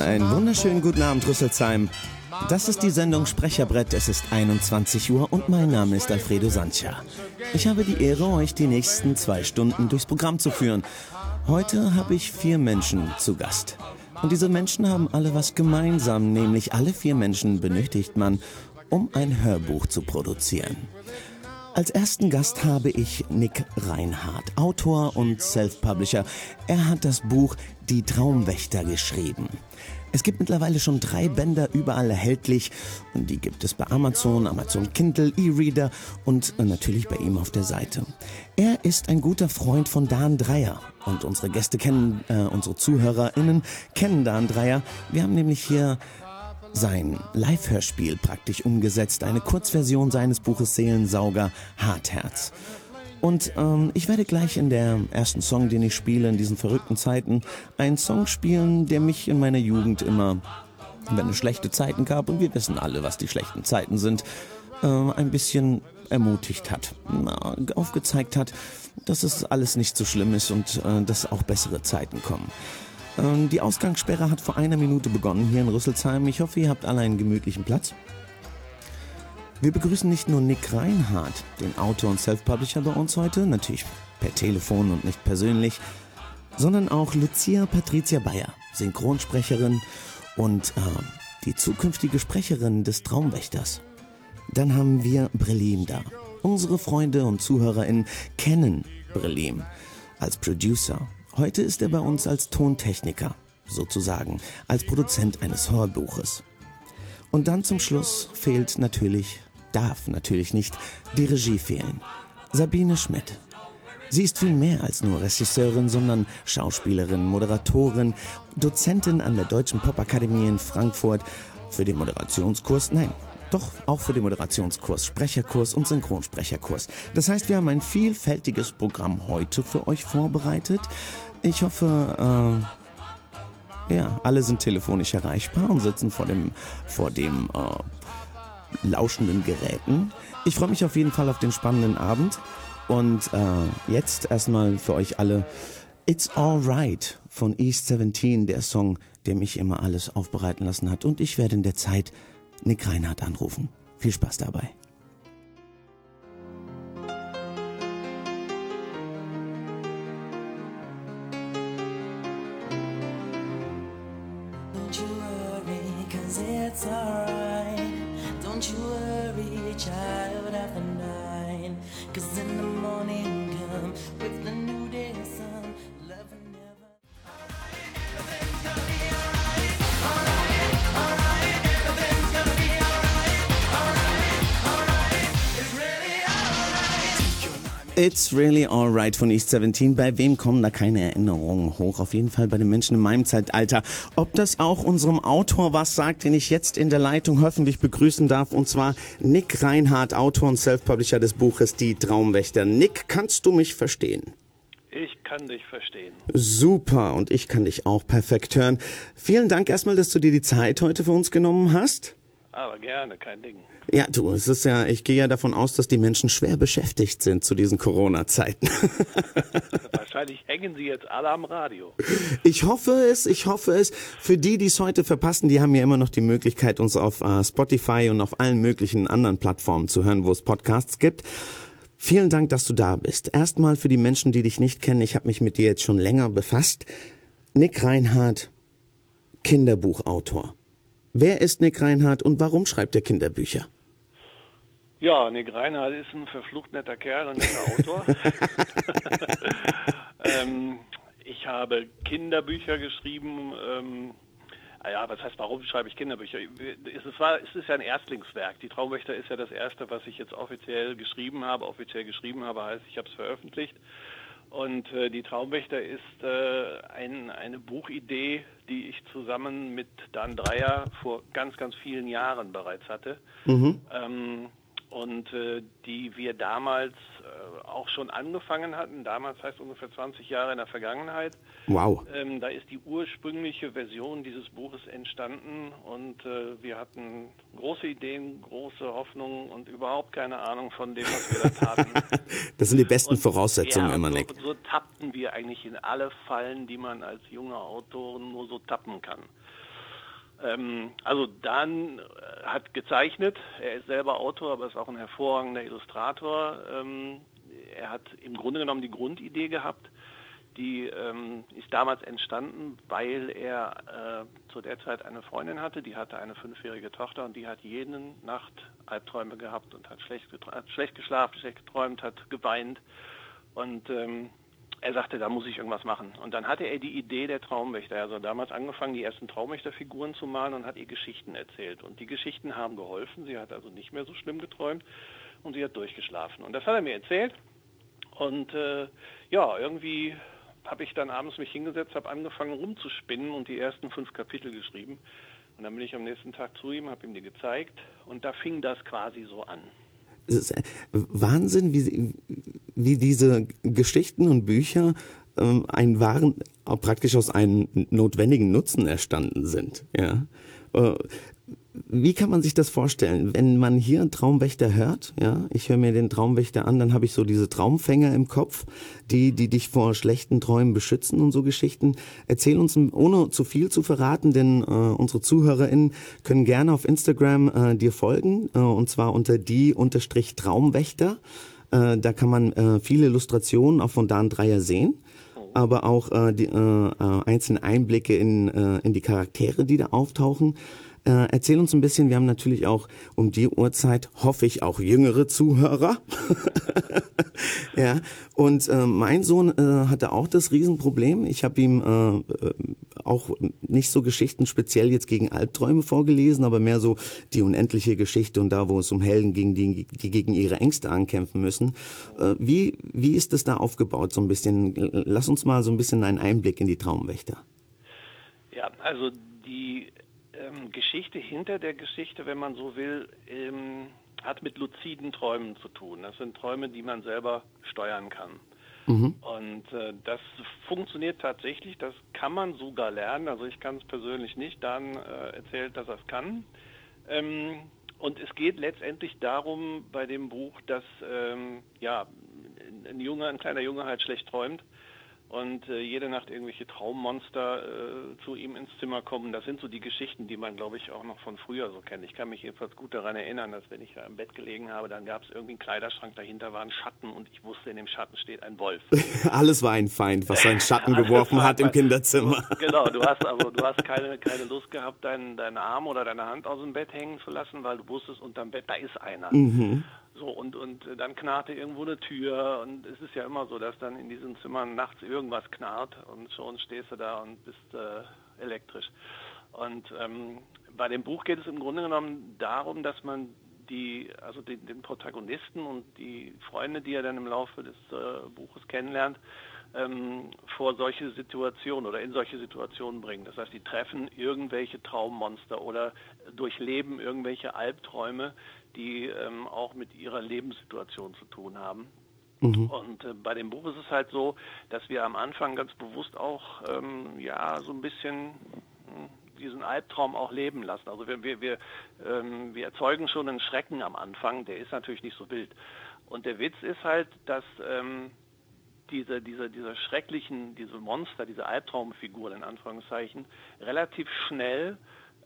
Einen wunderschönen guten Abend, Rüsselsheim. Das ist die Sendung Sprecherbrett. Es ist 21 Uhr und mein Name ist Alfredo Sancha. Ich habe die Ehre, euch die nächsten zwei Stunden durchs Programm zu führen. Heute habe ich vier Menschen zu Gast. Und diese Menschen haben alle was gemeinsam, nämlich alle vier Menschen benötigt man, um ein Hörbuch zu produzieren. Als ersten Gast habe ich Nick Reinhardt, Autor und Self-Publisher. Er hat das Buch Die Traumwächter geschrieben. Es gibt mittlerweile schon drei Bänder überall erhältlich und die gibt es bei Amazon, Amazon Kindle, E-Reader und natürlich bei ihm auf der Seite. Er ist ein guter Freund von Dan Dreier und unsere Gäste kennen, äh, unsere ZuhörerInnen kennen Dan Dreier. Wir haben nämlich hier sein Live-Hörspiel praktisch umgesetzt, eine Kurzversion seines Buches Seelensauger Hartherz. Und ähm, ich werde gleich in der ersten Song, den ich spiele, in diesen verrückten Zeiten, einen Song spielen, der mich in meiner Jugend immer, wenn es schlechte Zeiten gab, und wir wissen alle, was die schlechten Zeiten sind, äh, ein bisschen ermutigt hat, aufgezeigt hat, dass es alles nicht so schlimm ist und äh, dass auch bessere Zeiten kommen. Ähm, die Ausgangssperre hat vor einer Minute begonnen hier in Rüsselsheim. Ich hoffe, ihr habt alle einen gemütlichen Platz. Wir begrüßen nicht nur Nick Reinhardt, den Autor und Self-Publisher bei uns heute, natürlich per Telefon und nicht persönlich, sondern auch Lucia Patricia Bayer, Synchronsprecherin und äh, die zukünftige Sprecherin des Traumwächters. Dann haben wir Brelim da. Unsere Freunde und ZuhörerInnen kennen Brelim als Producer. Heute ist er bei uns als Tontechniker, sozusagen, als Produzent eines Hörbuches. Und dann zum Schluss fehlt natürlich darf natürlich nicht die Regie fehlen. Sabine Schmidt. Sie ist viel mehr als nur Regisseurin, sondern Schauspielerin, Moderatorin, Dozentin an der Deutschen Popakademie in Frankfurt für den Moderationskurs, nein, doch auch für den Moderationskurs, Sprecherkurs und Synchronsprecherkurs. Das heißt, wir haben ein vielfältiges Programm heute für euch vorbereitet. Ich hoffe, äh, ja, alle sind telefonisch erreichbar und sitzen vor dem, vor dem äh, lauschenden Geräten. Ich freue mich auf jeden Fall auf den spannenden Abend. Und äh, jetzt erstmal für euch alle It's Alright von East 17, der Song, der mich immer alles aufbereiten lassen hat. Und ich werde in der Zeit Nick Reinhardt anrufen. Viel Spaß dabei. It's alright. It's really alright von East 17. Bei wem kommen da keine Erinnerungen hoch? Auf jeden Fall bei den Menschen in meinem Zeitalter. Ob das auch unserem Autor was sagt, den ich jetzt in der Leitung hoffentlich begrüßen darf, und zwar Nick Reinhardt, Autor und Self-Publisher des Buches Die Traumwächter. Nick, kannst du mich verstehen? Ich kann dich verstehen. Super, und ich kann dich auch perfekt hören. Vielen Dank erstmal, dass du dir die Zeit heute für uns genommen hast. Aber gerne, kein Ding. Ja, du, es ist ja, ich gehe ja davon aus, dass die Menschen schwer beschäftigt sind zu diesen Corona-Zeiten. Wahrscheinlich hängen sie jetzt alle am Radio. Ich hoffe es, ich hoffe es. Für die, die es heute verpassen, die haben ja immer noch die Möglichkeit, uns auf uh, Spotify und auf allen möglichen anderen Plattformen zu hören, wo es Podcasts gibt. Vielen Dank, dass du da bist. Erstmal für die Menschen, die dich nicht kennen, ich habe mich mit dir jetzt schon länger befasst. Nick Reinhardt, Kinderbuchautor. Wer ist Nick Reinhardt und warum schreibt er Kinderbücher? Ja, Nick Reinhardt ist ein verflucht netter Kerl und netter Autor. ähm, ich habe Kinderbücher geschrieben. Ähm, ja, was heißt, warum schreibe ich Kinderbücher? Es, war, es ist ja ein Erstlingswerk. Die Traumwächter ist ja das erste, was ich jetzt offiziell geschrieben habe. Offiziell geschrieben habe heißt, ich habe es veröffentlicht. Und äh, die Traumwächter ist äh, ein, eine Buchidee, die ich zusammen mit Dan Dreier vor ganz, ganz vielen Jahren bereits hatte. Mhm. Ähm, und äh, die wir damals äh, auch schon angefangen hatten. Damals heißt ungefähr 20 Jahre in der Vergangenheit. Wow. Ähm, da ist die ursprüngliche Version dieses Buches entstanden und äh, wir hatten große Ideen, große Hoffnungen und überhaupt keine Ahnung von dem, was wir da taten. das sind die besten und, Voraussetzungen ja, immer, so, So tappten wir eigentlich in alle Fallen, die man als junger Autoren nur so tappen kann. Ähm, also Dan äh, hat gezeichnet, er ist selber Autor, aber ist auch ein hervorragender Illustrator. Ähm, er hat im Grunde genommen die Grundidee gehabt, die ähm, ist damals entstanden, weil er äh, zu der Zeit eine Freundin hatte, die hatte eine fünfjährige Tochter und die hat jede Nacht Albträume gehabt und hat schlecht, hat schlecht geschlafen, schlecht geträumt, hat geweint. Und ähm, er sagte, da muss ich irgendwas machen. Und dann hatte er die Idee der Traumwächter. Also damals angefangen, die ersten Traumwächterfiguren zu malen und hat ihr Geschichten erzählt. Und die Geschichten haben geholfen. Sie hat also nicht mehr so schlimm geträumt und sie hat durchgeschlafen. Und das hat er mir erzählt. Und äh, ja, irgendwie habe ich dann abends mich hingesetzt, habe angefangen rumzuspinnen und die ersten fünf Kapitel geschrieben. Und dann bin ich am nächsten Tag zu ihm, habe ihm die gezeigt und da fing das quasi so an. Es ist Wahnsinn, wie, wie diese Geschichten und Bücher ähm, ein wahren, praktisch aus einem notwendigen Nutzen erstanden sind. Ja. Äh, wie kann man sich das vorstellen, wenn man hier Traumwächter hört? Ja, ich höre mir den Traumwächter an, dann habe ich so diese Traumfänger im Kopf, die, die dich vor schlechten Träumen beschützen und so Geschichten. Erzähl uns, ohne zu viel zu verraten, denn äh, unsere ZuhörerInnen können gerne auf Instagram äh, dir folgen, äh, und zwar unter die unterstrich Traumwächter. Äh, da kann man äh, viele Illustrationen auch von Dan Dreier sehen aber auch äh, die äh, äh, einzelnen Einblicke in, äh, in die Charaktere, die da auftauchen. Äh, erzähl uns ein bisschen, wir haben natürlich auch um die Uhrzeit, hoffe ich, auch jüngere Zuhörer. ja, und äh, mein Sohn äh, hatte auch das Riesenproblem. Ich habe ihm äh, äh, auch nicht so Geschichten speziell jetzt gegen Albträume vorgelesen, aber mehr so die unendliche Geschichte und da, wo es um Helden ging, die, die gegen ihre Ängste ankämpfen müssen. Äh, wie, wie ist das da aufgebaut so ein bisschen? Lass uns mal so ein bisschen einen Einblick in die Traumwächter. Ja, also die ähm, Geschichte hinter der Geschichte, wenn man so will, ähm, hat mit luziden Träumen zu tun. Das sind Träume, die man selber steuern kann. Mhm. Und äh, das funktioniert tatsächlich, das kann man sogar lernen. Also ich kann es persönlich nicht, dann äh, erzählt, dass er es kann. Ähm, und es geht letztendlich darum bei dem Buch, dass ähm, ja, ein Junge, ein kleiner Junge halt schlecht träumt und äh, jede Nacht irgendwelche Traummonster äh, zu ihm ins Zimmer kommen. Das sind so die Geschichten, die man, glaube ich, auch noch von früher so kennt. Ich kann mich jedenfalls gut daran erinnern, dass wenn ich da im Bett gelegen habe, dann gab es irgendwie einen Kleiderschrank, dahinter war ein Schatten und ich wusste, in dem Schatten steht ein Wolf. Alles war ein Feind, was sein Schatten geworfen hat im Kinderzimmer. genau, du hast aber du hast keine, keine Lust gehabt, deinen, deinen Arm oder deine Hand aus dem Bett hängen zu lassen, weil du wusstest, unterm Bett, da ist einer. Mhm. So, und, und dann knarrte irgendwo eine Tür und es ist ja immer so, dass dann in diesen Zimmern nachts irgendwas knarrt und schon stehst du da und bist äh, elektrisch. Und ähm, bei dem Buch geht es im Grunde genommen darum, dass man die, also den, den Protagonisten und die Freunde, die er dann im Laufe des äh, Buches kennenlernt, ähm, vor solche Situationen oder in solche Situationen bringen. Das heißt, die treffen irgendwelche Traummonster oder durchleben irgendwelche Albträume, die ähm, auch mit ihrer Lebenssituation zu tun haben. Mhm. Und äh, bei dem Buch ist es halt so, dass wir am Anfang ganz bewusst auch ähm, ja so ein bisschen hm, diesen Albtraum auch leben lassen. Also wir, wir, wir, ähm, wir erzeugen schon einen Schrecken am Anfang, der ist natürlich nicht so wild. Und der Witz ist halt, dass ähm, diese, diese, diese schrecklichen, diese Monster, diese Albtraumfiguren in Anführungszeichen, relativ schnell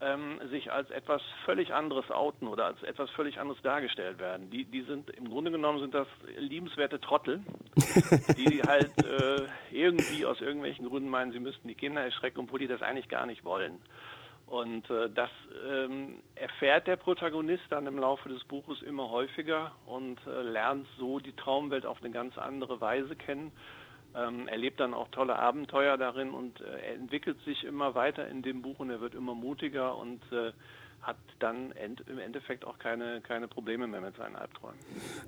ähm, sich als etwas völlig anderes outen oder als etwas völlig anderes dargestellt werden. Die, die sind im Grunde genommen sind das liebenswerte Trottel, die halt äh, irgendwie aus irgendwelchen Gründen meinen, sie müssten die Kinder erschrecken, obwohl die das eigentlich gar nicht wollen. Und äh, das ähm, erfährt der Protagonist dann im Laufe des Buches immer häufiger und äh, lernt so die Traumwelt auf eine ganz andere Weise kennen ähm, erlebt dann auch tolle Abenteuer darin und äh, er entwickelt sich immer weiter in dem Buch und er wird immer mutiger und äh, hat dann end, im Endeffekt auch keine, keine Probleme mehr mit seinen Albträumen.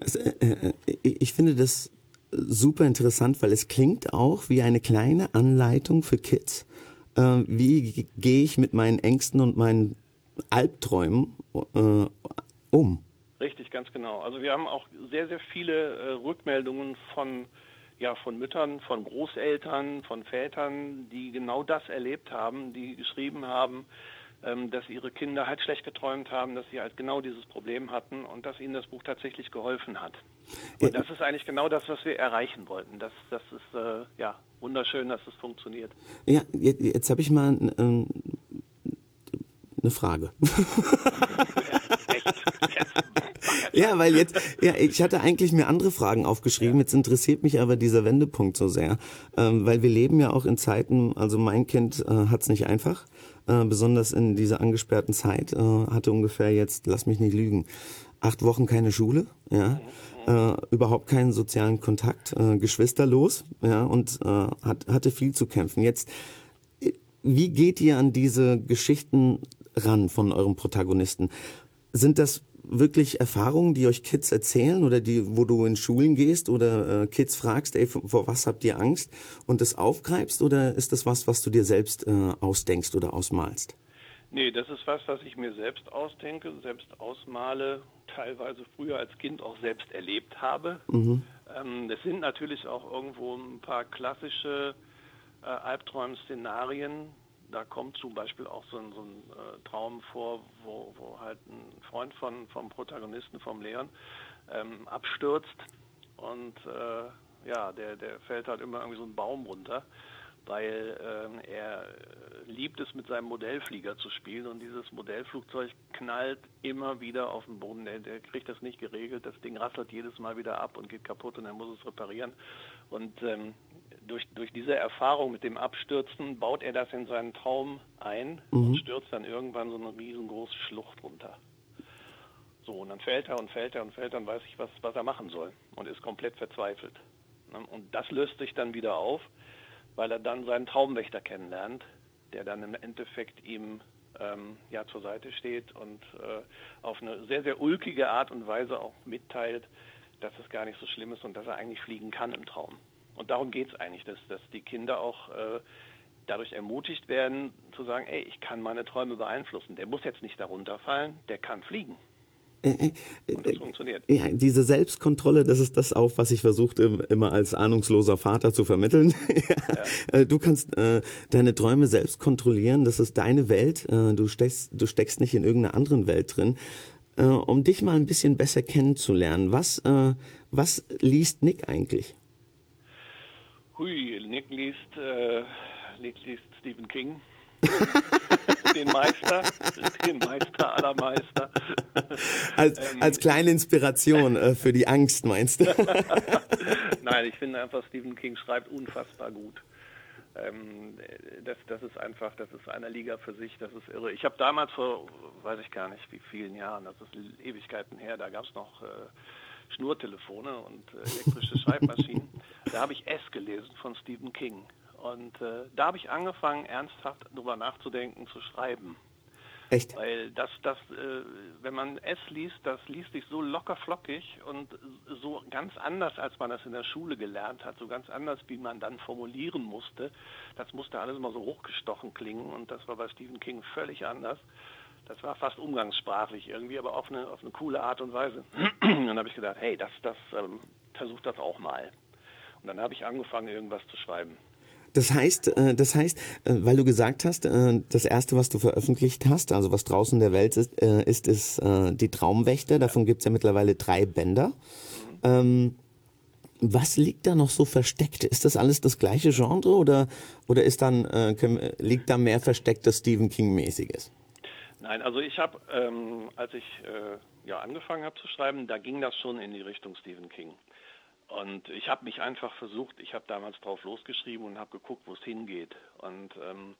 Also, äh, ich finde das super interessant, weil es klingt auch wie eine kleine Anleitung für Kids. Äh, wie gehe ich mit meinen Ängsten und meinen Albträumen äh, um? Richtig, ganz genau. Also wir haben auch sehr, sehr viele äh, Rückmeldungen von ja, von Müttern, von Großeltern, von Vätern, die genau das erlebt haben, die geschrieben haben, ähm, dass ihre Kinder halt schlecht geträumt haben, dass sie halt genau dieses Problem hatten und dass ihnen das Buch tatsächlich geholfen hat. Und das ist eigentlich genau das, was wir erreichen wollten. Das, das ist äh, ja wunderschön, dass es funktioniert. Ja, jetzt, jetzt habe ich mal ähm, eine Frage. ja, weil jetzt, ja, ich hatte eigentlich mir andere Fragen aufgeschrieben. Jetzt interessiert mich aber dieser Wendepunkt so sehr, ähm, weil wir leben ja auch in Zeiten. Also mein Kind äh, hat es nicht einfach, äh, besonders in dieser angesperrten Zeit. Äh, hatte ungefähr jetzt, lass mich nicht lügen, acht Wochen keine Schule, ja, äh, überhaupt keinen sozialen Kontakt, äh, geschwisterlos, ja, und äh, hat, hatte viel zu kämpfen. Jetzt, äh, wie geht ihr an diese Geschichten ran von eurem Protagonisten? Sind das wirklich Erfahrungen, die euch Kids erzählen oder die, wo du in Schulen gehst oder äh, Kids fragst, ey, vor was habt ihr Angst und das aufgreifst oder ist das was, was du dir selbst äh, ausdenkst oder ausmalst? Nee, das ist was, was ich mir selbst ausdenke, selbst ausmale, teilweise früher als Kind auch selbst erlebt habe. Mhm. Ähm, es sind natürlich auch irgendwo ein paar klassische äh, Albtraum-Szenarien, da kommt zum Beispiel auch so ein, so ein äh, Traum vor, wo, wo, halt ein Freund von, vom Protagonisten, vom Leon, ähm, abstürzt und äh, ja, der, der fällt halt immer irgendwie so einen Baum runter, weil ähm, er liebt es, mit seinem Modellflieger zu spielen und dieses Modellflugzeug knallt immer wieder auf den Boden. Der, der kriegt das nicht geregelt, das Ding rasselt jedes Mal wieder ab und geht kaputt und er muss es reparieren. Und ähm, durch, durch diese Erfahrung mit dem Abstürzen baut er das in seinen Traum ein mhm. und stürzt dann irgendwann so eine riesengroße Schlucht runter. So, und dann fällt er und fällt er und fällt, dann weiß ich, was, was er machen soll und ist komplett verzweifelt. Ne? Und das löst sich dann wieder auf, weil er dann seinen Traumwächter kennenlernt, der dann im Endeffekt ihm ähm, ja zur Seite steht und äh, auf eine sehr, sehr ulkige Art und Weise auch mitteilt, dass es gar nicht so schlimm ist und dass er eigentlich fliegen kann im Traum. Und darum geht es eigentlich, dass, dass die Kinder auch äh, dadurch ermutigt werden, zu sagen, ey, ich kann meine Träume beeinflussen. Der muss jetzt nicht darunter fallen, der kann fliegen. Äh, äh, und das äh, funktioniert. Ja, diese Selbstkontrolle, das ist das auch, was ich versucht immer als ahnungsloser Vater zu vermitteln. ja. Du kannst äh, deine Träume selbst kontrollieren, das ist deine Welt, äh, du, steckst, du steckst nicht in irgendeiner anderen Welt drin. Äh, um dich mal ein bisschen besser kennenzulernen, was, was liest Nick eigentlich? Hui, Nick liest, äh, Nick liest Stephen King. den Meister, den Meister aller Meister. Als, ähm, als kleine Inspiration äh, für die Angst, meinst du? Nein, ich finde einfach, Stephen King schreibt unfassbar gut. Ähm, das, das ist einfach, das ist eine Liga für sich, das ist irre. Ich habe damals vor, weiß ich gar nicht wie vielen Jahren, das ist Ewigkeiten her, da gab es noch äh, Schnurtelefone und äh, elektrische Schreibmaschinen. da habe ich S gelesen von Stephen King. Und äh, da habe ich angefangen, ernsthaft darüber nachzudenken, zu schreiben. Echt? Weil das, das, äh, wenn man S liest, das liest sich so locker flockig und so ganz anders, als man das in der Schule gelernt hat, so ganz anders, wie man dann formulieren musste. Das musste alles immer so hochgestochen klingen und das war bei Stephen King völlig anders. Das war fast umgangssprachlich irgendwie, aber auf eine, auf eine coole Art und Weise. Und dann habe ich gedacht, hey, das, das, ähm, versuch das auch mal. Und dann habe ich angefangen, irgendwas zu schreiben. Das heißt, äh, das heißt, äh, weil du gesagt hast, äh, das erste, was du veröffentlicht hast, also was draußen in der Welt ist, ist, ist die Traumwächter. Davon gibt es ja mittlerweile drei Bänder. Mhm. Was liegt da noch so versteckt? Ist das alles das gleiche Genre oder, oder ist dann, liegt da mehr verstecktes Stephen King-mäßiges? Nein, also ich habe, ähm, als ich äh, ja angefangen habe zu schreiben, da ging das schon in die Richtung Stephen King. Und ich habe mich einfach versucht, ich habe damals drauf losgeschrieben und habe geguckt, wo es hingeht. Und ähm,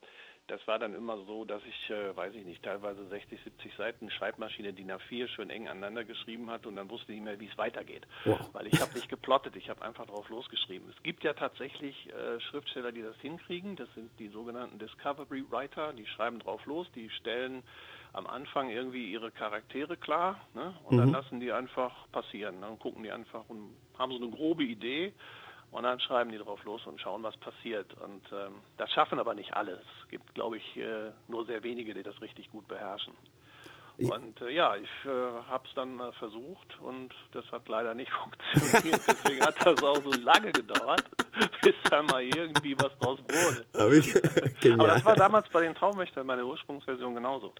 das war dann immer so, dass ich, äh, weiß ich nicht, teilweise 60, 70 Seiten Schreibmaschine DIN A4 schön eng aneinander geschrieben hatte und dann wusste ich nicht mehr, wie es weitergeht. Ja. Weil ich habe nicht geplottet, ich habe einfach drauf losgeschrieben. Es gibt ja tatsächlich äh, Schriftsteller, die das hinkriegen. Das sind die sogenannten Discovery Writer, die schreiben drauf los, die stellen am Anfang irgendwie ihre Charaktere klar ne? und mhm. dann lassen die einfach passieren. Dann gucken die einfach und haben so eine grobe Idee und dann schreiben die drauf los und schauen, was passiert. Und ähm, das schaffen aber nicht alle. Es gibt, glaube ich, äh, nur sehr wenige, die das richtig gut beherrschen. Und äh, ja, ich äh, habe es dann mal versucht und das hat leider nicht funktioniert. Deswegen hat das auch so lange gedauert, bis da mal irgendwie was draus wurde. Aber, ich, Aber das war damals bei den Traumwächtern, meine Ursprungsversion genauso.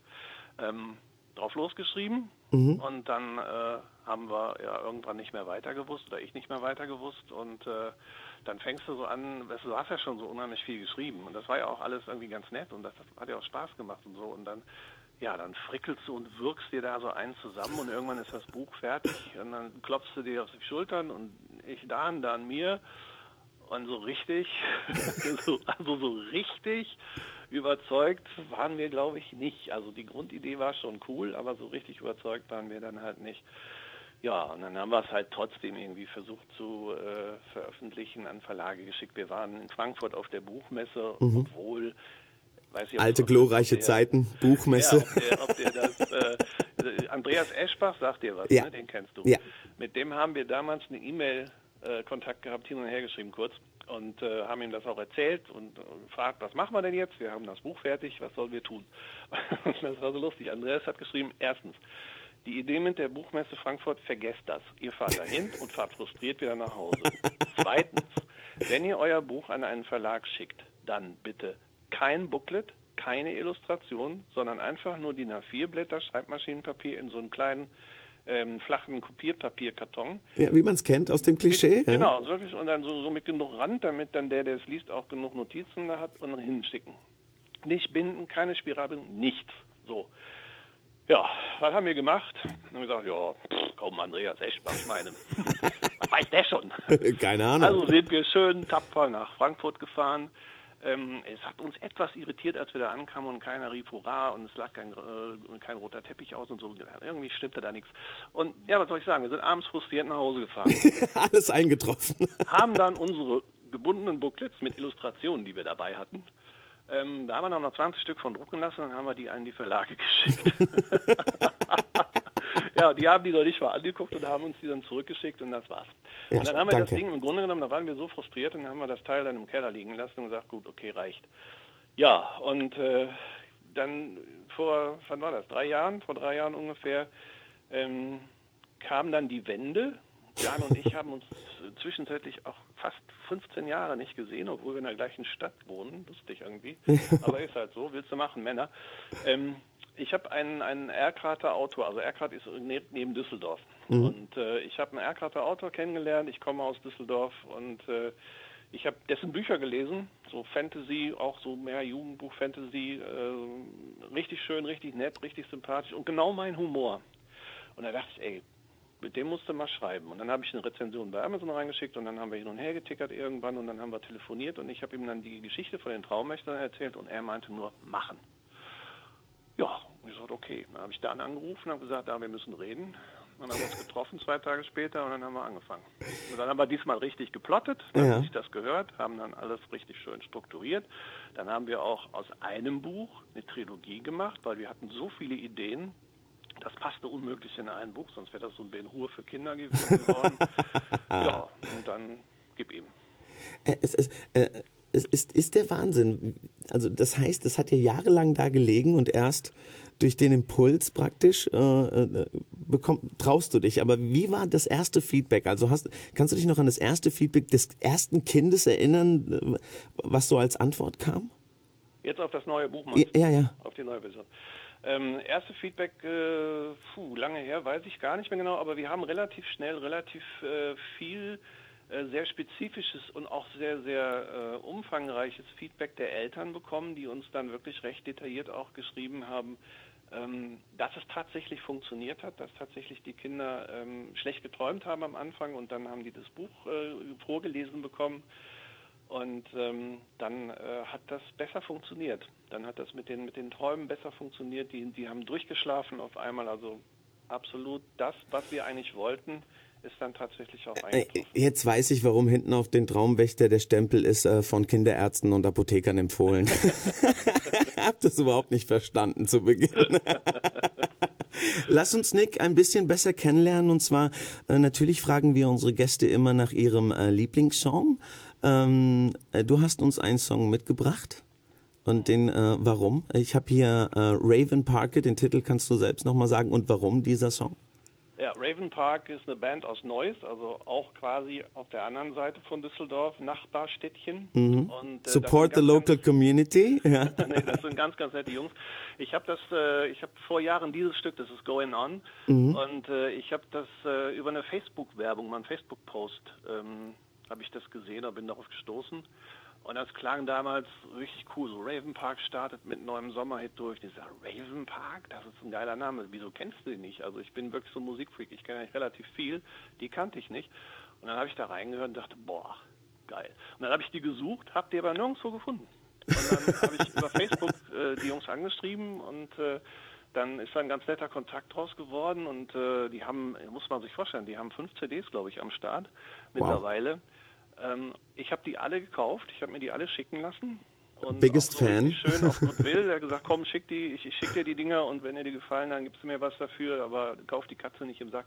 Ähm, drauf losgeschrieben mhm. und dann äh, haben wir ja irgendwann nicht mehr weiter gewusst oder ich nicht mehr weiter gewusst und äh, dann fängst du so an, du hast ja schon so unheimlich viel geschrieben. Und das war ja auch alles irgendwie ganz nett und das hat ja auch Spaß gemacht und so. Und dann ja, dann frickelst du und wirkst dir da so einen zusammen und irgendwann ist das Buch fertig. Und dann klopfst du dir auf die Schultern und ich da und dann mir. Und so richtig, so, also so richtig überzeugt waren wir, glaube ich, nicht. Also die Grundidee war schon cool, aber so richtig überzeugt waren wir dann halt nicht. Ja, und dann haben wir es halt trotzdem irgendwie versucht zu äh, veröffentlichen, an Verlage geschickt. Wir waren in Frankfurt auf der Buchmesse, mhm. obwohl nicht, Alte glorreiche der, Zeiten, Buchmesse. Ja, ob der, ob der das, äh, Andreas Eschbach sagt dir was, ja. ne? den kennst du. Ja. Mit dem haben wir damals eine E-Mail-Kontakt äh, gehabt, hin und her geschrieben kurz und äh, haben ihm das auch erzählt und äh, gefragt, was machen wir denn jetzt? Wir haben das Buch fertig, was sollen wir tun? Und das war so lustig. Andreas hat geschrieben, erstens, die Idee mit der Buchmesse Frankfurt, vergesst das. Ihr fahrt dahin und fahrt frustriert wieder nach Hause. Zweitens, wenn ihr euer Buch an einen Verlag schickt, dann bitte kein Booklet, keine Illustration, sondern einfach nur die A4-Blätter Schreibmaschinenpapier in so einem kleinen ähm, flachen Kopierpapierkarton. Ja, wie man es kennt aus dem Klischee. Mit, ja. Genau, wirklich, und dann so, so, mit genug Rand, damit dann der, der es liest, auch genug Notizen da hat und hinschicken. Nicht binden, keine Spiralbindung, nichts. So. Ja, was haben wir gemacht? Dann haben wir gesagt, ja, pff, komm, Andreas, echt, was ich meine. was weiß der schon? Keine Ahnung. Also sind wir schön tapfer nach Frankfurt gefahren. Ähm, es hat uns etwas irritiert, als wir da ankamen und keiner rief Hurra und es lag kein, äh, kein roter Teppich aus und so. Irgendwie stimmte da nichts. Und ja, was soll ich sagen? Wir sind abends frustriert nach Hause gefahren. Alles eingetroffen. haben dann unsere gebundenen Booklets mit Illustrationen, die wir dabei hatten, ähm, da haben wir noch 20 Stück von drucken lassen und dann haben wir die an die Verlage geschickt. ja, die haben die noch nicht mal angeguckt und haben uns die dann zurückgeschickt und das war's. Ja, und dann haben wir danke. das Ding im Grunde genommen, da waren wir so frustriert und haben wir das Teil dann im Keller liegen lassen und gesagt, gut, okay, reicht. Ja, und äh, dann vor, wann war das, drei Jahren, vor drei Jahren ungefähr, ähm, kam dann die Wende. Jan und ich haben uns zwischenzeitlich auch fast 15 Jahre nicht gesehen, obwohl wir in der gleichen Stadt wohnen. Lustig irgendwie. Aber ist halt so, willst du machen, Männer. Ähm, ich habe einen, einen Erkrater Autor, also Erkrat ist neben Düsseldorf. Mhm. Und äh, ich habe einen Erkrater Autor kennengelernt, ich komme aus Düsseldorf und äh, ich habe dessen Bücher gelesen, so Fantasy, auch so mehr Jugendbuch-Fantasy, äh, richtig schön, richtig nett, richtig sympathisch und genau mein Humor. Und da dachte ich, ey, mit dem musst du mal schreiben. Und dann habe ich eine Rezension bei Amazon reingeschickt und dann haben wir hin und her getickert irgendwann und dann haben wir telefoniert und ich habe ihm dann die Geschichte von den Traummächtern erzählt und er meinte nur, machen. Ja, ich sagte, okay. Dann habe ich dann angerufen und habe gesagt, ja, wir müssen reden. Dann haben wir uns getroffen zwei Tage später und dann haben wir angefangen. Und dann haben wir diesmal richtig geplottet, dann ja. habe ich das gehört, haben dann alles richtig schön strukturiert. Dann haben wir auch aus einem Buch eine Trilogie gemacht, weil wir hatten so viele Ideen, das passte unmöglich in ein Buch, sonst wäre das so ein Ben Hur für Kinder gewesen ja, und dann gib ihm. Äh, es, es, äh, es ist, ist der Wahnsinn. Also das heißt, es hat ja jahrelang da gelegen und erst durch den Impuls praktisch äh, äh, bekomm, traust du dich. Aber wie war das erste Feedback? Also hast, kannst du dich noch an das erste Feedback des ersten Kindes erinnern, äh, was so als Antwort kam? Jetzt auf das neue Buch, Ja, ja. Auf die neue Version. Ähm, erste Feedback, äh, puh, lange her, weiß ich gar nicht mehr genau, aber wir haben relativ schnell relativ äh, viel sehr spezifisches und auch sehr, sehr äh, umfangreiches Feedback der Eltern bekommen, die uns dann wirklich recht detailliert auch geschrieben haben, ähm, dass es tatsächlich funktioniert hat, dass tatsächlich die Kinder ähm, schlecht geträumt haben am Anfang und dann haben die das Buch äh, vorgelesen bekommen und ähm, dann äh, hat das besser funktioniert. Dann hat das mit den, mit den Träumen besser funktioniert. Die, die haben durchgeschlafen auf einmal. Also absolut das, was wir eigentlich wollten, ist dann tatsächlich auch äh, eingetroffen. Jetzt weiß ich, warum hinten auf den Traumwächter der Stempel ist äh, von Kinderärzten und Apothekern empfohlen. Hab das überhaupt nicht verstanden zu Beginn. Lass uns Nick ein bisschen besser kennenlernen und zwar äh, natürlich fragen wir unsere Gäste immer nach ihrem äh, Lieblingssong. Ähm, äh, du hast uns einen Song mitgebracht. Und den, äh, warum? Ich habe hier äh, Raven Parker, den Titel kannst du selbst nochmal sagen. Und warum dieser Song? Ja, Raven Park ist eine Band aus Neuss, also auch quasi auf der anderen Seite von Düsseldorf, Nachbarstädtchen. Mhm. Und, äh, Support the local ganz, community. Ja. nee, das sind ganz, ganz nette Jungs. Ich habe das, äh, ich habe vor Jahren dieses Stück, das ist Going On, mhm. und äh, ich habe das äh, über eine Facebook-Werbung, mal einen Facebook-Post, ähm, habe ich das gesehen, da bin darauf gestoßen Und das klang damals richtig cool. So Raven Park startet mit neuem Sommerhit durch. Sage, Raven Park, das ist ein geiler Name. Wieso kennst du den nicht? Also ich bin wirklich so ein Musikfreak. Ich kenne eigentlich relativ viel. Die kannte ich nicht. Und dann habe ich da reingehört und dachte, boah, geil. Und dann habe ich die gesucht, habe die aber nirgendwo gefunden. Und dann habe ich über Facebook äh, die Jungs angeschrieben und äh, dann ist da ein ganz netter Kontakt draus geworden und äh, die haben, muss man sich vorstellen, die haben fünf CDs, glaube ich, am Start mittlerweile. Wow. Ähm, ich habe die alle gekauft, ich habe mir die alle schicken lassen. Und Biggest so Fan. Schön auf Goodwill. Er hat gesagt, komm, schick die, ich, ich schicke dir die Dinger und wenn dir die gefallen, dann gibst du mir was dafür, aber kauf die Katze nicht im Sack.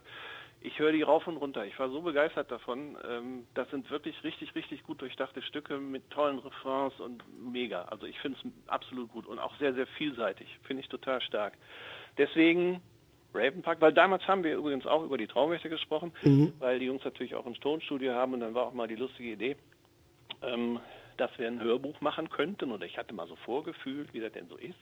Ich höre die rauf und runter. Ich war so begeistert davon. Ähm, das sind wirklich richtig, richtig gut durchdachte Stücke mit tollen Refrains und mega. Also ich finde es absolut gut und auch sehr, sehr vielseitig. Finde ich total stark. Deswegen Ravenpark, weil damals haben wir übrigens auch über die Traumwächter gesprochen, mhm. weil die Jungs natürlich auch ein Tonstudio haben und dann war auch mal die lustige Idee, ähm, dass wir ein Hörbuch machen könnten oder ich hatte mal so vorgefühlt, wie das denn so ist.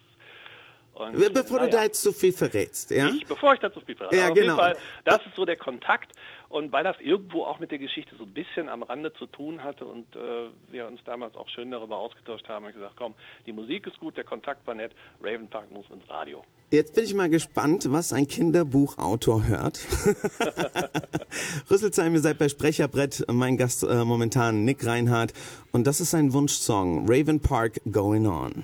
Und, bevor naja, du da jetzt zu viel verrätst, ja? Ich, bevor ich da zu viel verrate. Ja, genau. Fall, das ist so der Kontakt. Und weil das irgendwo auch mit der Geschichte so ein bisschen am Rande zu tun hatte und äh, wir uns damals auch schön darüber ausgetauscht haben, habe ich gesagt, komm, die Musik ist gut, der Kontakt war nett, Ravenpark muss ins Radio. Jetzt bin ich mal gespannt, was ein Kinderbuchautor hört. Rüsselsheim, ihr seid bei Sprecherbrett, mein Gast äh, momentan Nick Reinhardt und das ist sein Wunschsong, Raven Park Going On.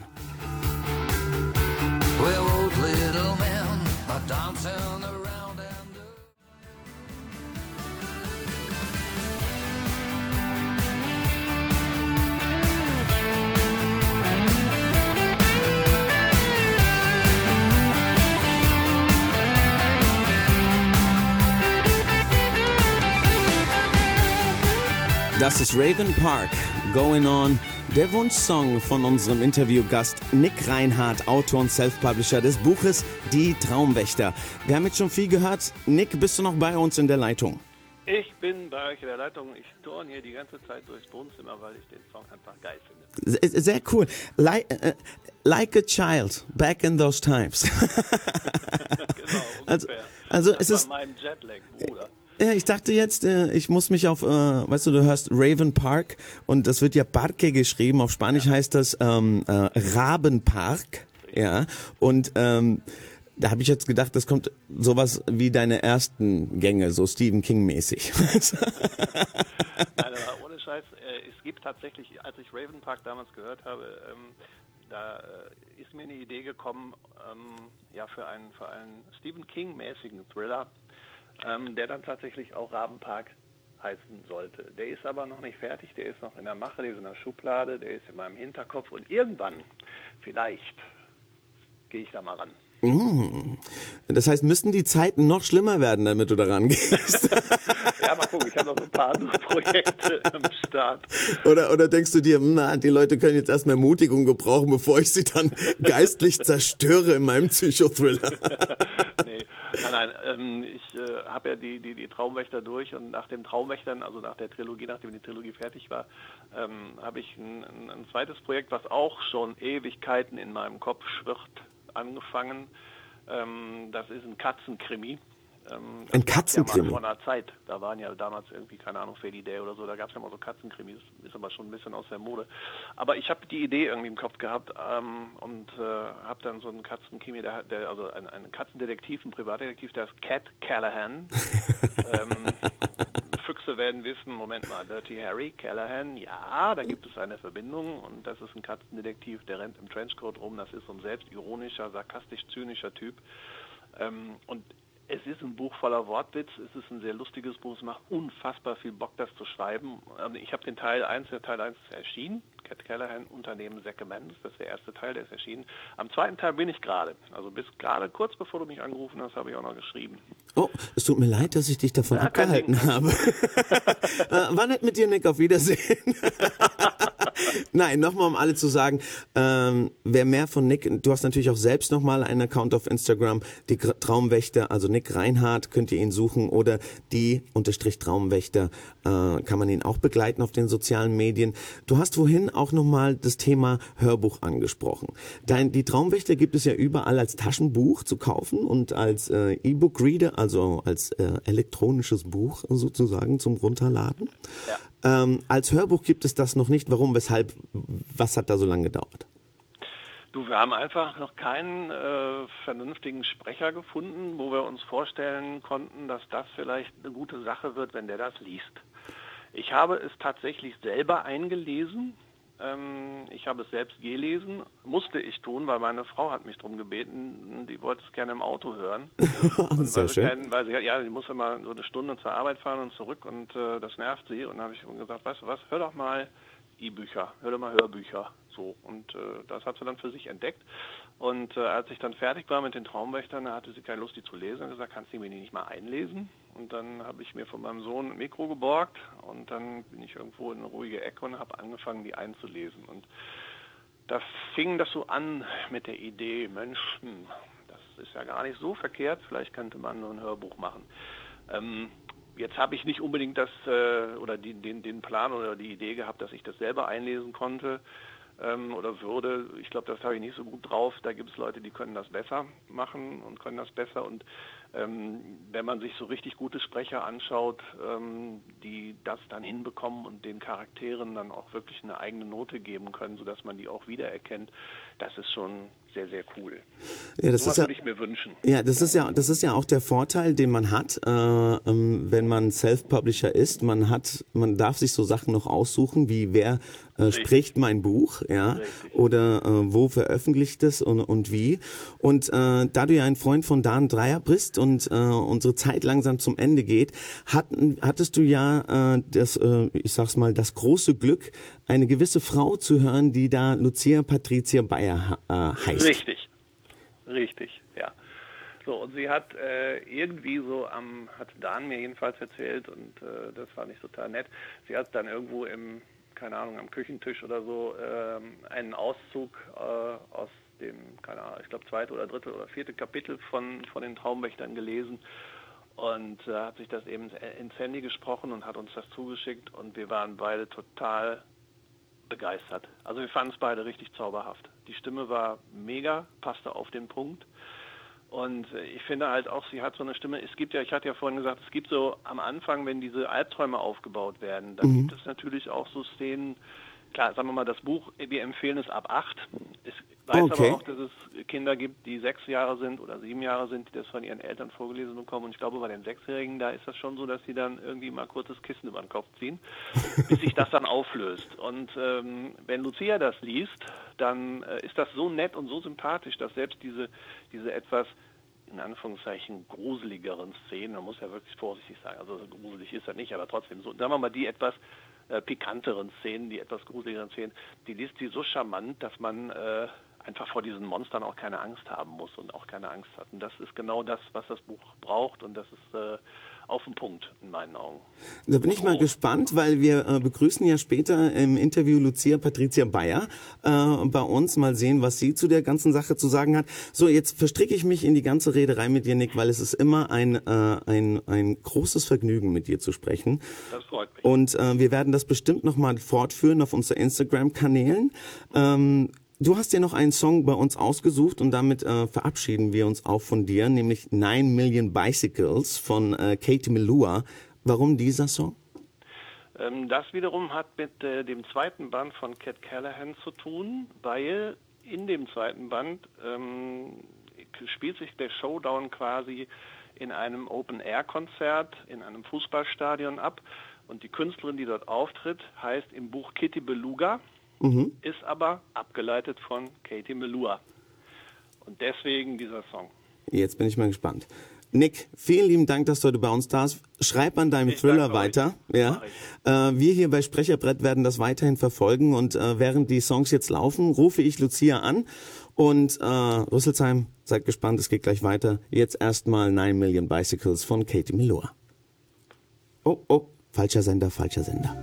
Das ist Raven Park, Going On, der Wunschsong von unserem Interviewgast Nick Reinhardt, Autor und Self-Publisher des Buches Die Traumwächter. Wir haben jetzt schon viel gehört. Nick, bist du noch bei uns in der Leitung? Ich bin bei euch in der Leitung. Ich turne hier die ganze Zeit durchs Wohnzimmer, weil ich den Song einfach geil finde. Sehr cool. Like, uh, like a child, back in those times. genau, also, also das es ist Jetlag, Bruder. Ja, ich dachte jetzt, äh, ich muss mich auf, äh, weißt du, du hörst Raven Park und das wird ja Parque geschrieben. Auf Spanisch ja. heißt das ähm, äh, Rabenpark. Ja, und ähm, da habe ich jetzt gedacht, das kommt sowas wie deine ersten Gänge, so Stephen King mäßig. Nein, aber ohne Scheiß, äh, es gibt tatsächlich, als ich Raven Park damals gehört habe, ähm, da äh, ist mir eine Idee gekommen, ähm, ja, für einen, für einen Stephen King mäßigen Thriller ähm, der dann tatsächlich auch Rabenpark heißen sollte. Der ist aber noch nicht fertig, der ist noch in der Mache, der ist in der Schublade, der ist in meinem Hinterkopf und irgendwann, vielleicht, gehe ich da mal ran. Mmh. Das heißt, müssten die Zeiten noch schlimmer werden, damit du daran gehst? ja, mal gucken, ich habe noch ein paar andere Projekte am Start. Oder, oder denkst du dir, na, die Leute können jetzt erstmal Ermutigung gebrauchen, bevor ich sie dann geistlich zerstöre in meinem Psychothriller? nee, nein, nein, ähm, ich äh, habe ja die, die, die Traumwächter durch und nach dem Traumwächtern, also nach der Trilogie, nachdem die Trilogie fertig war, ähm, habe ich ein, ein, zweites Projekt, was auch schon Ewigkeiten in meinem Kopf schwirrt angefangen. Ähm, das ist ein Katzenkrimi. Ähm, ein Katzenkrimi? Ja vor einer Zeit. Da waren ja damals irgendwie, keine Ahnung, Feli Day oder so, da gab es ja mal so Katzenkrimis. Ist aber schon ein bisschen aus der Mode. Aber ich habe die Idee irgendwie im Kopf gehabt ähm, und äh, habe dann so einen Katzenkrimi, der, der also ein, ein Katzendetektiv, ein Privatdetektiv, der ist Cat Callahan. ähm, Füchse werden wissen, Moment mal, Dirty Harry, Callahan, ja, da gibt es eine Verbindung und das ist ein Katzendetektiv, der rennt im Trenchcoat rum, das ist so ein selbstironischer, sarkastisch-zynischer Typ. Ähm, und es ist ein Buch voller Wortwitz, es ist ein sehr lustiges Buch, es macht unfassbar viel Bock, das zu schreiben. Ähm, ich habe den Teil 1, der Teil 1 ist erschienen, Cat Callahan, Unternehmen Secomans, das ist der erste Teil, der ist erschienen. Am zweiten Teil bin ich gerade, also bis gerade kurz bevor du mich angerufen hast, habe ich auch noch geschrieben. Oh, es tut mir leid, dass ich dich davon ja, abgehalten habe. äh, war nett mit dir, Nick, auf Wiedersehen. Nein, nochmal, um alle zu sagen, ähm, wer mehr von Nick, du hast natürlich auch selbst nochmal einen Account auf Instagram, die Traumwächter, also Nick Reinhardt, könnt ihr ihn suchen oder die unterstrich Traumwächter, äh, kann man ihn auch begleiten auf den sozialen Medien. Du hast wohin auch nochmal das Thema Hörbuch angesprochen. Dein, die Traumwächter gibt es ja überall als Taschenbuch zu kaufen und als äh, E-Book-Reader, also als äh, elektronisches Buch sozusagen zum Runterladen. Ja. Ähm, als Hörbuch gibt es das noch nicht. Warum, weshalb, was hat da so lange gedauert? Du, wir haben einfach noch keinen äh, vernünftigen Sprecher gefunden, wo wir uns vorstellen konnten, dass das vielleicht eine gute Sache wird, wenn der das liest. Ich habe es tatsächlich selber eingelesen. Ähm, ich habe es selbst gelesen, musste ich tun, weil meine Frau hat mich darum gebeten, die wollte es gerne im Auto hören. Sehr weil schön. Kein, weil sie, ja, sie muss immer so eine Stunde zur Arbeit fahren und zurück und äh, das nervt sie. Und dann habe ich gesagt, weißt du was, hör doch mal E-Bücher, hör doch mal Hörbücher. So, und äh, das hat sie dann für sich entdeckt. Und äh, als ich dann fertig war mit den Traumwächtern, hatte sie keine Lust, die zu lesen. Und gesagt, kannst du mir die nicht mal einlesen? Und dann habe ich mir von meinem Sohn ein Mikro geborgt und dann bin ich irgendwo in eine ruhige Ecke und habe angefangen, die einzulesen. Und da fing das so an mit der Idee, Mensch, hm, das ist ja gar nicht so verkehrt, vielleicht könnte man nur ein Hörbuch machen. Ähm, jetzt habe ich nicht unbedingt das äh, oder die, den, den Plan oder die Idee gehabt, dass ich das selber einlesen konnte ähm, oder würde. Ich glaube, das habe ich nicht so gut drauf. Da gibt es Leute, die können das besser machen und können das besser. Und wenn man sich so richtig gute Sprecher anschaut, ähm, die das dann hinbekommen und den Charakteren dann auch wirklich eine eigene Note geben können, sodass man die auch wiedererkennt, das ist schon sehr, sehr cool. Ja, das so ist ja, würde ich mir wünschen. Ja, das ist ja, das ist ja auch der Vorteil, den man hat, äh, ähm, wenn man Self-Publisher ist. Man hat, man darf sich so Sachen noch aussuchen, wie wer äh, spricht mein Buch, ja, Richtig. oder äh, wo veröffentlicht es und, und wie. Und äh, da du ja ein Freund von Dan Dreier bist und äh, unsere Zeit langsam zum Ende geht, hatten, hattest du ja äh, das, äh, ich sag's mal, das große Glück, eine gewisse Frau zu hören, die da Lucia Patricia Bayer äh, heißt. Richtig, richtig, ja. So, und sie hat äh, irgendwie so am, hat Dan mir jedenfalls erzählt und äh, das fand ich total nett. Sie hat dann irgendwo im, keine Ahnung, am Küchentisch oder so ähm, einen Auszug äh, aus dem, keine Ahnung, ich glaube zweite oder dritte oder vierte Kapitel von, von den Traumwächtern gelesen und äh, hat sich das eben ins Handy gesprochen und hat uns das zugeschickt und wir waren beide total begeistert. Also wir fanden es beide richtig zauberhaft. Die Stimme war mega, passte auf den Punkt. Und äh, ich finde halt auch, sie hat so eine Stimme, es gibt ja, ich hatte ja vorhin gesagt, es gibt so am Anfang, wenn diese Albträume aufgebaut werden, dann mhm. gibt es natürlich auch so Szenen, klar, sagen wir mal, das Buch, wir empfehlen es ab acht. Es weiß okay. aber auch, dass es Kinder gibt, die sechs Jahre sind oder sieben Jahre sind, die das von ihren Eltern vorgelesen bekommen. Und ich glaube, bei den Sechsjährigen, da ist das schon so, dass sie dann irgendwie mal kurz das Kissen über den Kopf ziehen, bis sich das dann auflöst. Und ähm, wenn Lucia das liest, dann äh, ist das so nett und so sympathisch, dass selbst diese, diese etwas in Anführungszeichen gruseligeren Szenen, man muss ja wirklich vorsichtig sein, also gruselig ist er nicht, aber trotzdem so, sagen wir mal, die etwas äh, pikanteren Szenen, die etwas gruseligeren Szenen, die liest sie so charmant, dass man äh, einfach vor diesen Monstern auch keine Angst haben muss und auch keine Angst hat. Und das ist genau das, was das Buch braucht und das ist äh, auf den Punkt in meinen Augen. Da bin ich mal gespannt, weil wir äh, begrüßen ja später im Interview Lucia Patricia Bayer äh, bei uns. Mal sehen, was sie zu der ganzen Sache zu sagen hat. So, jetzt verstricke ich mich in die ganze Rederei mit dir, Nick, weil es ist immer ein, äh, ein, ein großes Vergnügen, mit dir zu sprechen. Das freut mich. Und äh, wir werden das bestimmt nochmal fortführen auf unseren Instagram-Kanälen. Ähm, Du hast dir noch einen Song bei uns ausgesucht und damit äh, verabschieden wir uns auch von dir, nämlich Nine Million Bicycles von äh, Katie Melua. Warum dieser Song? Ähm, das wiederum hat mit äh, dem zweiten Band von Cat Callahan zu tun, weil in dem zweiten Band ähm, spielt sich der Showdown quasi in einem Open-Air-Konzert in einem Fußballstadion ab und die Künstlerin, die dort auftritt, heißt im Buch Kitty Beluga mhm. ist aber abgeleitet von Katie Melua. Und deswegen dieser Song. Jetzt bin ich mal gespannt. Nick, vielen lieben Dank, dass du heute bei uns da bist. Schreib an deinem ich Thriller weiter. Ja. Äh, wir hier bei Sprecherbrett werden das weiterhin verfolgen und äh, während die Songs jetzt laufen, rufe ich Lucia an und äh, Rüsselsheim, seid gespannt, es geht gleich weiter. Jetzt erstmal 9 Million Bicycles von Katie Melua. Oh, oh, falscher Sender, falscher Sender.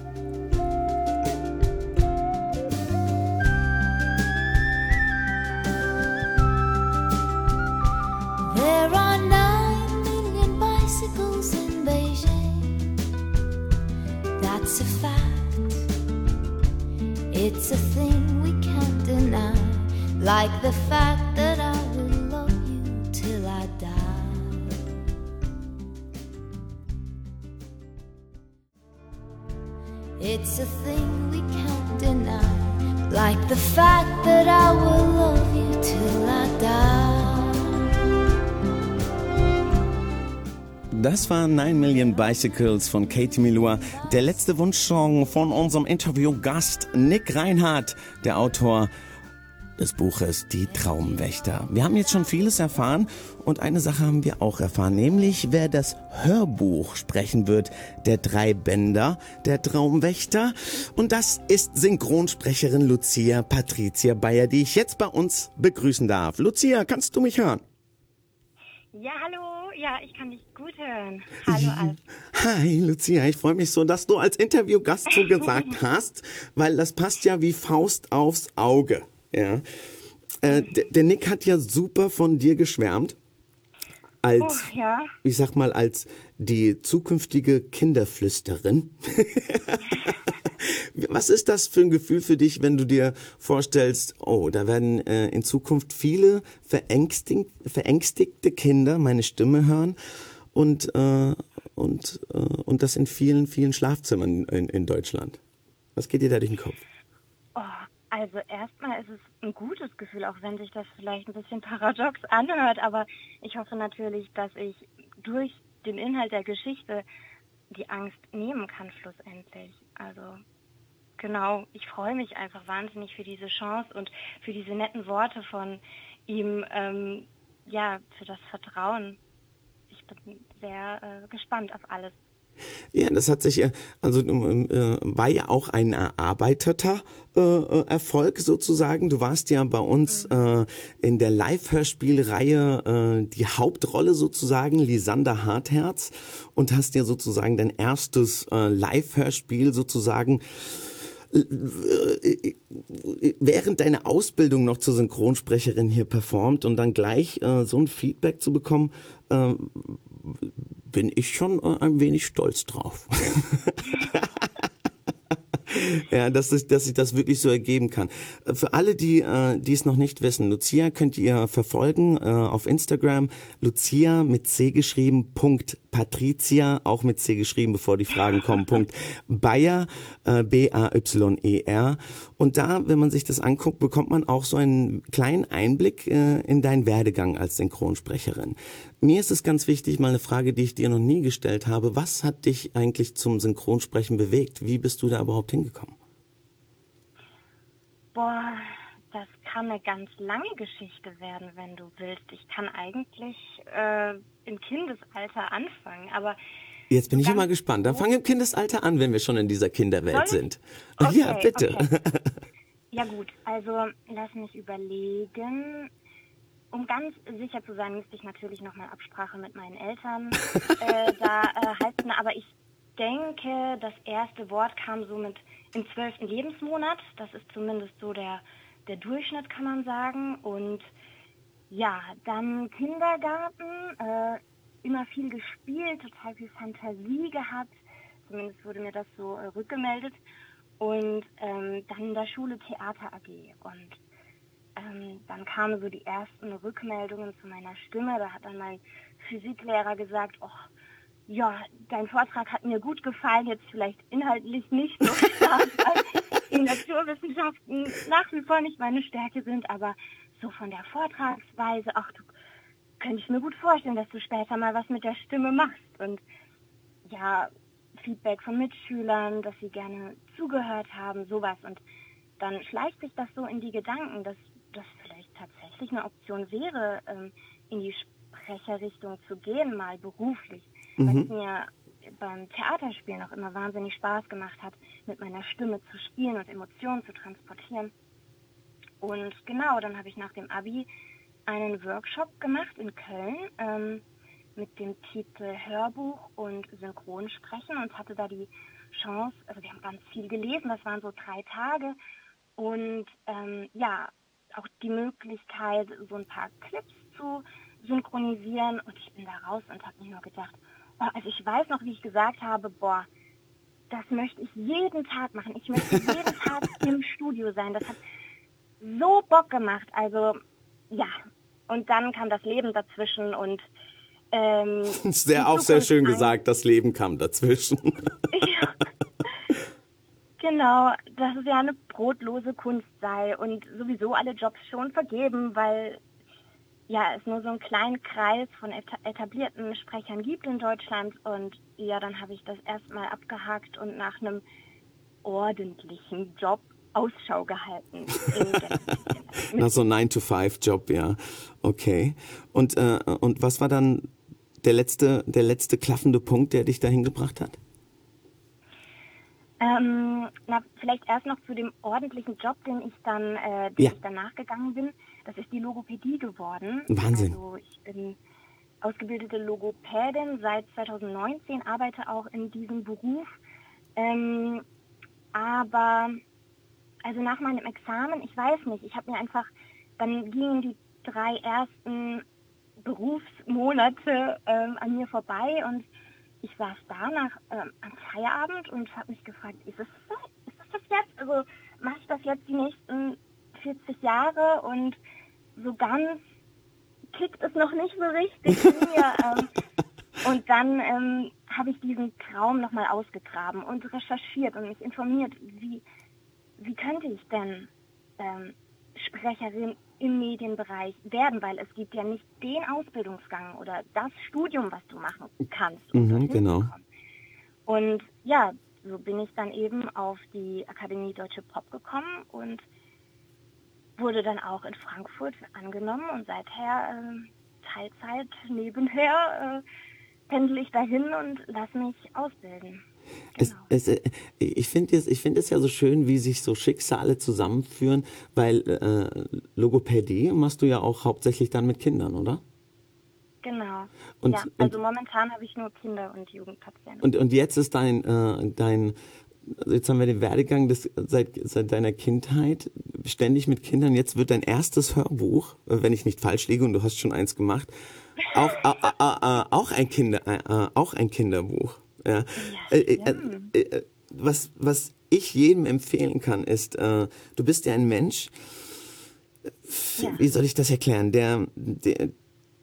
It's a thing we can't deny, like the fact that I will love you till I die. It's a thing we can't deny, like the fact that I will love you till I die. Das war 9 Million Bicycles von Katie Milua, der letzte Wunschsong von unserem Interviewgast Nick Reinhardt, der Autor des Buches Die Traumwächter. Wir haben jetzt schon vieles erfahren und eine Sache haben wir auch erfahren, nämlich wer das Hörbuch sprechen wird, der drei Bänder, der Traumwächter. Und das ist Synchronsprecherin Lucia Patricia Bayer, die ich jetzt bei uns begrüßen darf. Lucia, kannst du mich hören? Ja, hallo. Ja, ich kann dich gut hören. Hallo, Alf. Hi, Lucia, ich freue mich so, dass du als Interviewgast so gesagt hast, weil das passt ja wie Faust aufs Auge. Ja. Äh, der Nick hat ja super von dir geschwärmt. Als, Oh, ja. ich sag mal, als die zukünftige Kinderflüsterin. Was ist das für ein Gefühl für dich, wenn du dir vorstellst, oh, da werden äh, in Zukunft viele verängstigt, verängstigte Kinder meine Stimme hören und, äh, und, äh, und das in vielen, vielen Schlafzimmern in, in Deutschland? Was geht dir da durch den Kopf? Oh, also erstmal ist es ein gutes Gefühl, auch wenn sich das vielleicht ein bisschen paradox anhört, aber ich hoffe natürlich, dass ich durch den Inhalt der Geschichte die Angst nehmen kann schlussendlich. Also genau, ich freue mich einfach wahnsinnig für diese Chance und für diese netten Worte von ihm, ähm, ja, für das Vertrauen. Ich bin sehr äh, gespannt auf alles. Ja, das hat sich, äh, also ähm, äh, war ja auch ein erarbeiteter äh, äh, Erfolg sozusagen. Du warst ja bei uns äh, in der Live-Hörspielreihe äh, die Hauptrolle sozusagen, Lisander Hartherz, und hast ja sozusagen dein erstes Live-Hörspiel sozusagen äh, während deiner Ausbildung noch zur Synchronsprecherin hier performt und dann gleich so ein Feedback zu bekommen, bin ich schon äh, ein wenig stolz drauf. Ja, dass sich, dass sich das wirklich so ergeben kann. Äh, Für alle, die, äh, die es noch nicht wissen, Lucia könnt ihr verfolgen äh, auf Instagram. Lucia mit C geschrieben, Punkt Patricia, auch mit C geschrieben, bevor die Fragen kommen, Punkt Bayer, äh, B-A-Y-E-R. Und da, wenn man sich das anguckt, bekommt man auch so einen kleinen Einblick äh, in deinen Werdegang als Synchronsprecherin. Mir ist es ganz wichtig, mal eine Frage, die ich dir noch nie gestellt habe. Was hat dich eigentlich zum Synchronsprechen bewegt? Wie bist du da überhaupt hingekommen? Boah, das kann eine ganz lange Geschichte werden, wenn du willst. Ich kann eigentlich äh, im Kindesalter anfangen, aber Jetzt bin ich immer gespannt. Dann grob- fang im Kindesalter an, wenn wir schon in dieser Kinderwelt sind. Okay, ja, bitte. okay. ja gut, also lass mich überlegen. Um ganz sicher zu sein, müsste ich natürlich nochmal Absprache mit meinen Eltern äh, da äh, halten, aber ich denke, das erste Wort kam so mit im zwölften Lebensmonat. Das ist zumindest so der, der Durchschnitt, kann man sagen. Und ja, dann Kindergarten, äh, immer viel gespielt, total viel Fantasie gehabt. Zumindest wurde mir das so äh, rückgemeldet. Und ähm, dann in der Schule Theater AG. Und ähm, dann kamen so die ersten Rückmeldungen zu meiner Stimme. Da hat dann mein Physiklehrer gesagt, oh, ja, dein Vortrag hat mir gut gefallen, jetzt vielleicht inhaltlich nicht so stark, weil die Naturwissenschaften nach wie vor nicht meine Stärke sind, aber so von der Vortragsweise, ach du, könnte ich mir gut vorstellen, dass du später mal was mit der Stimme machst. Und ja, Feedback von Mitschülern, dass sie gerne zugehört haben, sowas. Und dann schleicht sich das so in die Gedanken, dass das vielleicht tatsächlich eine Option wäre, ähm, in die Sprecherrichtung zu gehen, mal beruflich. Weil es mir beim Theaterspielen auch immer wahnsinnig Spaß gemacht hat, mit meiner Stimme zu spielen und Emotionen zu transportieren. Und genau, dann habe ich nach dem Abi einen Workshop gemacht in Köln ähm, mit dem Titel Hörbuch und Synchronsprechen und hatte da die Chance, also wir haben ganz viel gelesen, das waren so drei Tage und ähm, ja, auch die Möglichkeit, so ein paar Clips zu synchronisieren und ich bin da raus und habe mir nur gedacht, oh, also ich weiß noch, wie ich gesagt habe, boah, das möchte ich jeden Tag machen. Ich möchte jeden Tag im Studio sein. Das hat so Bock gemacht. Also ja, und dann kam das Leben dazwischen und ähm, Sehr auch sehr schön ein- gesagt, das Leben kam dazwischen. Ja. Genau, dass es ja eine brotlose Kunst sei und sowieso alle Jobs schon vergeben, weil ja es nur so einen kleinen Kreis von etablierten Sprechern gibt in Deutschland und ja, dann habe ich das erstmal abgehakt und nach einem ordentlichen Job Ausschau gehalten. nach so einem 9-to-5-Job, ja. Okay. Und, äh, und was war dann der letzte, der letzte klaffende Punkt, der dich dahin gebracht hat? Ähm, na, vielleicht erst noch zu dem ordentlichen Job, den ich dann, äh, den ja. ich dann nachgegangen bin. Das ist die Logopädie geworden. Wahnsinn. Also ich bin ausgebildete Logopädin seit 2019, arbeite auch in diesem Beruf. Ähm, aber also nach meinem Examen, ich weiß nicht, ich habe mir einfach, dann gingen die drei ersten Berufsmonate ähm, an mir vorbei und ich saß da nach ähm, am Feierabend und habe mich gefragt, ist es das? Ist das, das jetzt? Also mache ich das jetzt die nächsten 40 Jahre und so ganz kickt es noch nicht so richtig in mir. Ähm, und dann ähm, habe ich diesen Traum nochmal ausgegraben und recherchiert und mich informiert, wie, wie könnte ich denn ähm, Sprecherin im Medienbereich werden, weil es gibt ja nicht den Ausbildungsgang oder das Studium, was du machen kannst. Um mhm, genau. Und ja, so bin ich dann eben auf die Akademie Deutsche Pop gekommen und wurde dann auch in Frankfurt angenommen und seither äh, Teilzeit nebenher äh, pendel ich dahin und lasse mich ausbilden. Genau. Es, es, äh, ich finde es, ich find es ja so schön, wie sich so Schicksale zusammenführen, weil äh, Logopädie machst du ja auch hauptsächlich dann mit Kindern, oder? Genau. Und, ja, also und, momentan habe ich nur Kinder- und Jugendpatienten. Und, und jetzt ist dein, äh, dein jetzt haben wir den Werdegang des, seit, seit deiner Kindheit, ständig mit Kindern. Jetzt wird dein erstes Hörbuch, äh, wenn ich nicht falsch liege und du hast schon eins gemacht, auch, auch, auch, ein, Kinder, auch ein Kinderbuch. Ja. ja äh, äh, äh, äh, was, was ich jedem empfehlen kann, ist, äh, du bist ja ein Mensch, ja. wie soll ich das erklären, der, der,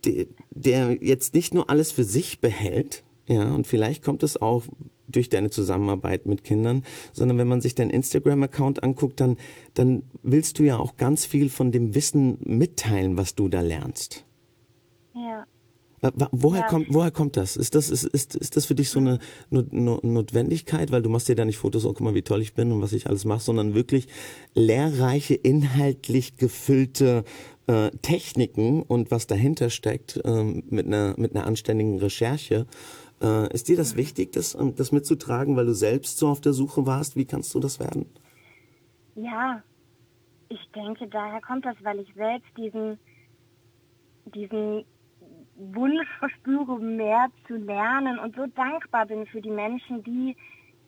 der, der jetzt nicht nur alles für sich behält, ja, und vielleicht kommt es auch durch deine Zusammenarbeit mit Kindern, sondern wenn man sich deinen Instagram-Account anguckt, dann, dann willst du ja auch ganz viel von dem Wissen mitteilen, was du da lernst. Ja. Woher ja. kommt, woher kommt das? Ist das, ist, ist, ist das für dich so eine Notwendigkeit, weil du machst dir da nicht Fotos, oh, guck mal, wie toll ich bin und was ich alles mache, sondern wirklich lehrreiche, inhaltlich gefüllte äh, Techniken und was dahinter steckt äh, mit einer mit einer anständigen Recherche. Äh, ist dir das wichtig, das, ähm, das mitzutragen, weil du selbst so auf der Suche warst? Wie kannst du das werden? Ja, ich denke, daher kommt das, weil ich selbst diesen diesen Wunsch verspüre, mehr zu lernen und so dankbar bin für die Menschen, die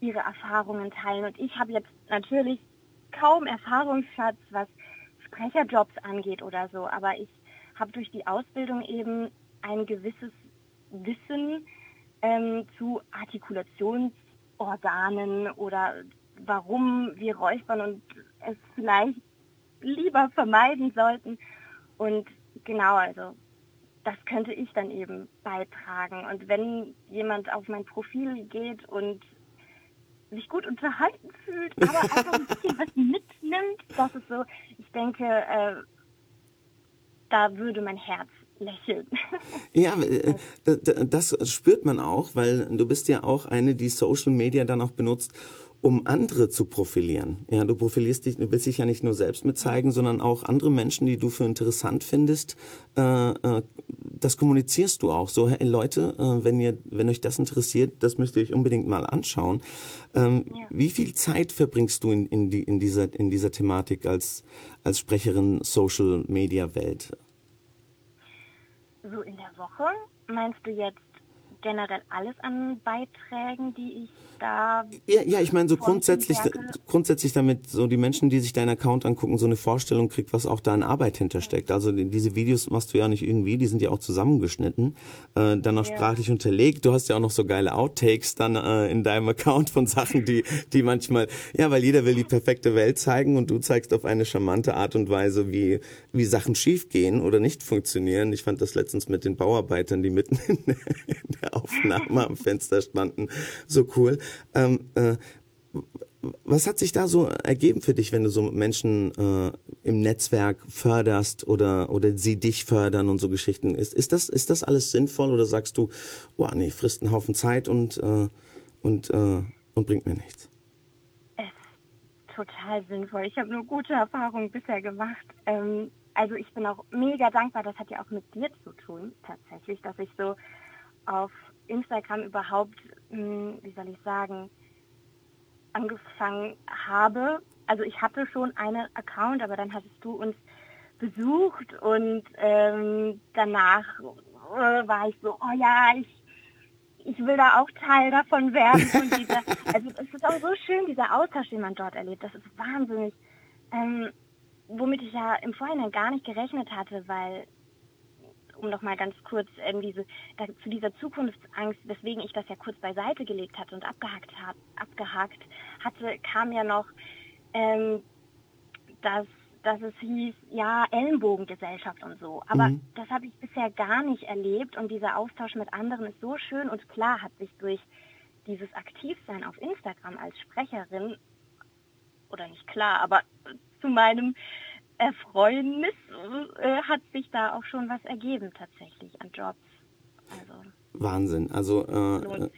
ihre Erfahrungen teilen. Und ich habe jetzt natürlich kaum Erfahrungsschatz, was Sprecherjobs angeht oder so, aber ich habe durch die Ausbildung eben ein gewisses Wissen ähm, zu Artikulationsorganen oder warum wir räuspern und es vielleicht lieber vermeiden sollten. Und genau, also das könnte ich dann eben beitragen. Und wenn jemand auf mein Profil geht und sich gut unterhalten fühlt, aber einfach ein bisschen was mitnimmt, das ist so, ich denke, äh, da würde mein Herz lächeln. Ja, äh, das spürt man auch, weil du bist ja auch eine, die Social Media dann auch benutzt, um andere zu profilieren. Ja, du profilierst dich, du willst dich ja nicht nur selbst mitzeigen, sondern auch andere Menschen, die du für interessant findest. Äh, äh, das kommunizierst du auch. So, hey, Leute, äh, wenn ihr, wenn euch das interessiert, das müsst ihr euch unbedingt mal anschauen. Ähm, ja. Wie viel Zeit verbringst du in, in, die, in dieser in dieser Thematik als als Sprecherin Social Media Welt? So in der Woche meinst du jetzt generell alles an Beiträgen, die ich da. Ja, ja ich meine, so grundsätzlich, grundsätzlich damit so die Menschen, die sich deinen Account angucken, so eine Vorstellung kriegt, was auch da an Arbeit hintersteckt. Also diese Videos machst du ja nicht irgendwie, die sind ja auch zusammengeschnitten, äh, dann noch ja. sprachlich unterlegt. Du hast ja auch noch so geile Outtakes dann äh, in deinem Account von Sachen, die, die manchmal, ja, weil jeder will die perfekte Welt zeigen und du zeigst auf eine charmante Art und Weise, wie, wie Sachen schiefgehen oder nicht funktionieren. Ich fand das letztens mit den Bauarbeitern, die mitten in der, in der Aufnahme am Fenster standen, so cool. Ähm, äh, was hat sich da so ergeben für dich, wenn du so Menschen äh, im Netzwerk förderst oder oder sie dich fördern und so Geschichten? Ist ist das ist das alles sinnvoll oder sagst du, oh nee, frisst einen Haufen Zeit und äh, und äh, und bringt mir nichts? Es ist total sinnvoll. Ich habe nur gute Erfahrungen bisher gemacht. Ähm, also ich bin auch mega dankbar. Das hat ja auch mit dir zu tun tatsächlich, dass ich so auf Instagram überhaupt, mh, wie soll ich sagen, angefangen habe. Also ich hatte schon einen Account, aber dann hattest du uns besucht und ähm, danach äh, war ich so, oh ja, ich, ich will da auch Teil davon werden. Und dieser, also es ist auch so schön, dieser Austausch, den man dort erlebt. Das ist wahnsinnig, ähm, womit ich ja im Vorhinein gar nicht gerechnet hatte, weil um noch mal ganz kurz ähm, diese, da, zu dieser Zukunftsangst, weswegen ich das ja kurz beiseite gelegt hatte und abgehakt, hat, abgehakt hatte, kam ja noch, ähm, dass, dass es hieß, ja, Ellenbogengesellschaft und so. Aber mhm. das habe ich bisher gar nicht erlebt und dieser Austausch mit anderen ist so schön und klar hat sich durch dieses Aktivsein auf Instagram als Sprecherin, oder nicht klar, aber zu meinem Erfreunis äh, hat sich da auch schon was ergeben tatsächlich an Jobs. Also, Wahnsinn. Also äh, äh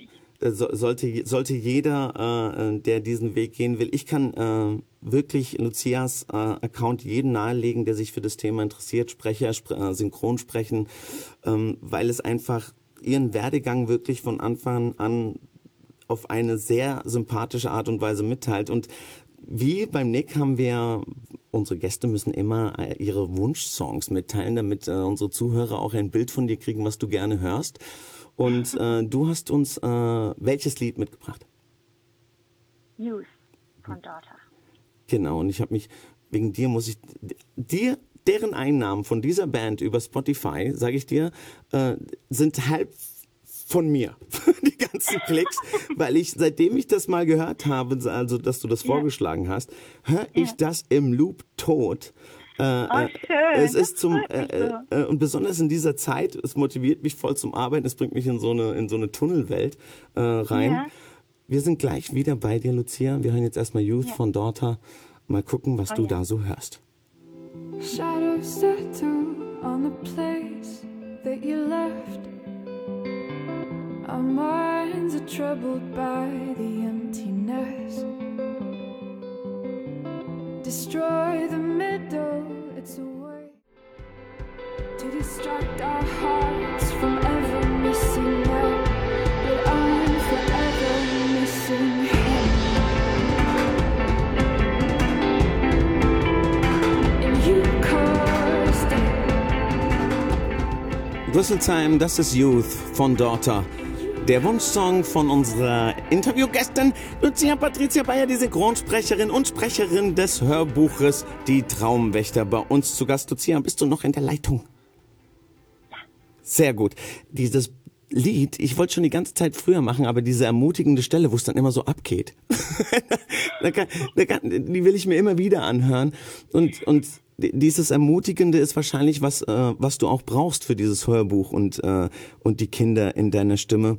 sollte, sollte jeder, äh, der diesen Weg gehen will, ich kann äh, wirklich Lucias äh, Account jeden nahelegen, der sich für das Thema interessiert, Sprecher, Spre äh, Synchron sprechen, ähm, weil es einfach ihren Werdegang wirklich von Anfang an auf eine sehr sympathische Art und Weise mitteilt. Und wie beim Nick haben wir unsere Gäste müssen immer äh, ihre Wunschsongs mitteilen, damit äh, unsere Zuhörer auch ein Bild von dir kriegen, was du gerne hörst. Und äh, du hast uns äh, welches Lied mitgebracht? Youth von Daughter. Genau, und ich habe mich, wegen dir muss ich, dir, deren Einnahmen von dieser Band über Spotify, sage ich dir, äh, sind halb von mir, die ganzen Klicks, weil ich, seitdem ich das mal gehört habe, also dass du das ja. vorgeschlagen hast, höre ich ja. das im Loop tot. Äh, oh, äh, schön. Es ist zum äh, äh, und besonders in dieser Zeit, es motiviert mich voll zum Arbeiten, es bringt mich in so eine in so eine Tunnelwelt äh, rein. Ja. Wir sind gleich wieder bei dir, Lucia. Wir hören jetzt erstmal Youth von Daughter. Mal gucken, was oh, du da so hörst. Shadows tattoo on the place that you left. Our minds are troubled by the emptiness. Destroy the middle, it's a way to distract our hearts from ever missing out. Youth Daughter. Der Wunschsong von unserer Interviewgästin Lucia Patricia Bayer, die Synchronsprecherin und Sprecherin des Hörbuches Die Traumwächter bei uns zu Gast. Lucia, bist du noch in der Leitung? Sehr gut. Dieses Lied, ich wollte schon die ganze Zeit früher machen, aber diese ermutigende Stelle, wo es dann immer so abgeht, da kann, da kann, die will ich mir immer wieder anhören. Und, und dieses Ermutigende ist wahrscheinlich was, äh, was du auch brauchst für dieses Hörbuch und, äh, und die Kinder in deiner Stimme.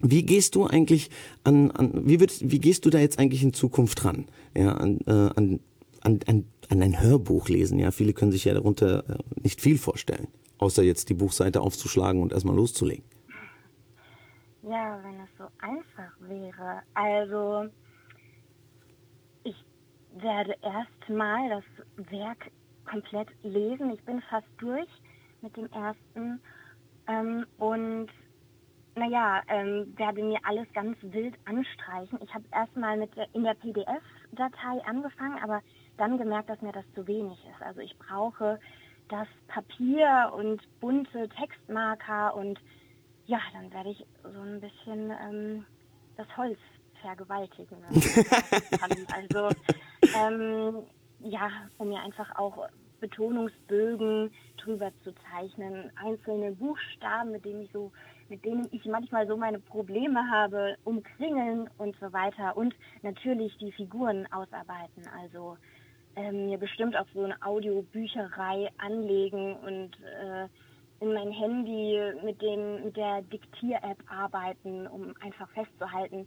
Wie gehst du eigentlich an, an wie, wird, wie gehst du da jetzt eigentlich in Zukunft ran? Ja, an, äh, an, an, an, an ein Hörbuch lesen. Ja, viele können sich ja darunter äh, nicht viel vorstellen, außer jetzt die Buchseite aufzuschlagen und erstmal loszulegen. Ja, wenn es so einfach wäre. Also ich werde erstmal das Werk komplett lesen. Ich bin fast durch mit dem ersten ähm, und naja, ähm, werde mir alles ganz wild anstreichen. Ich habe erstmal mit in der PDF-Datei angefangen, aber dann gemerkt, dass mir das zu wenig ist. Also ich brauche das Papier und bunte Textmarker und ja, dann werde ich so ein bisschen ähm, das Holz vergewaltigen. also ähm, ja, um mir einfach auch Betonungsbögen drüber zu zeichnen, einzelne Buchstaben, mit denen ich so mit denen ich manchmal so meine Probleme habe, umkringeln und so weiter. Und natürlich die Figuren ausarbeiten. Also ähm, mir bestimmt auch so eine Audiobücherei anlegen und äh, in mein Handy mit dem mit der Diktier-App arbeiten, um einfach festzuhalten,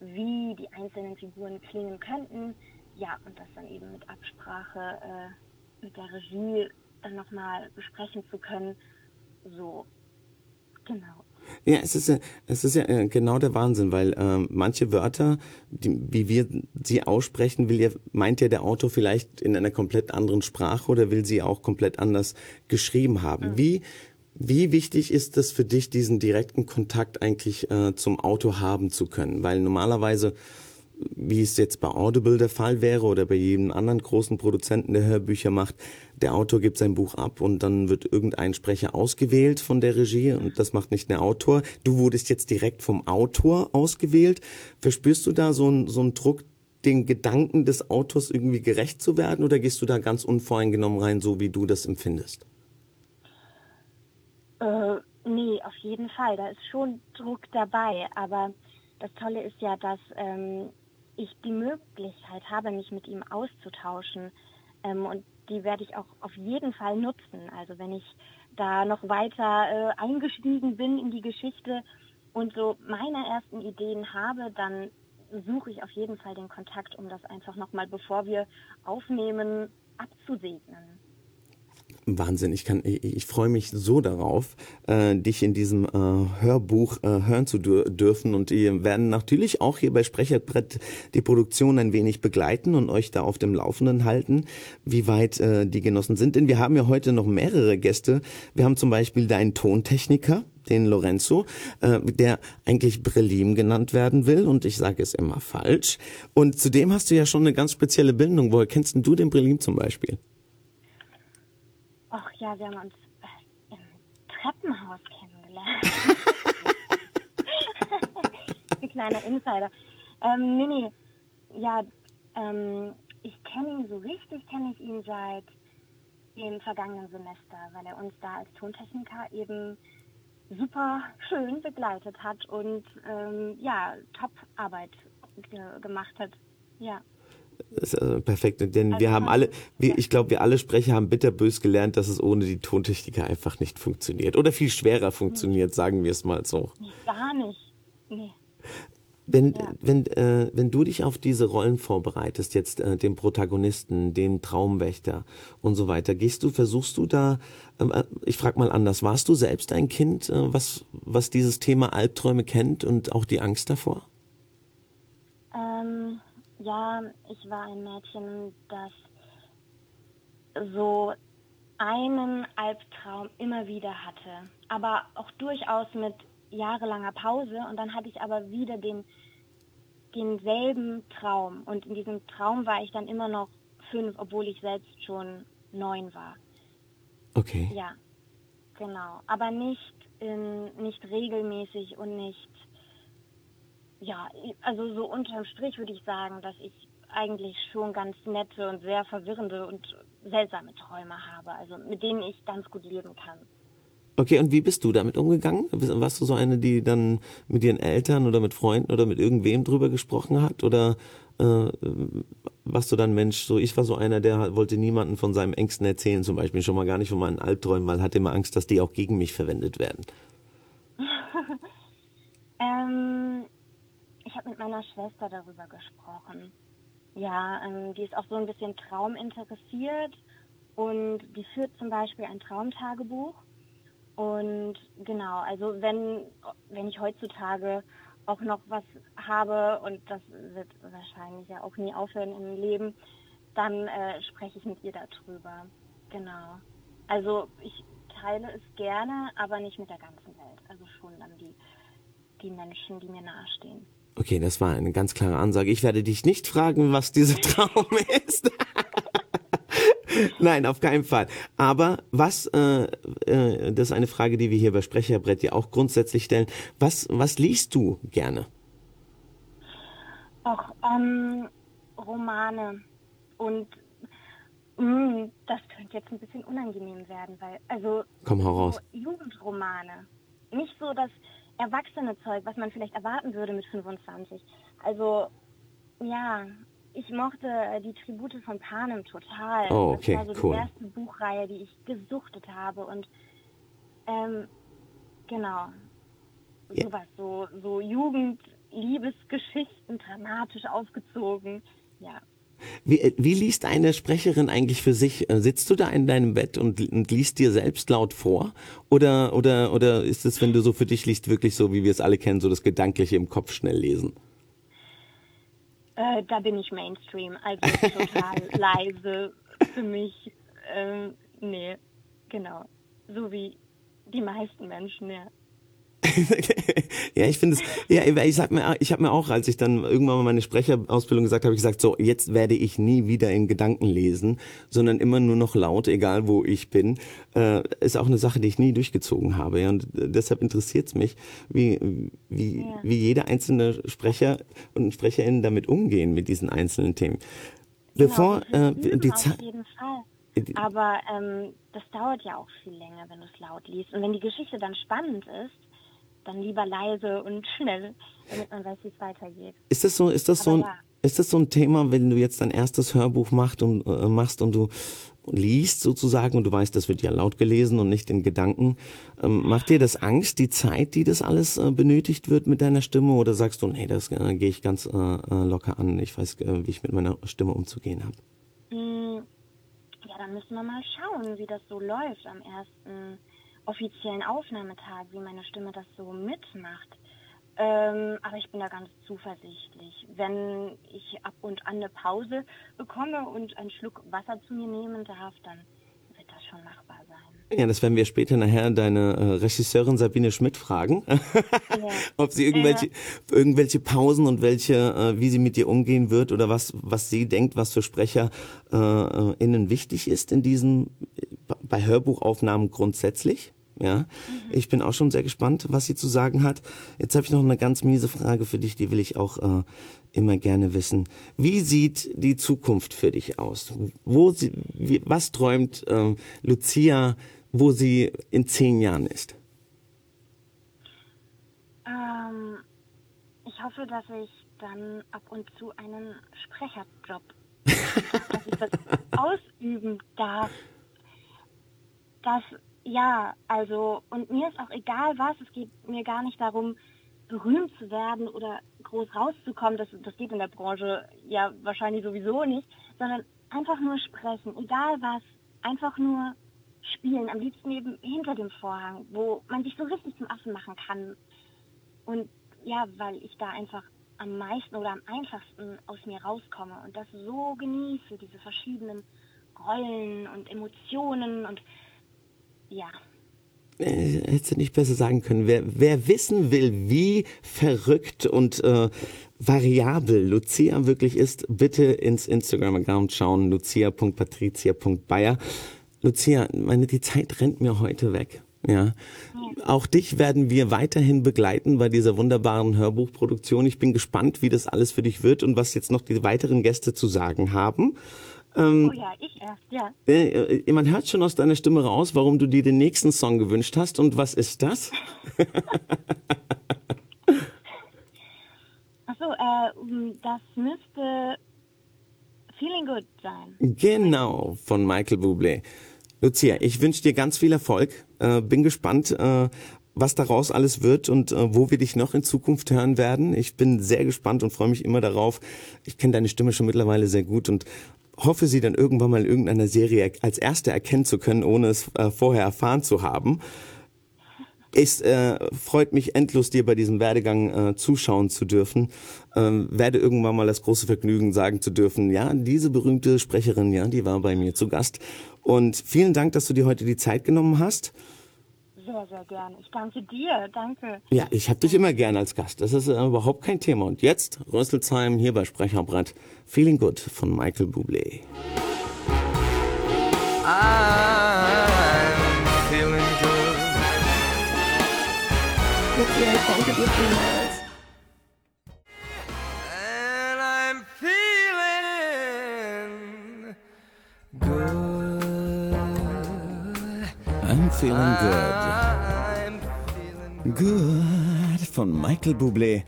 wie die einzelnen Figuren klingen könnten. Ja, und das dann eben mit Absprache äh, mit der Regie dann nochmal besprechen zu können. So, genau. Ja, es ist ja, es ist ja äh, genau der Wahnsinn, weil äh, manche Wörter, die, wie wir sie aussprechen, will ja, meint ja der Autor vielleicht in einer komplett anderen Sprache oder will sie auch komplett anders geschrieben haben. Mhm. Wie wie wichtig ist es für dich, diesen direkten Kontakt eigentlich äh, zum Autor haben zu können? Weil normalerweise wie es jetzt bei Audible der Fall wäre oder bei jedem anderen großen Produzenten, der Hörbücher macht, der Autor gibt sein Buch ab und dann wird irgendein Sprecher ausgewählt von der Regie und das macht nicht der Autor. Du wurdest jetzt direkt vom Autor ausgewählt. Verspürst du da so einen so einen Druck, den Gedanken des Autors irgendwie gerecht zu werden oder gehst du da ganz unvoreingenommen rein, so wie du das empfindest? Äh, nee, auf jeden Fall. Da ist schon Druck dabei, aber das Tolle ist ja, dass ähm, ich die Möglichkeit habe, mich mit ihm auszutauschen. Ähm, und die werde ich auch auf jeden Fall nutzen. Also wenn ich da noch weiter äh, eingestiegen bin in die Geschichte und so meine ersten Ideen habe, dann suche ich auf jeden Fall den Kontakt, um das einfach nochmal, bevor wir aufnehmen, abzusegnen. Wahnsinn, ich kann, ich, ich freue mich so darauf, äh, dich in diesem äh, Hörbuch äh, hören zu dürfen und wir werden natürlich auch hier bei Sprecherbrett die Produktion ein wenig begleiten und euch da auf dem Laufenden halten, wie weit äh, die Genossen sind. Denn wir haben ja heute noch mehrere Gäste. Wir haben zum Beispiel deinen Tontechniker, den Lorenzo, äh, der eigentlich Brelim genannt werden will und ich sage es immer falsch. Und zudem hast du ja schon eine ganz spezielle Bindung. Woher kennst denn du den Brelim zum Beispiel? Ach ja, wir haben uns äh, im Treppenhaus kennengelernt. Ein kleiner Insider. Ähm, nee, nee. Ja, ähm, ich kenne ihn so richtig, kenne ich ihn seit dem vergangenen Semester, weil er uns da als Tontechniker eben super schön begleitet hat und ähm, ja, Top-Arbeit ge gemacht hat. Ja. Das ist also perfekt, denn also, wir haben alle, wir, ich glaube, wir alle Sprecher haben bitterbös gelernt, dass es ohne die Tontechniker einfach nicht funktioniert. Oder viel schwerer funktioniert, sagen wir es mal so. Gar nicht. Nee. Wenn, ja. wenn, äh, wenn du dich auf diese Rollen vorbereitest, jetzt äh, den Protagonisten, den Traumwächter und so weiter, gehst du, versuchst du da, ähm, äh, ich frage mal anders, warst du selbst ein Kind, äh, was, was dieses Thema Albträume kennt und auch die Angst davor? Ähm, ja, ich war ein Mädchen, das so einen Albtraum immer wieder hatte, aber auch durchaus mit jahrelanger Pause und dann hatte ich aber wieder den denselben Traum und in diesem Traum war ich dann immer noch fünf, obwohl ich selbst schon neun war. Okay. Ja, genau, aber nicht in, nicht regelmäßig und nicht ja, also so unterm Strich würde ich sagen, dass ich eigentlich schon ganz nette und sehr verwirrende und seltsame Träume habe, also mit denen ich ganz gut leben kann. Okay, und wie bist du damit umgegangen? Warst du so eine, die dann mit ihren Eltern oder mit Freunden oder mit irgendwem drüber gesprochen hat? Oder äh, warst du dann Mensch, so ich war so einer, der wollte niemanden von seinem Ängsten erzählen, zum Beispiel schon mal gar nicht von meinen Albträumen, weil hatte immer Angst, dass die auch gegen mich verwendet werden. ähm, habe mit meiner Schwester darüber gesprochen. Ja, ähm, die ist auch so ein bisschen trauminteressiert und die führt zum Beispiel ein Traumtagebuch. Und genau, also wenn, wenn ich heutzutage auch noch was habe, und das wird wahrscheinlich ja auch nie aufhören im Leben, dann äh, spreche ich mit ihr darüber. Genau. Also ich teile es gerne, aber nicht mit der ganzen Welt. Also schon dann die, die Menschen, die mir nahestehen. Okay, das war eine ganz klare Ansage. Ich werde dich nicht fragen, was dieser Traum ist. Nein, auf keinen Fall. Aber was, äh, äh, das ist eine Frage, die wir hier bei Sprecherbrett ja auch grundsätzlich stellen. Was, was liest du gerne? Ach, ähm, Romane. Und mh, mm, das könnte jetzt ein bisschen unangenehm werden, weil, also. Komm heraus. So Jugendromane. Nicht so, dass erwachsene Zeug, was man vielleicht erwarten würde mit 25. Also, ja, ich mochte die Tribute von Panem total. Oh, okay, das war so cool. die erste Buchreihe, die ich gesuchtet habe und ähm, genau. Yeah. Sowas, so, so Jugend, Liebesgeschichten dramatisch aufgezogen. Ja. Wie, äh, wie liest eine Sprecherin eigentlich für sich? Äh, sitzt du da in deinem Bett und, und liest dir selbst laut vor? Oder, oder, oder ist es, wenn du so für dich liest, wirklich so, wie wir es alle kennen, so das Gedankliche im Kopf schnell lesen? Äh, da bin ich Mainstream, also total leise für mich. Ähm, nee, genau. So wie die meisten Menschen, ja. ja, ich finde es, ja, ich sag mir, ich habe mir auch, als ich dann irgendwann mal meine Sprecherausbildung gesagt habe, ich gesagt, so, jetzt werde ich nie wieder in Gedanken lesen, sondern immer nur noch laut, egal wo ich bin. Äh, ist auch eine Sache, die ich nie durchgezogen habe. Ja, und deshalb interessiert es mich, wie, wie, ja. wie jeder einzelne Sprecher und Sprecherin damit umgehen mit diesen einzelnen Themen. Genau, Bevor äh, die Zeit. Aber ähm, das dauert ja auch viel länger, wenn du es laut liest. Und wenn die Geschichte dann spannend ist, dann lieber leise und schnell, damit man weiß, wie es weitergeht. Ist das so, ist das so ein, ja. ist das so ein Thema, wenn du jetzt dein erstes Hörbuch macht und, äh, machst und du liest sozusagen und du weißt, das wird ja laut gelesen und nicht in Gedanken. Ähm, macht dir das Angst, die Zeit, die das alles äh, benötigt wird mit deiner Stimme oder sagst du, nee, das äh, gehe ich ganz äh, äh, locker an, ich weiß, äh, wie ich mit meiner Stimme umzugehen habe? Mm, ja, dann müssen wir mal schauen, wie das so läuft am ersten offiziellen Aufnahmetag, wie meine Stimme das so mitmacht. Ähm, aber ich bin da ganz zuversichtlich. Wenn ich ab und an eine Pause bekomme und einen Schluck Wasser zu mir nehmen darf, dann wird das schon machbar sein. Ja, das werden wir später nachher deine äh, Regisseurin Sabine Schmidt fragen, ja. ob sie irgendwelche, ja. irgendwelche Pausen und welche, äh, wie sie mit dir umgehen wird oder was, was sie denkt, was für Sprecher äh, äh innen wichtig ist in diesen, bei Hörbuchaufnahmen grundsätzlich. Ja, mhm. ich bin auch schon sehr gespannt, was sie zu sagen hat. Jetzt habe ich noch eine ganz miese Frage für dich, die will ich auch äh, immer gerne wissen. Wie sieht die Zukunft für dich aus? Wo sie, wie, was träumt äh, Lucia, wo sie in zehn Jahren ist? Ähm, ich hoffe, dass ich dann ab und zu einen Sprecherjob, dass ich das ausüben darf. Dass ja, also, und mir ist auch egal was, es geht mir gar nicht darum, berühmt zu werden oder groß rauszukommen, das, das geht in der Branche ja wahrscheinlich sowieso nicht, sondern einfach nur sprechen, egal was, einfach nur spielen, am liebsten eben hinter dem Vorhang, wo man sich so richtig zum Affen machen kann. Und ja, weil ich da einfach am meisten oder am einfachsten aus mir rauskomme und das so genieße, diese verschiedenen Rollen und Emotionen und ja. Äh, hättest du nicht besser sagen können. Wer, wer wissen will, wie verrückt und äh, variabel Lucia wirklich ist, bitte ins Instagram-Account schauen, lucia.patricia.bayer. Lucia, meine, die Zeit rennt mir heute weg. Ja. Auch dich werden wir weiterhin begleiten bei dieser wunderbaren Hörbuchproduktion. Ich bin gespannt, wie das alles für dich wird und was jetzt noch die weiteren Gäste zu sagen haben. Ähm, oh ja, ich erst, ja. Äh, man hört schon aus deiner Stimme raus, warum du dir den nächsten Song gewünscht hast. Und was ist das? Achso, äh, das müsste Feeling Good sein. Genau, von Michael Bublé. Lucia, ich wünsche dir ganz viel Erfolg. Äh, bin gespannt, äh, was daraus alles wird und äh, wo wir dich noch in Zukunft hören werden. Ich bin sehr gespannt und freue mich immer darauf. Ich kenne deine Stimme schon mittlerweile sehr gut und hoffe, sie dann irgendwann mal in irgendeiner Serie als erste erkennen zu können, ohne es äh, vorher erfahren zu haben. Es äh, freut mich endlos, dir bei diesem Werdegang äh, zuschauen zu dürfen. Ähm, werde irgendwann mal das große Vergnügen sagen zu dürfen, ja, diese berühmte Sprecherin, ja, die war bei mir zu Gast. Und vielen Dank, dass du dir heute die Zeit genommen hast. Sehr, sehr gerne. Ich danke dir. Danke. Ja, ich habe dich immer gern als Gast. Das ist äh, überhaupt kein Thema. Und jetzt Rösselsheim hier bei Sprecherbrett. Feeling Good von Michael Bublé. I'm feeling good. Feeling good. Good von Michael Bublé.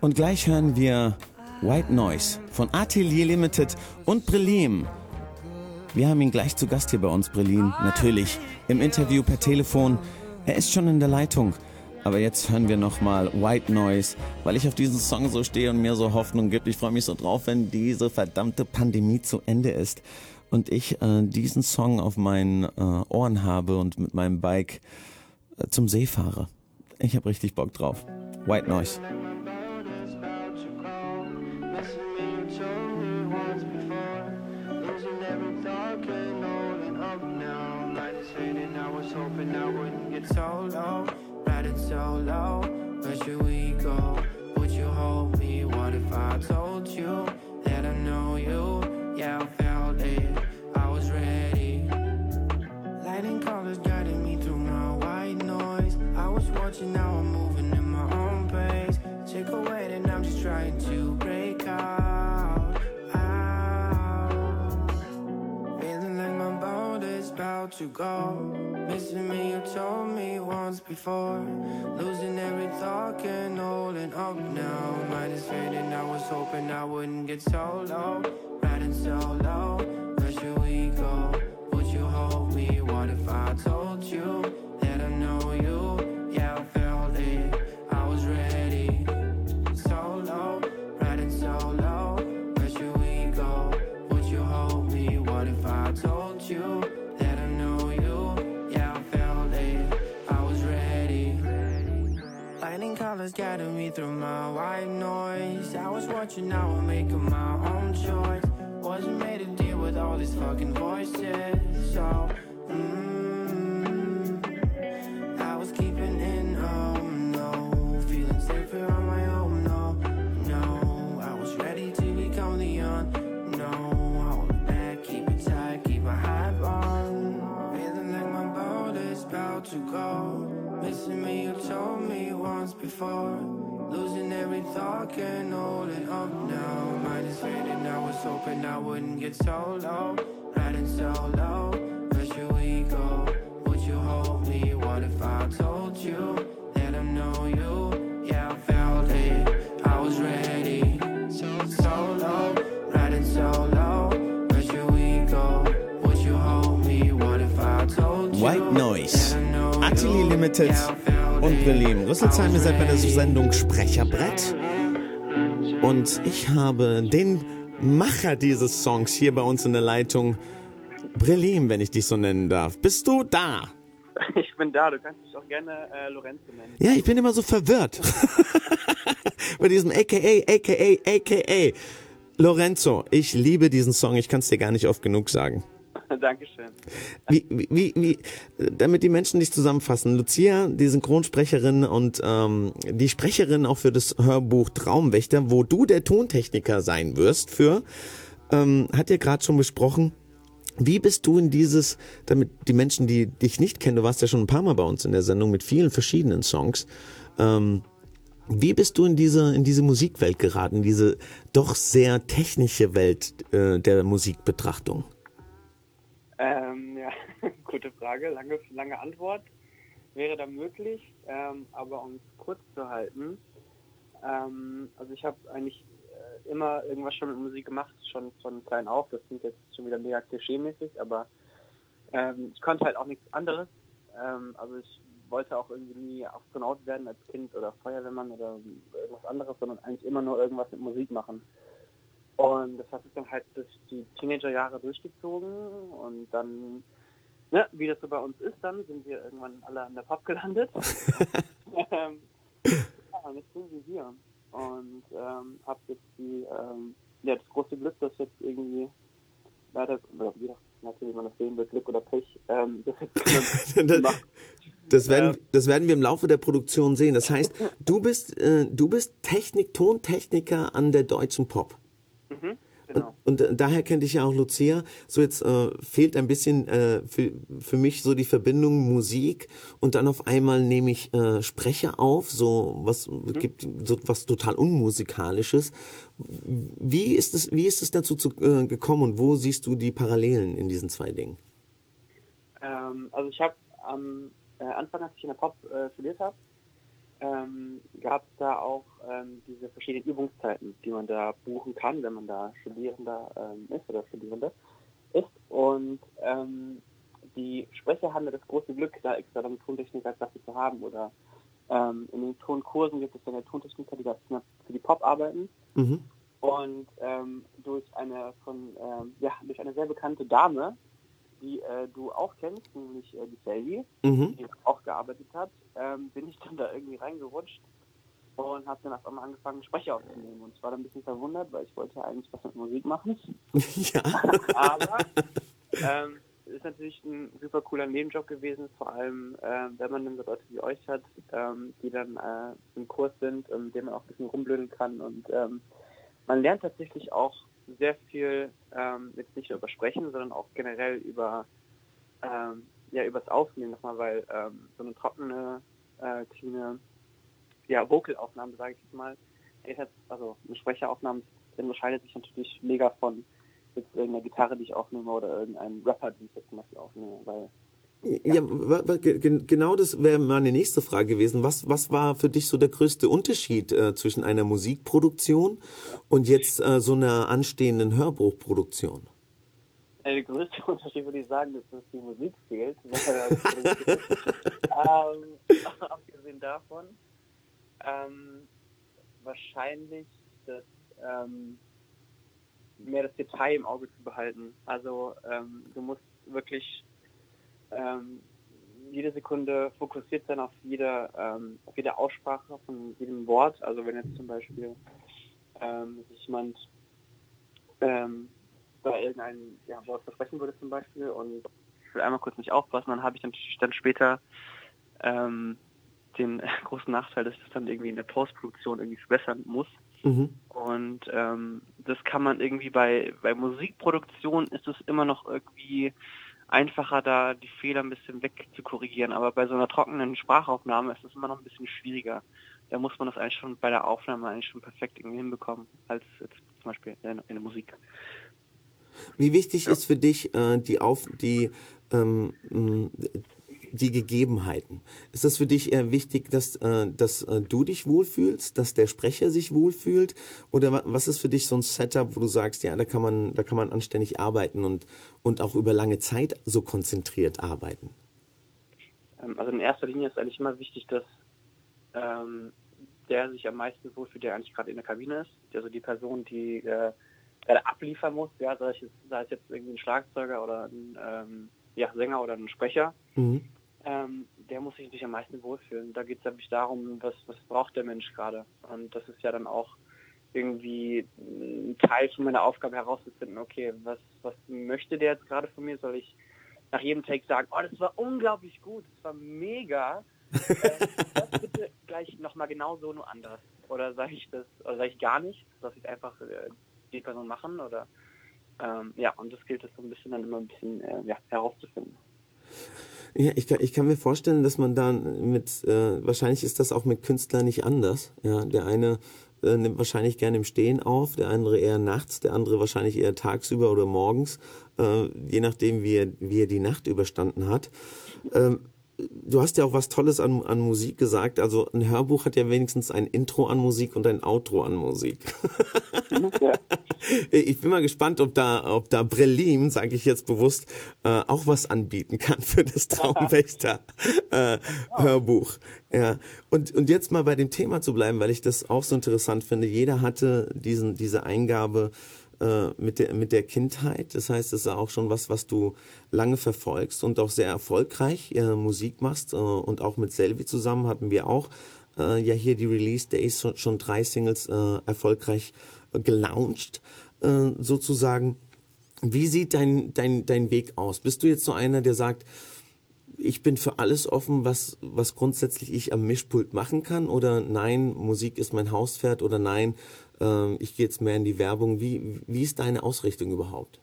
Und gleich hören wir White Noise von Atelier Limited und Brelim. Wir haben ihn gleich zu Gast hier bei uns, Brelim. Natürlich im Interview per Telefon. Er ist schon in der Leitung. Aber jetzt hören wir nochmal White Noise, weil ich auf diesen Song so stehe und mir so Hoffnung gibt. Ich freue mich so drauf, wenn diese verdammte Pandemie zu Ende ist und ich äh, diesen Song auf meinen äh, Ohren habe und mit meinem Bike äh, zum See fahre. Ich habe richtig Bock drauf. White Noise. To go. Missing me, you told me once before. Losing every thought, can't holding up now. Mine is fading, I was hoping I wouldn't get so low. Riding so low, where should we go? Would you hold me? What if I told you that I know you? Colors guiding me through my white noise. I was watching, now I'm making my own choice. Wasn't made to deal with all these fucking voices. So, mm, I was keeping in, oh no. Feeling safer on my own, no, no. I was ready to become the unknown. Hold it back, keep it tight, keep my hype on. Feeling like my boat is about to go. Missing me, you told me once before. Losing every thought, can't hold it up now. Is I was hoping I wouldn't get so low. Riding so low, where should we go? Would you hold me? What if I told you that I know you? Yeah, I felt it, I was ready. So, riding so low, where should we go? Would you hold me? What if I told you? White Noise. Atelier Limited und Berlin. Rüsselsheim, ihr seid bei der Sendung Sprecherbrett. Und ich habe den Macher dieses Songs hier bei uns in der Leitung, Brelim, wenn ich dich so nennen darf. Bist du da? Ich bin da, du kannst mich auch gerne äh, Lorenzo nennen. Ja, ich bin immer so verwirrt. bei diesem AKA, AKA, AKA. Lorenzo, ich liebe diesen Song, ich kann es dir gar nicht oft genug sagen. Dankeschön. Wie, wie, wie, damit die Menschen dich zusammenfassen. Lucia, die Synchronsprecherin und ähm, die Sprecherin auch für das Hörbuch Traumwächter, wo du der Tontechniker sein wirst für, ähm, hat ja gerade schon besprochen. Wie bist du in dieses, damit die Menschen, die dich nicht kennen, du warst ja schon ein paar Mal bei uns in der Sendung mit vielen verschiedenen Songs, ähm, wie bist du in diese, in diese Musikwelt geraten, diese doch sehr technische Welt äh, der Musikbetrachtung? Ähm, ja, gute Frage, lange, lange Antwort wäre da möglich, ähm, aber um es kurz zu halten, ähm, also ich habe eigentlich äh, immer irgendwas schon mit Musik gemacht, schon von klein auf, das klingt jetzt schon wieder mega klischee-mäßig, aber ähm, ich konnte halt auch nichts anderes, ähm, also ich wollte auch irgendwie nie Astronaut werden als Kind oder Feuerwehrmann oder irgendwas anderes, sondern eigentlich immer nur irgendwas mit Musik machen. Und das hat sich dann halt durch die Teenagerjahre durchgezogen und dann, ne, wie das so bei uns ist, dann sind wir irgendwann alle an der Pop gelandet. ähm, ja, und jetzt sind wir hier und ähm, hab jetzt die, ähm, ja, das große Glück, dass jetzt irgendwie leider, oder wie natürlich man das sehen wird, Glück oder Pech, ähm, das jetzt Das werden, das werden wir im Laufe der Produktion sehen. Das heißt, du bist, äh, du bist Technik, Tontechniker an der Deutschen Pop. Mhm, genau. Und, und, daher kennt ich ja auch Lucia. So jetzt äh, fehlt ein bisschen äh, für, für mich so die Verbindung Musik und dann auf einmal nehme ich äh, Sprecher auf, so was mhm. gibt so was total unmusikalisches. Wie ist es wie ist es dazu zu, äh, gekommen und wo siehst du die Parallelen in diesen zwei Dingen? Ähm, also ich habe am äh, Anfang, als ich in der Pop äh, studiert habe, ähm, gab es da auch ähm, diese verschiedenen Übungszeiten, die man da buchen kann, wenn man da Studierender ähm, ist oder Studierende ist. Und ähm, die Sprecher haben das große Glück, da extra dann Tontechniker dafür zu haben oder ähm, in den Tonkursen gibt es dann ja Tontechniker, die das für die Pop arbeiten. Mhm. Und ähm, durch eine von ähm, ja durch eine sehr bekannte Dame, die äh, du auch kennst, nämlich äh, die Selvi, Mhm. die auch gearbeitet hat, ähm, bin ich dann da irgendwie reingerutscht und habe dann auf einmal angefangen, Sprecher aufzunehmen. Und ich war dann ein bisschen verwundert, weil ich wollte eigentlich was mit Musik machen. ja. Aber ähm, ist natürlich ein super cooler Nebenjob gewesen, vor allem ähm, wenn man dann so Leute wie euch hat, ähm, die dann äh, im Kurs sind, ähm, denen man auch ein bisschen rumblödeln kann. Und ähm, man lernt tatsächlich auch sehr viel, ähm, jetzt nicht nur über Sprechen, sondern auch generell über ähm, ja, übers Aufnehmen nochmal, weil ähm, so eine trockene, äh, cleane ja, Vocalaufnahme, sage ich jetzt mal, also eine Sprecheraufnahme unterscheidet sich natürlich mega von jetzt irgendeiner Gitarre, die ich aufnehme oder irgendeinem Rapper, den ich jetzt zum Beispiel aufnehme, weil Ja, ge- genau das wäre meine nächste Frage gewesen. Was, was war für dich so der größte Unterschied äh, zwischen einer Musikproduktion und jetzt äh, so einer anstehenden Hörbuchproduktion? äh, der größte Unterschied würde ich sagen, ist, dass die Musik fehlt. ähm, abgesehen davon, ähm, wahrscheinlich das ähm, mehr das Detail im Auge zu behalten. Also ähm, du musst wirklich ähm, jede Sekunde fokussiert sein auf jede, ähm, auf jede Aussprache von jedem Wort. Also wenn jetzt zum Beispiel ähm, sich jemand ähm, bei irgendeinem ja, Wort versprechen würde zum Beispiel und ich will einmal kurz nicht aufpassen, dann habe ich natürlich dann später ähm, den großen Nachteil, dass ich das dann irgendwie in der Postproduktion irgendwie verbessern muss. Mhm. Und ähm, das kann man irgendwie bei, bei Musikproduktion ist es immer noch irgendwie einfacher, da die Fehler ein bisschen wegzukorrigigen. Aber bei so einer trockenen Sprachaufnahme ist es immer noch ein bisschen schwieriger. Da muss man das eigentlich schon bei der Aufnahme eigentlich schon perfekt irgendwie hinbekommen, als jetzt zum Beispiel in, in der Musik. Wie wichtig ist für dich äh, die auf die ähm, die Gegebenheiten? Ist das für dich eher wichtig, dass äh, dass äh, du dich wohlfühlst, dass der Sprecher sich wohlfühlt, oder wa- was ist für dich so ein Setup, wo du sagst, ja, da kann man da kann man anständig arbeiten und und auch über lange Zeit so konzentriert arbeiten? Ähm, also in erster Linie ist eigentlich immer wichtig, dass ähm, der sich am meisten wohlfühlt, der eigentlich gerade in der Kabine ist. Also die Person, die äh, gerade abliefern muss, ja, sei es, jetzt, sei es jetzt irgendwie ein Schlagzeuger oder ein ähm, ja, Sänger oder ein Sprecher, Mhm. Ähm, der muss sich natürlich am meisten wohlfühlen. Da geht es nämlich darum, was, was braucht der Mensch gerade. Und das ist ja dann auch irgendwie ein Teil von meiner Aufgabe herauszufinden, okay, was, was möchte der jetzt gerade von mir? Soll ich nach jedem Take sagen, oh, das war unglaublich gut, das war mega. äh, das bitte gleich nochmal genau so, nur anders. Oder sage ich das, oder sage ich gar nicht, dass ich einfach äh, die Person machen oder ähm, ja, und das gilt es so ein bisschen dann immer ein bisschen äh, ja, herauszufinden. Ja, ich kann, ich kann mir vorstellen, dass man da mit, äh, wahrscheinlich ist das auch mit Künstlern nicht anders. Ja, der eine äh, nimmt wahrscheinlich gerne im Stehen auf, der andere eher nachts, der andere wahrscheinlich eher tagsüber oder morgens, äh, je nachdem, wie er, wie er die Nacht überstanden hat. Ähm, du hast ja auch was Tolles an, an Musik gesagt. Also ein Hörbuch hat ja wenigstens ein Intro an Musik und ein Outro an Musik. ja. Ich bin mal gespannt, ob da, ob da Brelim, sage ich jetzt bewusst, äh, auch was anbieten kann für das Traumwächter äh, Hörbuch. Ja. Und und jetzt mal bei dem Thema zu bleiben, weil ich das auch so interessant finde. Jeder hatte diesen diese Eingabe äh, mit der mit der Kindheit. Das heißt, es ist auch schon was, was du lange verfolgst und auch sehr erfolgreich äh, Musik machst äh, und auch mit Selvi zusammen hatten wir auch äh, ja hier die Release Days schon, schon drei Singles äh, erfolgreich gelauncht äh, sozusagen. Wie sieht dein, dein, dein Weg aus? Bist du jetzt so einer, der sagt, ich bin für alles offen, was, was grundsätzlich ich am Mischpult machen kann? Oder nein, Musik ist mein Hauspferd? Oder nein, äh, ich gehe jetzt mehr in die Werbung? Wie, wie ist deine Ausrichtung überhaupt?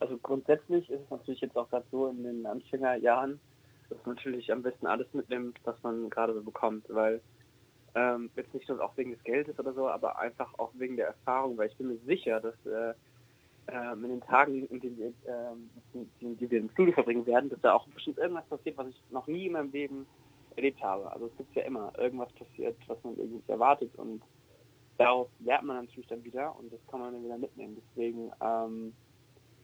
Also grundsätzlich ist es natürlich jetzt auch gerade so in den Anfängerjahren, dass man natürlich am besten alles mitnimmt, was man gerade so bekommt, weil ähm, jetzt nicht nur auch wegen des Geldes oder so, aber einfach auch wegen der Erfahrung, weil ich bin mir sicher, dass äh, ähm, in den Tagen, in denen wir, ähm, die, die wir im Studio verbringen werden, dass da auch bestimmt irgendwas passiert, was ich noch nie in meinem Leben erlebt habe. Also es gibt ja immer irgendwas passiert, was man irgendwie erwartet und daraus lernt man natürlich dann wieder und das kann man dann wieder mitnehmen. Deswegen ähm,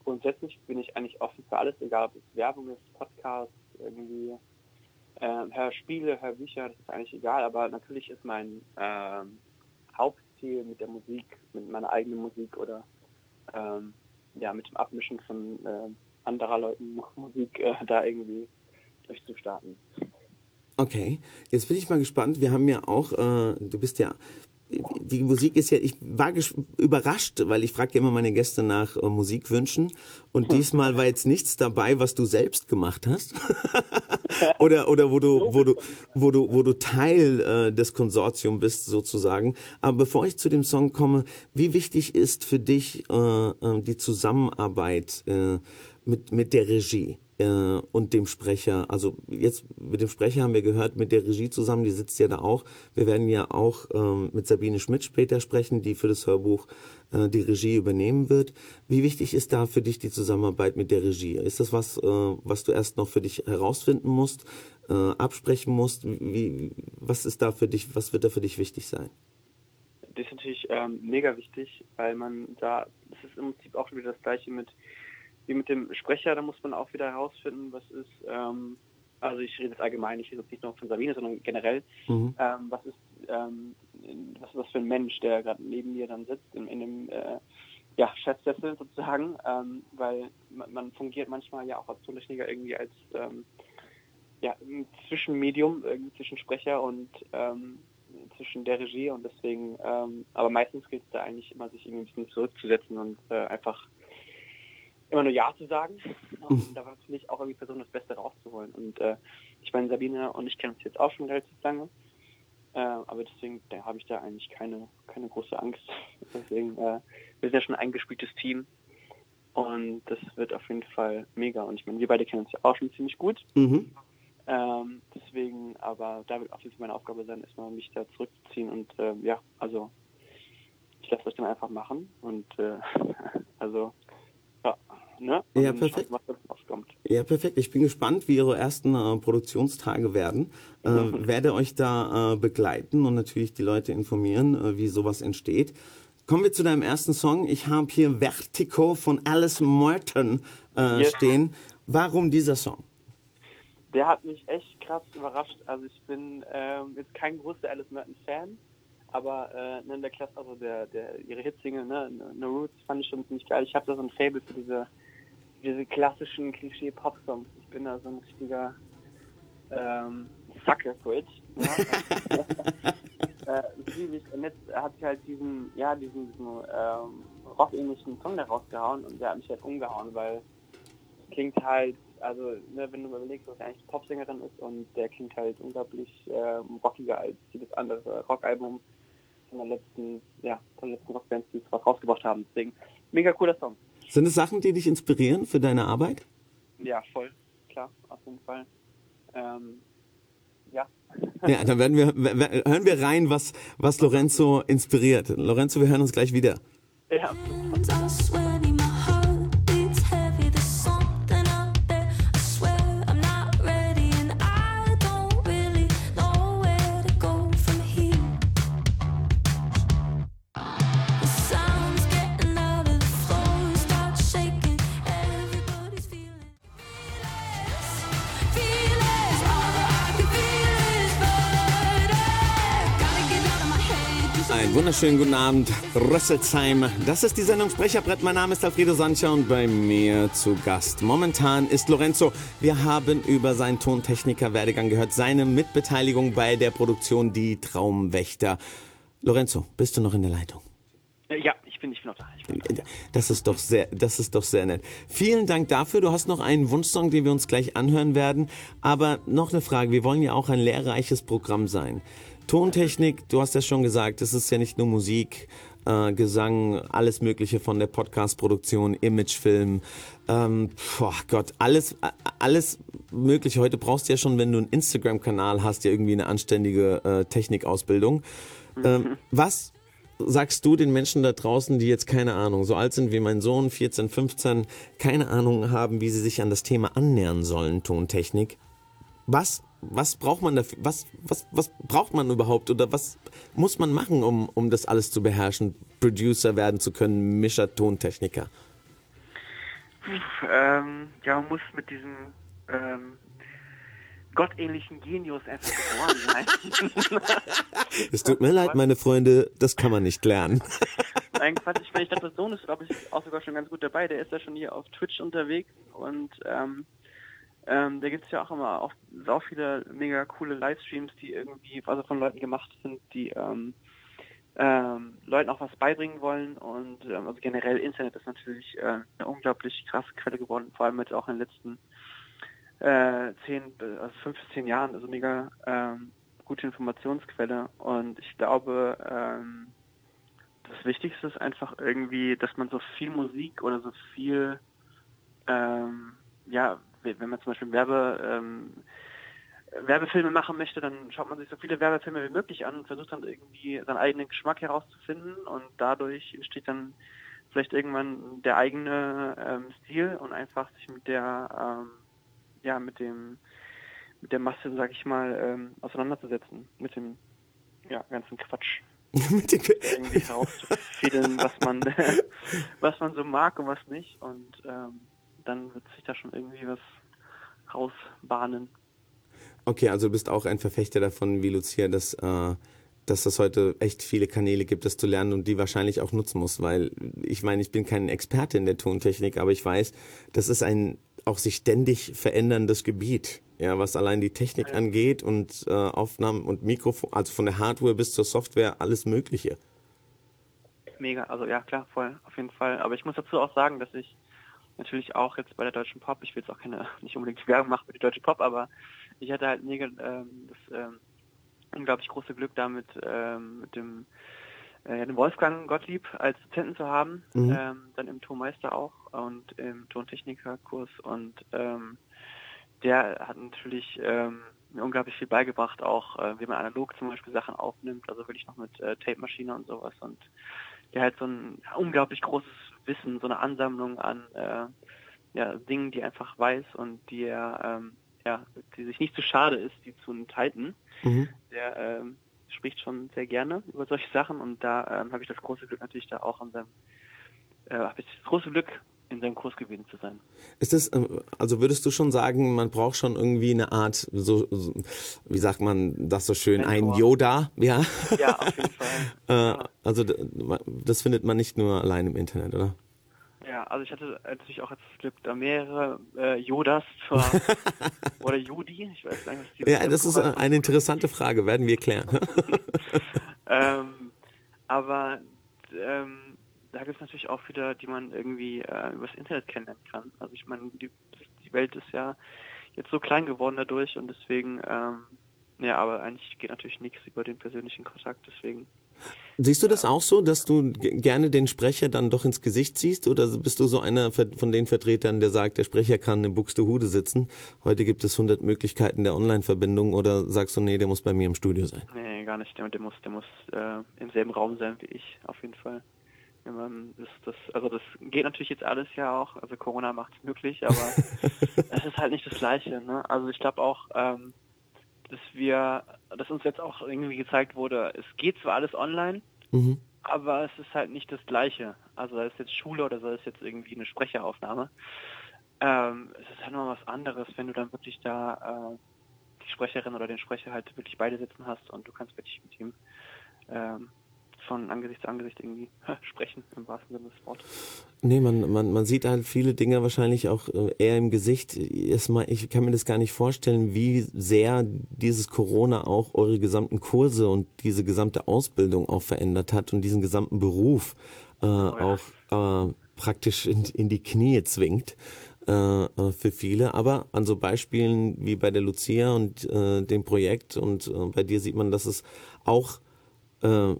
grundsätzlich bin ich eigentlich offen für alles, egal ob es Werbung ist, Podcast, irgendwie äh, Hörspiele, Hörbücher, das ist eigentlich egal, aber natürlich ist mein ähm, Hauptziel mit der Musik, mit meiner eigenen Musik oder ähm, ja, mit dem Abmischen von äh, anderer Leuten Musik äh, da irgendwie durchzustarten. Okay, jetzt bin ich mal gespannt. Wir haben ja auch, äh, du bist ja die Musik ist ja, ich war überrascht, weil ich frage immer meine Gäste nach äh, Musikwünschen und diesmal war jetzt nichts dabei, was du selbst gemacht hast oder oder wo du wo du wo du wo du Teil äh, des Konsortiums bist sozusagen. Aber bevor ich zu dem Song komme, wie wichtig ist für dich äh, äh die Zusammenarbeit äh, mit mit der Regie? Äh, und dem Sprecher. Also jetzt mit dem Sprecher haben wir gehört, mit der Regie zusammen, die sitzt ja da auch. Wir werden ja auch ähm, mit Sabine Schmidt später sprechen, die für das Hörbuch äh, die Regie übernehmen wird. Wie wichtig ist da für dich die Zusammenarbeit mit der Regie? Ist das was, äh, was du erst noch für dich herausfinden musst, äh, absprechen musst? Wie, was ist da für dich, was wird da für dich wichtig sein? Das ist natürlich ähm, mega wichtig, weil man da, das ist im Prinzip auch wieder das gleiche mit wie mit dem Sprecher, da muss man auch wieder herausfinden, was ist, ähm, also ich rede jetzt allgemein, ich rede jetzt nicht nur von Sabine, sondern generell, mhm. ähm, was ist, ähm, was ist das für ein Mensch, der gerade neben mir dann sitzt, in, in dem äh, ja, Chefsessel sozusagen, ähm, weil man, man, fungiert manchmal ja auch als Tontechniker irgendwie als ähm, ja, ein Zwischenmedium, irgendwie zwischen Sprecher und ähm, zwischen der Regie und deswegen, aber meistens gilt es da eigentlich immer, sich irgendwie ein bisschen zurückzusetzen und äh, einfach immer nur Ja zu sagen. Und mhm. da war natürlich auch irgendwie versuchen, das Beste rauszuholen. Und äh, ich meine, Sabine und ich kennen uns jetzt auch schon relativ lange. Äh, aber deswegen da habe ich da eigentlich keine, keine große Angst. Deswegen, äh, wir sind ja schon ein eingespieltes Team. Und das wird auf jeden Fall mega. Und ich meine, wir beide kennen uns ja auch schon ziemlich gut. Mhm. Ähm, deswegen, aber da wird auf jeden Fall meine Aufgabe sein, erstmal mich da zurückzuziehen. Und äh, ja, also ich lasse das dann einfach machen. Und äh, also ne? ja, perfekt. Ja, perfekt. Ich bin gespannt, wie Ihre ersten äh, Produktionstage werden. Äh, mhm. Werde euch da äh, begleiten und natürlich die Leute informieren, äh, wie sowas entsteht. Kommen wir zu deinem ersten Song. Ich habe hier Vertigo von Alice Morton äh, yes. stehen. Warum dieser Song? Der hat mich echt krass überrascht. Also ich bin ähm, jetzt kein großer Alice Merton Fan, aber äh, ne, in der Klasse, also der, der, ihre Hitsingle, ne, No Roots fand ich schon ziemlich geil. Ich habe da so ein Fable für diese, diese klassischen Klischee-Pop-Songs. Ich bin da so ein richtiger ähm, Sucker für it. Äh, und jetzt hat sie halt diesen, ja, diesen, diesen ähm, rock-ähnlichen Song da rausgehauen und der hat mich halt umgehauen, weil klingt halt, also ne, wenn du mal überlegst, was eigentlich Popsängerin ist und der klingt halt unglaublich äh, rockiger als jedes andere Rockalbum von der letzten, ja, von der letzten Rockbands, die es rausgebracht haben. Deswegen, mega cooler Song. Sind es Sachen, die dich inspirieren für deine Arbeit? Ja, voll, klar, auf jeden Fall. Ähm, ja. Ja, dann werden wir, hören wir rein, was, was Lorenzo inspiriert. Lorenzo, wir hören uns gleich wieder. Ja. Wunderschönen guten Abend, Rösselsheim. Das ist die Sendung Sprecherbrett. Mein Name ist Alfredo Sancha und bei mir zu Gast momentan ist Lorenzo. Wir haben über seinen Tontechniker-Werdegang gehört, seine Mitbeteiligung bei der Produktion Die Traumwächter. Lorenzo, bist du noch in der Leitung? Äh, ja, ich bin, ich bin noch da. Bin da. Das ist doch sehr, das ist doch sehr nett. Vielen Dank dafür. Du hast noch einen Wunschsong, den wir uns gleich anhören werden. Aber noch eine Frage. Wir wollen ja auch ein lehrreiches Programm sein. Tontechnik, du hast ja schon gesagt, es ist ja nicht nur Musik, äh, Gesang, alles Mögliche von der Podcast-Produktion, Imagefilm, ähm, boah Gott, alles, alles Mögliche. Heute brauchst du ja schon, wenn du einen Instagram-Kanal hast, ja irgendwie eine anständige äh, Technikausbildung. Ähm, mhm. was sagst du den Menschen da draußen, die jetzt keine Ahnung, so alt sind wie mein Sohn, 14, 15, keine Ahnung haben, wie sie sich an das Thema annähern sollen, Tontechnik? Was was braucht man dafür? Was, was, was braucht man überhaupt oder was muss man machen, um, um das alles zu beherrschen, Producer werden zu können, Mischer, Tontechniker? Ähm, ja, man muss mit diesem ähm, gottähnlichen Genius einfach geboren sein. Es tut mir leid, meine Freunde, das kann man nicht lernen. Nein, Quatsch, ich, ich dachte, der Sohn ist, glaube ich, auch sogar schon ganz gut dabei. Der ist ja schon hier auf Twitch unterwegs und ähm, ähm, da gibt es ja auch immer auch sau viele mega coole Livestreams, die irgendwie also von Leuten gemacht sind, die ähm, ähm, Leuten auch was beibringen wollen. Und ähm, also generell Internet ist natürlich äh, eine unglaublich krasse Quelle geworden, vor allem jetzt auch in den letzten äh, zehn, also fünf bis zehn Jahren, also mega ähm, gute Informationsquelle. Und ich glaube, ähm, das Wichtigste ist einfach irgendwie, dass man so viel Musik oder so viel, ähm, ja, wenn man zum Beispiel Werbe, ähm, Werbefilme machen möchte, dann schaut man sich so viele Werbefilme wie möglich an und versucht dann irgendwie seinen eigenen Geschmack herauszufinden und dadurch entsteht dann vielleicht irgendwann der eigene ähm, Stil und einfach sich mit der, ähm, ja, mit dem, mit der Masse, sag ich mal, ähm, auseinanderzusetzen, mit dem, ja, ganzen Quatsch. Mit dem- irgendwie herauszufädeln, was man, was man so mag und was nicht und ähm, dann wird sich da schon irgendwie was rausbahnen. Okay, also du bist auch ein Verfechter davon, wie Lucia, dass, äh, dass es heute echt viele Kanäle gibt, das zu lernen und die wahrscheinlich auch nutzen muss, weil ich meine, ich bin kein Experte in der Tontechnik, aber ich weiß, das ist ein auch sich ständig veränderndes Gebiet, ja, was allein die Technik angeht und äh, Aufnahmen und Mikrofon, also von der Hardware bis zur Software, alles Mögliche. Mega, also ja klar, voll, auf jeden Fall. Aber ich muss dazu auch sagen, dass ich natürlich auch jetzt bei der Deutschen Pop, ich will jetzt auch keine, nicht unbedingt Werbung machen für die Deutsche Pop, aber ich hatte halt mega ähm, das ähm, unglaublich große Glück damit, ähm, mit dem, äh, dem Wolfgang Gottlieb als Dozenten zu haben, Mhm. ähm, dann im Tonmeister auch und im Tontechnikerkurs und ähm, der hat natürlich ähm, mir unglaublich viel beigebracht, auch äh, wie man analog zum Beispiel Sachen aufnimmt, also wirklich noch mit äh, Tape-Maschine und sowas und der hat so ein unglaublich großes Wissen, so eine Ansammlung an äh, ja, Dingen, die er einfach weiß und die er ähm, ja, die sich nicht zu schade ist, die zu enthalten. Mhm. Der ähm, spricht schon sehr gerne über solche Sachen und da ähm, habe ich das große Glück natürlich da auch in seinem äh, habe ich das große Glück in seinem Kurs gewesen zu sein. Ist das, äh, also würdest du schon sagen, man braucht schon irgendwie eine Art, so, so wie sagt man das so schön, ein Mentor. Yoda, ja? Ja, auf jeden Fall. Äh, also das findet man nicht nur allein im Internet, oder? Ja, also ich hatte natürlich auch jetzt das Glück, da mehrere äh, Yodas zur, oder Jodi, ich weiß gar nicht, was die Ja, das ist äh, eine interessante Frage, werden wir klären. ähm, aber ähm, da gibt es natürlich auch wieder, die man irgendwie äh, übers Internet kennenlernen kann. Also ich meine, die, die Welt ist ja jetzt so klein geworden dadurch und deswegen, ähm, ja, aber eigentlich geht natürlich nichts über den persönlichen Kontakt, deswegen. Siehst du das auch so, dass du gerne den Sprecher dann doch ins Gesicht siehst? Oder bist du so einer von den Vertretern, der sagt, der Sprecher kann in Buxtehude sitzen? Heute gibt es 100 Möglichkeiten der Online-Verbindung. Oder sagst du, nee, der muss bei mir im Studio sein? Nee, gar nicht. Der, der muss, der muss äh, im selben Raum sein wie ich, auf jeden Fall. Wenn man das, also das geht natürlich jetzt alles ja auch, also Corona macht es möglich, aber es ist halt nicht das Gleiche. Ne? Also ich glaube auch, ähm, dass wir, dass uns jetzt auch irgendwie gezeigt wurde, es geht zwar alles online, Mhm. aber es ist halt nicht das Gleiche. Also sei es jetzt Schule oder sei es jetzt irgendwie eine Sprecheraufnahme. Ähm, es ist halt noch was anderes, wenn du dann wirklich da äh, die Sprecherin oder den Sprecher halt wirklich beide sitzen hast und du kannst wirklich mit ihm ähm, von Angesicht zu Angesicht irgendwie sprechen, im wahrsten Sinne des Wortes. Nee, man, man, man sieht halt viele Dinge wahrscheinlich auch äh, eher im Gesicht. Ich kann mir das gar nicht vorstellen, wie sehr dieses Corona auch eure gesamten Kurse und diese gesamte Ausbildung auch verändert hat und diesen gesamten Beruf äh, auch äh, praktisch in, in die Knie zwingt äh, äh, für viele. Aber an so Beispielen wie bei der Lucia und äh, dem Projekt und äh, bei dir sieht man, dass es auch äh,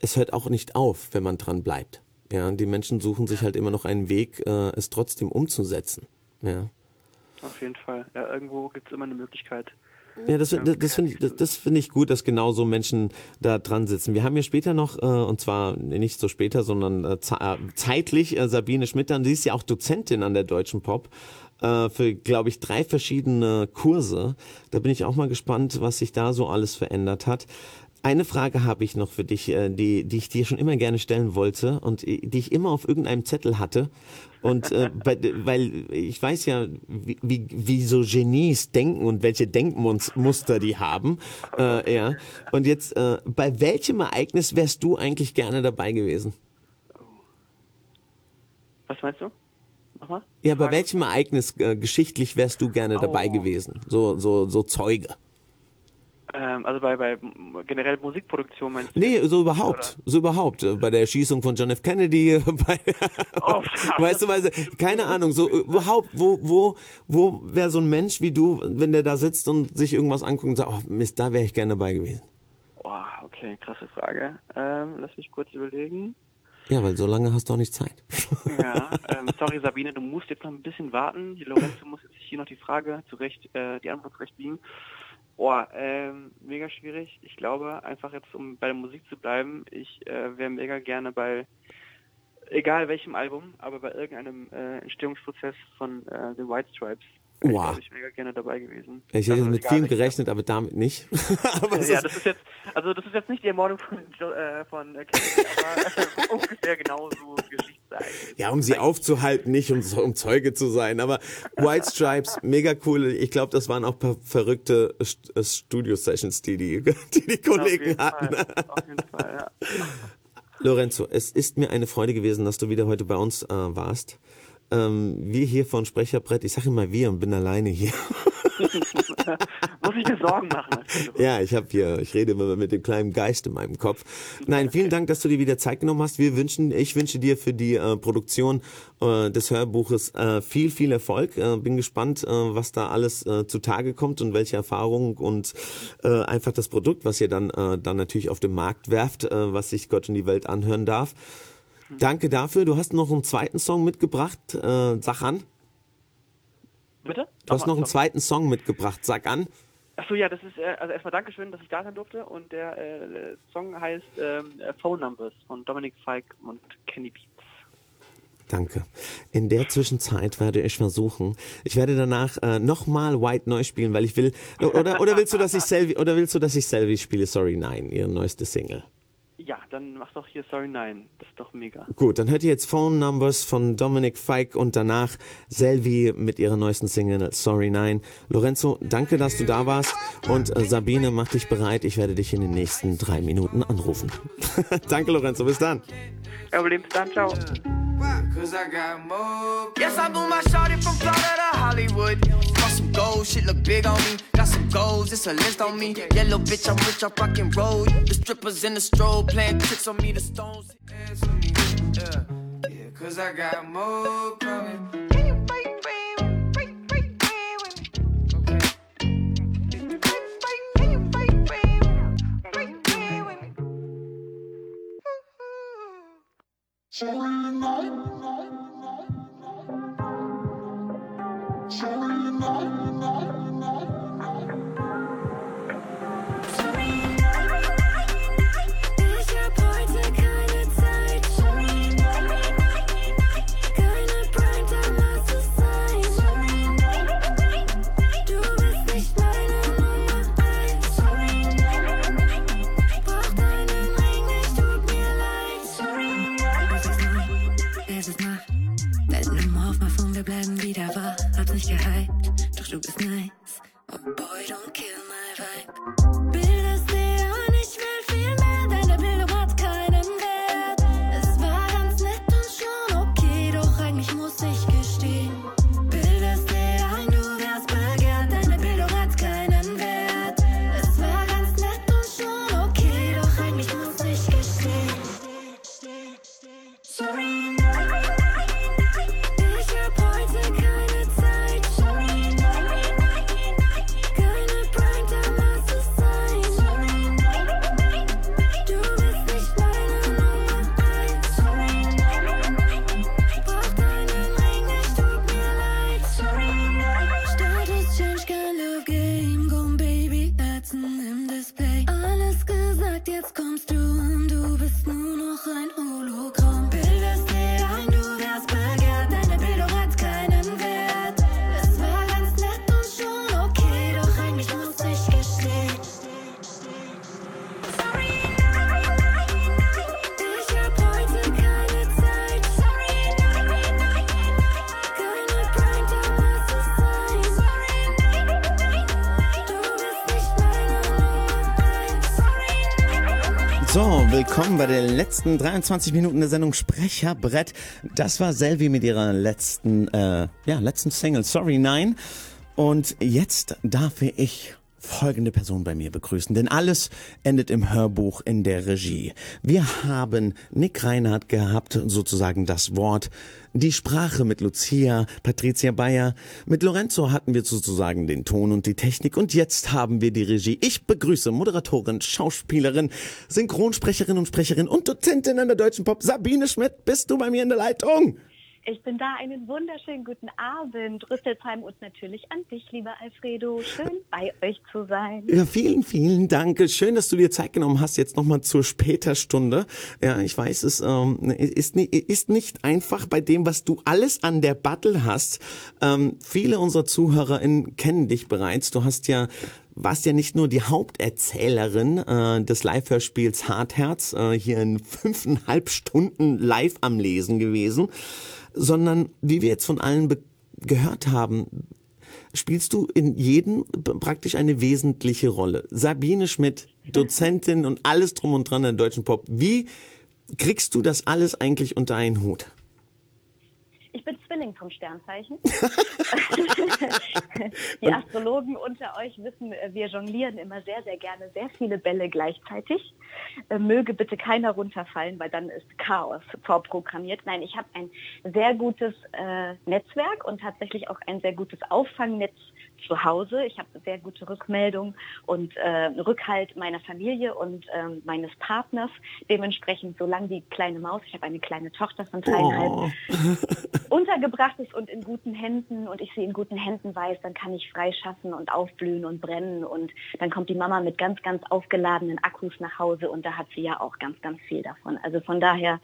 es hört auch nicht auf, wenn man dran bleibt. Ja, die Menschen suchen sich halt immer noch einen Weg, äh, es trotzdem umzusetzen. Ja. Auf jeden Fall. Ja, irgendwo gibt es immer eine Möglichkeit. Ja, das, das, das finde ich, das, das finde ich gut, dass genau so Menschen da dran sitzen. Wir haben hier später noch, äh, und zwar nicht so später, sondern äh, äh, zeitlich äh, Sabine Schmittern. Sie ist ja auch Dozentin an der Deutschen Pop äh, für, glaube ich, drei verschiedene Kurse. Da bin ich auch mal gespannt, was sich da so alles verändert hat. Eine Frage habe ich noch für dich, äh, die, die ich dir schon immer gerne stellen wollte und äh, die ich immer auf irgendeinem Zettel hatte. Und äh, bei, weil ich weiß ja, wie, wie, wie so Genies denken und welche Denkmuster die haben. Äh, ja. Und jetzt, äh, bei welchem Ereignis wärst du eigentlich gerne dabei gewesen? Was meinst du? Nochmal? Ja, bei welchem Ereignis äh, geschichtlich wärst du gerne dabei Oh. gewesen? So, so, so Zeuge. Ähm, also bei, bei generell Musikproduktion meinst du? Nee, so überhaupt, so überhaupt. Äh, Bei der Erschießung von John F. Kennedy, bei, Oh, weißt du, weißt du, keine Ahnung, so äh, überhaupt, wo, wo, wo wäre so ein Mensch wie du, wenn der da sitzt und sich irgendwas anguckt und sagt, oh Mist, da wäre ich gerne dabei gewesen. Boah, okay, krasse Frage. Ähm, lass mich kurz überlegen. Ja, weil so lange hast du auch nicht Zeit. Ja, ähm, sorry Sabine, du musst jetzt noch ein bisschen warten. Die Lorenzo muss jetzt hier noch die Frage zurecht, äh, die Antwort zurechtbiegen. Boah, ähm, mega schwierig. Ich glaube, einfach jetzt, um bei der Musik zu bleiben, ich äh, wäre mega gerne bei, egal welchem Album, aber bei irgendeinem äh, Entstehungsprozess von äh, The White Stripes. Wäre Wow. Ich, ich mega gerne dabei gewesen. Ich hätte Also mit vielem gerechnet, aber damit nicht. aber ja, ist, das ist jetzt, also das ist jetzt nicht die Ermordung von, äh, von äh, Kennedy, aber äh, ungefähr genauso Geschichtsereignis. ja, um sie aufzuhalten, nicht um, um Zeuge zu sein. Aber White Stripes, mega cool. Ich glaube, das waren auch paar verrückte äh, Studio-Sessions, die die, die, die Auf Kollegen jeden hatten. Fall, auf jeden Fall, ja. Lorenzo, es ist mir eine Freude gewesen, dass du wieder heute bei uns äh, warst. Ähm, wir hier von Sprecherbrett, ich sage immer wir und bin alleine hier. Muss ich mir Sorgen machen. Ja, ich habe hier, ich rede immer mit dem kleinen Geist in meinem Kopf. Nein, vielen Dank, dass du dir wieder Zeit genommen hast. Wir wünschen, ich wünsche dir für die äh, Produktion äh, des Hörbuches äh, viel, viel Erfolg. Äh, bin gespannt, äh, was da alles äh, zutage kommt und welche Erfahrungen und einfach das Produkt, was ihr dann dann natürlich auf den Markt werft, was sich Gott und die Welt anhören darf. Danke dafür. Du hast noch einen zweiten Song mitgebracht. Äh, sag an. Bitte? Du hast noch einen zweiten Song mitgebracht. Sag an. Achso, ja, das ist, äh, also erstmal Dankeschön, dass ich da sein durfte und der äh, Song heißt ähm, äh, Phone Numbers von Dominic Fike und Kenny Beats. Danke. In der Zwischenzeit werde ich versuchen, ich werde danach äh, nochmal White Noise spielen, weil ich will, oder, oder willst du, dass ich Selvi, oder willst du, dass ich Selvi spiele? Sorry, nein, ihre neueste Single. Ja, dann mach doch hier Sorry Nein. Das ist doch mega. Gut, dann hört ihr jetzt Phone Numbers von Dominic Fike und danach Selvi mit ihrer neuesten Single Sorry Nein. Lorenzo, danke, dass du da warst und äh, Sabine, mach dich bereit. Ich werde dich in den nächsten drei Minuten anrufen. danke, Lorenzo. Bis dann. Ja, bis dann, ciao. Cause I got more. Yes, I blew my shorty from Florida to Hollywood. Got some gold, shit look big on me. Got some goals, it's a list on me. Yellow bitch, I'm rich, I rock and roll. The strippers in the strobe playing tricks on me, the stones. Yeah, yeah, cause I got more coming. Shall we unite? Shall we unite? Gehypt, doch du willkommen bei den letzten 23 Minuten der Sendung Sprecherbrett. Das war Selvi mit ihrer letzten, äh, ja, letzten Single, Sorry Nein. Und jetzt darf ich folgende Person bei mir begrüßen, denn alles endet im Hörbuch in der Regie. Wir haben Nick Reinhardt gehabt, sozusagen das Wort, die Sprache mit Lucia, Patricia Bayer, mit Lorenzo hatten wir sozusagen den Ton und die Technik und jetzt haben wir die Regie. Ich begrüße Moderatorin, Schauspielerin, Synchronsprecherin und Sprecherin und Dozentin an der Deutschen Pop, Sabine Schmidt. Bist du bei mir in der Leitung? Ich bin da. Einen wunderschönen guten Abend, Rüsselsheim und natürlich an dich, lieber Alfredo. Schön bei euch zu sein. Ja, vielen, vielen Dank. Schön, dass du dir Zeit genommen hast, jetzt nochmal zur später Stunde. Ja, ich weiß, es ähm, ist, ni- ist nicht einfach bei dem, was du alles an der Battle hast. Ähm, viele unserer ZuhörerInnen kennen dich bereits. Du hast ja warst ja nicht nur die Haupterzählerin äh, des Live-Hörspiels Hartherz, äh, hier in fünfeinhalb Stunden live am Lesen gewesen, sondern wie wir jetzt von allen gehört haben, spielst du in jedem praktisch eine wesentliche Rolle. Sabine Schmidt, Dozentin und alles drum und dran in der deutschen Pop. Wie kriegst du das alles eigentlich unter einen Hut? Ich bin Zwilling vom Sternzeichen. Die Astrologen unter euch wissen, wir jonglieren immer sehr, sehr gerne sehr viele Bälle gleichzeitig. Äh, Möge bitte keiner runterfallen, weil dann ist Chaos vorprogrammiert. Nein, ich habe ein sehr gutes äh, Netzwerk und tatsächlich auch ein sehr gutes Auffangnetz zu Hause. Ich habe sehr gute Rückmeldung und äh, Rückhalt meiner Familie und ähm, meines Partners. Dementsprechend, solange die kleine Maus, ich habe eine kleine Tochter von dreieinhalb, Oh. untergebracht ist und in guten Händen und ich sie in guten Händen weiß, dann kann ich frei schaffen und aufblühen und brennen und dann kommt die Mama mit ganz, ganz aufgeladenen Akkus nach Hause und da hat sie ja auch ganz, ganz viel davon. Also von daher,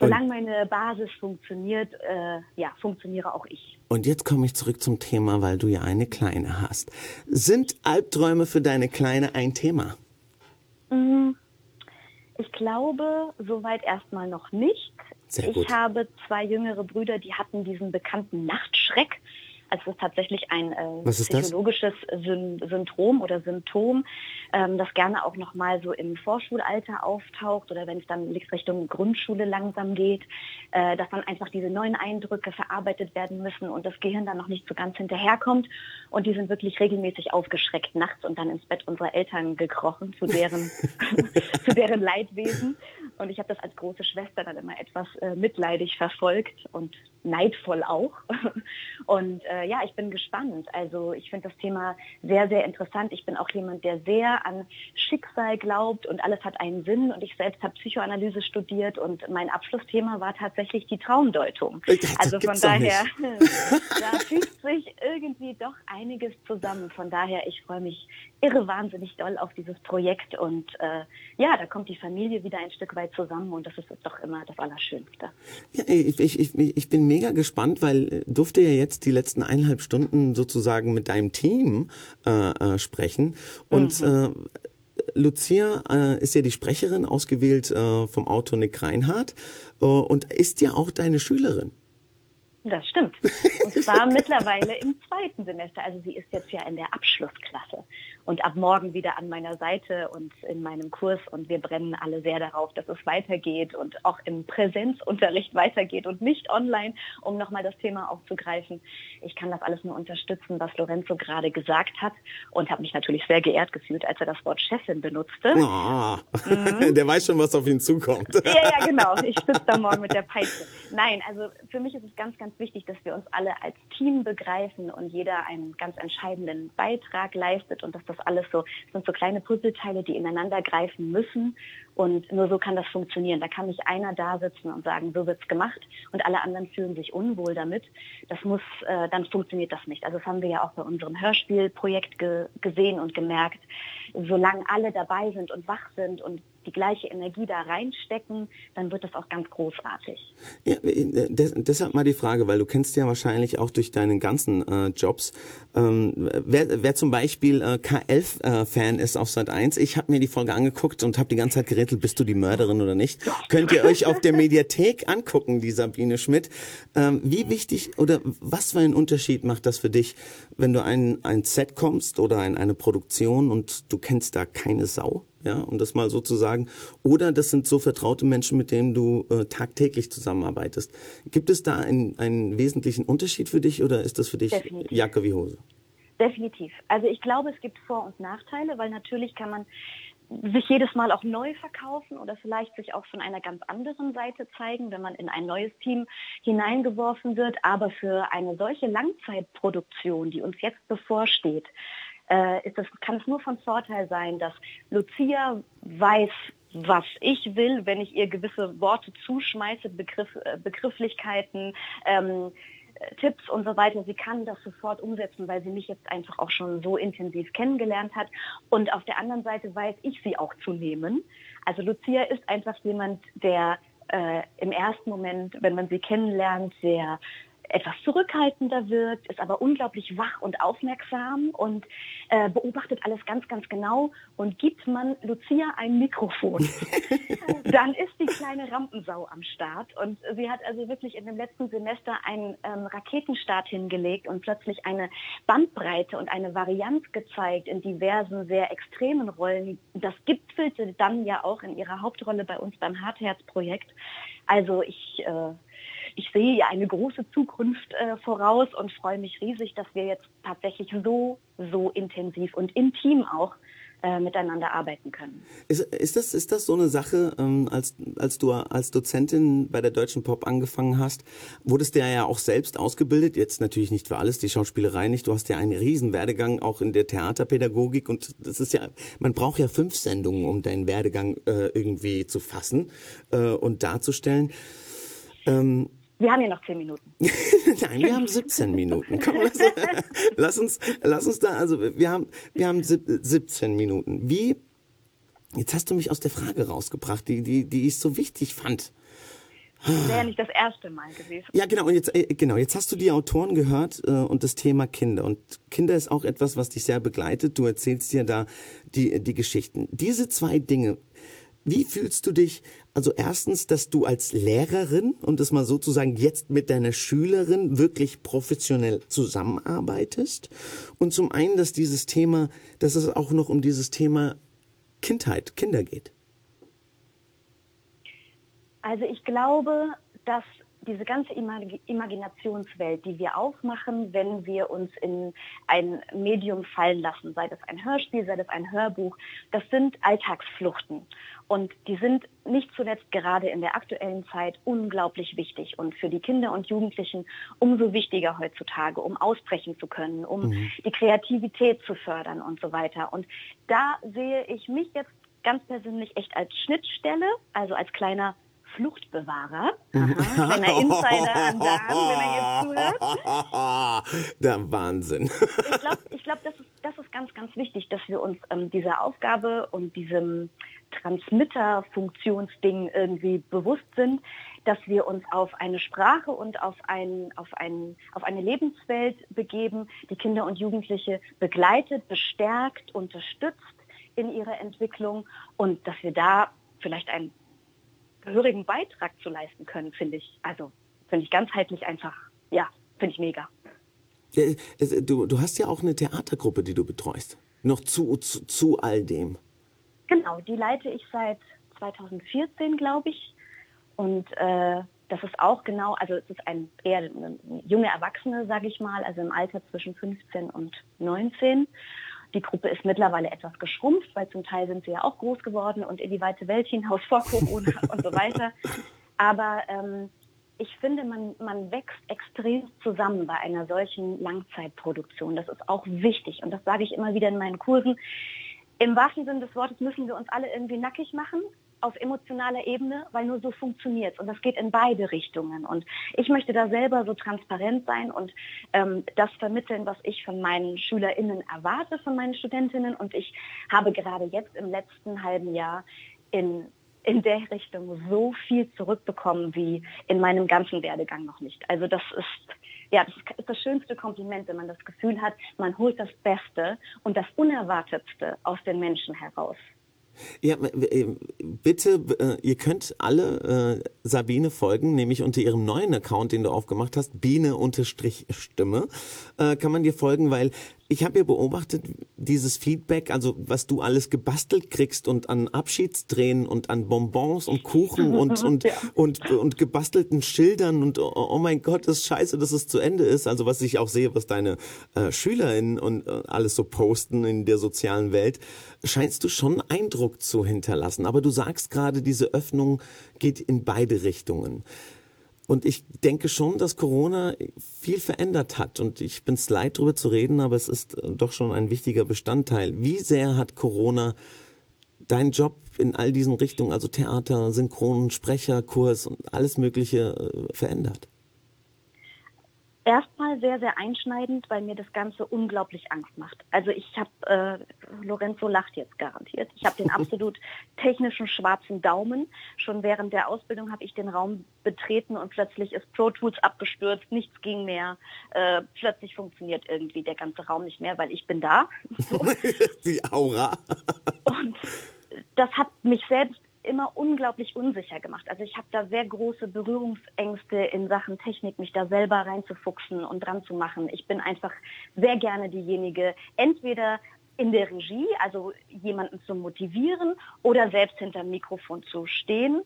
solange meine Basis funktioniert, äh, ja, funktioniere auch ich. Und jetzt komme ich zurück zum Thema, weil du ja eine Kleine hast. Sind Albträume für deine Kleine ein Thema? Mm, Ich glaube, soweit erstmal noch nicht. Sehr ich gut. habe zwei jüngere Brüder, die hatten diesen bekannten Nachtschreck. Also es ist tatsächlich ein äh, psychologisches Syn Syndrom oder Symptom, ähm, das gerne auch nochmal so im Vorschulalter auftaucht oder wenn es dann Richtung Grundschule langsam geht, äh, dass dann einfach diese neuen Eindrücke verarbeitet werden müssen und das Gehirn dann noch nicht so ganz hinterherkommt. Und die sind wirklich regelmäßig aufgeschreckt nachts und dann ins Bett unserer Eltern gekrochen, zu deren, zu deren Leidwesen. Und ich habe das als große Schwester dann immer etwas äh, mitleidig verfolgt und neidvoll auch. Und äh, ja, ich bin gespannt. Also ich finde das Thema sehr, sehr interessant. Ich bin auch jemand, der sehr an Schicksal glaubt und alles hat einen Sinn. Und ich selbst habe Psychoanalyse studiert und mein Abschlussthema war tatsächlich die Traumdeutung. Das Also von daher, da fügt sich irgendwie doch einiges zusammen. Von daher, ich freue mich irre wahnsinnig doll auf dieses Projekt. Und äh, ja, da kommt die Familie wieder ein Stück weit zusammen und das ist doch immer das Allerschönste. Ja, ich, ich, ich, bin mega gespannt, weil äh, durfte ja jetzt die letzten eineinhalb Stunden sozusagen mit deinem Team äh, äh, sprechen. Und äh, Lucia äh, ist ja die Sprecherin, ausgewählt äh, vom Autor Nick Reinhardt äh, und ist ja auch deine Schülerin. Das stimmt. Und zwar mittlerweile im zweiten Semester. Also sie ist jetzt ja in der Abschlussklasse und ab morgen wieder an meiner Seite und in meinem Kurs. Und wir brennen alle sehr darauf, dass es weitergeht und auch im Präsenzunterricht weitergeht und nicht online, um nochmal das Thema aufzugreifen. Ich kann das alles nur unterstützen, was Lorenzo gerade gesagt hat und habe mich natürlich sehr geehrt gefühlt, als er das Wort Chefin benutzte. Ah, der weiß schon, was auf ihn zukommt. Ja, ja, genau. Ich sitze da morgen mit der Peitsche. Nein, also für mich ist es ganz, ganz wichtig, dass wir uns alle als Team begreifen und jeder einen ganz entscheidenden Beitrag leistet und dass das alles so, das sind so kleine Puzzleteile, die ineinander greifen müssen und nur so kann das funktionieren. Da kann nicht einer da sitzen und sagen, so wird's gemacht und alle anderen fühlen sich unwohl damit. Das muss, äh, dann funktioniert das nicht. Also das haben wir ja auch bei unserem Hörspielprojekt ge gesehen und gemerkt. Solange alle dabei sind und wach sind und die gleiche Energie da reinstecken, dann wird das auch ganz großartig. Ja, äh, des, deshalb mal die Frage, weil du kennst ja wahrscheinlich auch durch deinen ganzen äh, Jobs, ähm, wer, wer zum Beispiel äh, K11-Fan ist auf Sat 1, ich habe mir die Folge angeguckt und habe die ganze Zeit gerätselt, bist du die Mörderin oder nicht? Könnt ihr euch auf der Mediathek angucken, die Sabine Schmidt. Ähm, wie wichtig oder was für einen Unterschied macht das für dich, wenn du ein, ein Set kommst oder in eine Produktion und du kennst da keine Sau? ja, um das mal so zu sagen, oder das sind so vertraute Menschen, mit denen du äh, tagtäglich zusammenarbeitest. Gibt es da einen, einen wesentlichen Unterschied für dich oder ist das für dich Definitiv. Jacke wie Hose? Definitiv. Also ich glaube, es gibt Vor- und Nachteile, weil natürlich kann man sich jedes Mal auch neu verkaufen oder vielleicht sich auch von einer ganz anderen Seite zeigen, wenn man in ein neues Team hineingeworfen wird. Aber für eine solche Langzeitproduktion, die uns jetzt bevorsteht, äh, ist das, kann es nur von Vorteil sein, dass Lucia weiß, was ich will, wenn ich ihr gewisse Worte zuschmeiße, Begriff, äh, Begrifflichkeiten, ähm, äh, Tipps und so weiter. Sie kann das sofort umsetzen, weil sie mich jetzt einfach auch schon so intensiv kennengelernt hat. Und auf der anderen Seite weiß ich sie auch zu nehmen. Also Lucia ist einfach jemand, der äh, im ersten Moment, wenn man sie kennenlernt, sehr etwas zurückhaltender wirkt, ist aber unglaublich wach und aufmerksam und äh, beobachtet alles ganz, ganz genau. Und gibt man Lucia ein Mikrofon, dann ist die kleine Rampensau am Start. Und sie hat also wirklich in dem letzten Semester einen ähm, Raketenstart hingelegt und plötzlich eine Bandbreite und eine Varianz gezeigt in diversen, sehr extremen Rollen. Das gipfelte dann ja auch in ihrer Hauptrolle bei uns beim Hartherz-Projekt. Also ich äh, ich sehe ja eine große Zukunft äh, voraus und freue mich riesig, dass wir jetzt tatsächlich so, so intensiv und intim auch äh, miteinander arbeiten können. Ist, ist, das, ist das so eine Sache, ähm, als, als du als Dozentin bei der Deutschen Pop angefangen hast, wurdest du ja auch selbst ausgebildet, jetzt natürlich nicht für alles, die Schauspielerei nicht, du hast ja einen riesen Werdegang auch in der Theaterpädagogik und das ist ja, man braucht ja fünf Sendungen, um deinen Werdegang äh, irgendwie zu fassen äh, und darzustellen. Ähm, wir haben ja noch zehn Minuten. Nein, wir haben 17 Minuten. Komm, lass, lass, uns, lass uns da, also wir haben, wir haben 17 Minuten. Wie, jetzt hast du mich aus der Frage rausgebracht, die, die, die ich so wichtig fand. Das wäre ja nicht das erste Mal gewesen. Ja, genau. Und jetzt, äh, genau, jetzt hast du die Autoren gehört äh, und das Thema Kinder. Und Kinder ist auch etwas, was dich sehr begleitet. Du erzählst dir da die, die Geschichten. Diese zwei Dinge, wie fühlst du dich? Also erstens, dass du als Lehrerin und das mal sozusagen jetzt mit deiner Schülerin wirklich professionell zusammenarbeitest. Und zum einen, dass dieses Thema, dass es auch noch um dieses Thema Kindheit, Kinder geht. Also ich glaube, dass diese ganze Imaginationswelt, die wir aufmachen, wenn wir uns in ein Medium fallen lassen, sei das ein Hörspiel, sei das ein Hörbuch, das sind Alltagsfluchten. Und die sind nicht zuletzt gerade in der aktuellen Zeit unglaublich wichtig und für die Kinder und Jugendlichen umso wichtiger heutzutage, um ausbrechen zu können, um mhm. die Kreativität zu fördern und so weiter. Und da sehe ich mich jetzt ganz persönlich echt als Schnittstelle, also als kleiner Fluchtbewahrer. Aha, kleiner Insider an Dan, wenn er jetzt zuhört. Der Wahnsinn. Ich glaube, ich glaub, das, ist, das ist ganz, ganz wichtig, dass wir uns ähm, dieser Aufgabe und diesem Transmitter-Funktionsding irgendwie bewusst sind, dass wir uns auf eine Sprache und auf, ein, auf, ein, auf eine Lebenswelt begeben, die Kinder und Jugendliche begleitet, bestärkt, unterstützt in ihrer Entwicklung und dass wir da vielleicht einen gehörigen Beitrag zu leisten können, finde ich. Also finde ich ganzheitlich einfach, ja, finde ich mega. Du, du hast ja auch eine Theatergruppe, die du betreust. Noch zu, zu, zu all dem. Genau, die leite ich seit 2014, glaube ich. Und äh, das ist auch genau, also es ist ein eher eine junge Erwachsene, sage ich mal, also im Alter zwischen 15 und 19. Die Gruppe ist mittlerweile etwas geschrumpft, weil zum Teil sind sie ja auch groß geworden und in die weite Welt hinaus vor Corona und so weiter. Aber ähm, ich finde, man, man wächst extrem zusammen bei einer solchen Langzeitproduktion. Das ist auch wichtig und das sage ich immer wieder in meinen Kursen. Im wahrsten Sinne des Wortes müssen wir uns alle irgendwie nackig machen, auf emotionaler Ebene, weil nur so funktioniert Und das geht in beide Richtungen. Und ich möchte da selber so transparent sein und ähm, das vermitteln, was ich von meinen SchülerInnen erwarte, von meinen Studentinnen. Und ich habe gerade jetzt im letzten halben Jahr in in der Richtung so viel zurückbekommen wie in meinem ganzen Werdegang noch nicht. Also das ist ja, das ist das schönste Kompliment, wenn man das Gefühl hat, man holt das Beste und das Unerwartetste aus den Menschen heraus. Ja, äh, bitte, äh, ihr könnt alle äh, Sabine folgen, nämlich unter ihrem neuen Account, den du aufgemacht hast, Biene-Stimme, kann man dir folgen, weil ich habe ja beobachtet, dieses Feedback, also was du alles gebastelt kriegst und an Abschiedstränen und an Bonbons und Kuchen und, und, ja. und, und, gebastelten Schildern und oh, oh, mein Gott, das ist scheiße, dass es zu Ende ist. Also was ich auch sehe, was deine äh, SchülerInnen und äh, alles so posten in der sozialen Welt, scheinst du schon Eindruck zu hinterlassen. Aber du sagst gerade, diese Öffnung geht in beide Richtungen. Und ich denke schon, dass Corona viel verändert hat. Und ich bin es leid, darüber zu reden, aber es ist äh, doch schon ein wichtiger Bestandteil. Wie sehr hat Corona deinen Job in all diesen Richtungen, also Theater, Synchron, Sprecherkurs und alles Mögliche äh, verändert? Erstmal sehr, sehr einschneidend, weil mir das Ganze unglaublich Angst macht. Also ich habe, äh, Lorenzo lacht jetzt garantiert, ich habe den absolut technischen schwarzen Daumen. Schon während der Ausbildung habe ich den Raum betreten und plötzlich ist Pro Tools abgestürzt, nichts ging mehr. Äh, plötzlich funktioniert irgendwie der ganze Raum nicht mehr, weil ich bin da. Die Aura. und das hat mich selbst immer unglaublich unsicher gemacht. Also ich habe da sehr große Berührungsängste in Sachen Technik, mich da selber reinzufuchsen und dran zu machen. Ich bin einfach sehr gerne diejenige, entweder in der Regie, also jemanden zu motivieren oder selbst hinter dem Mikrofon zu stehen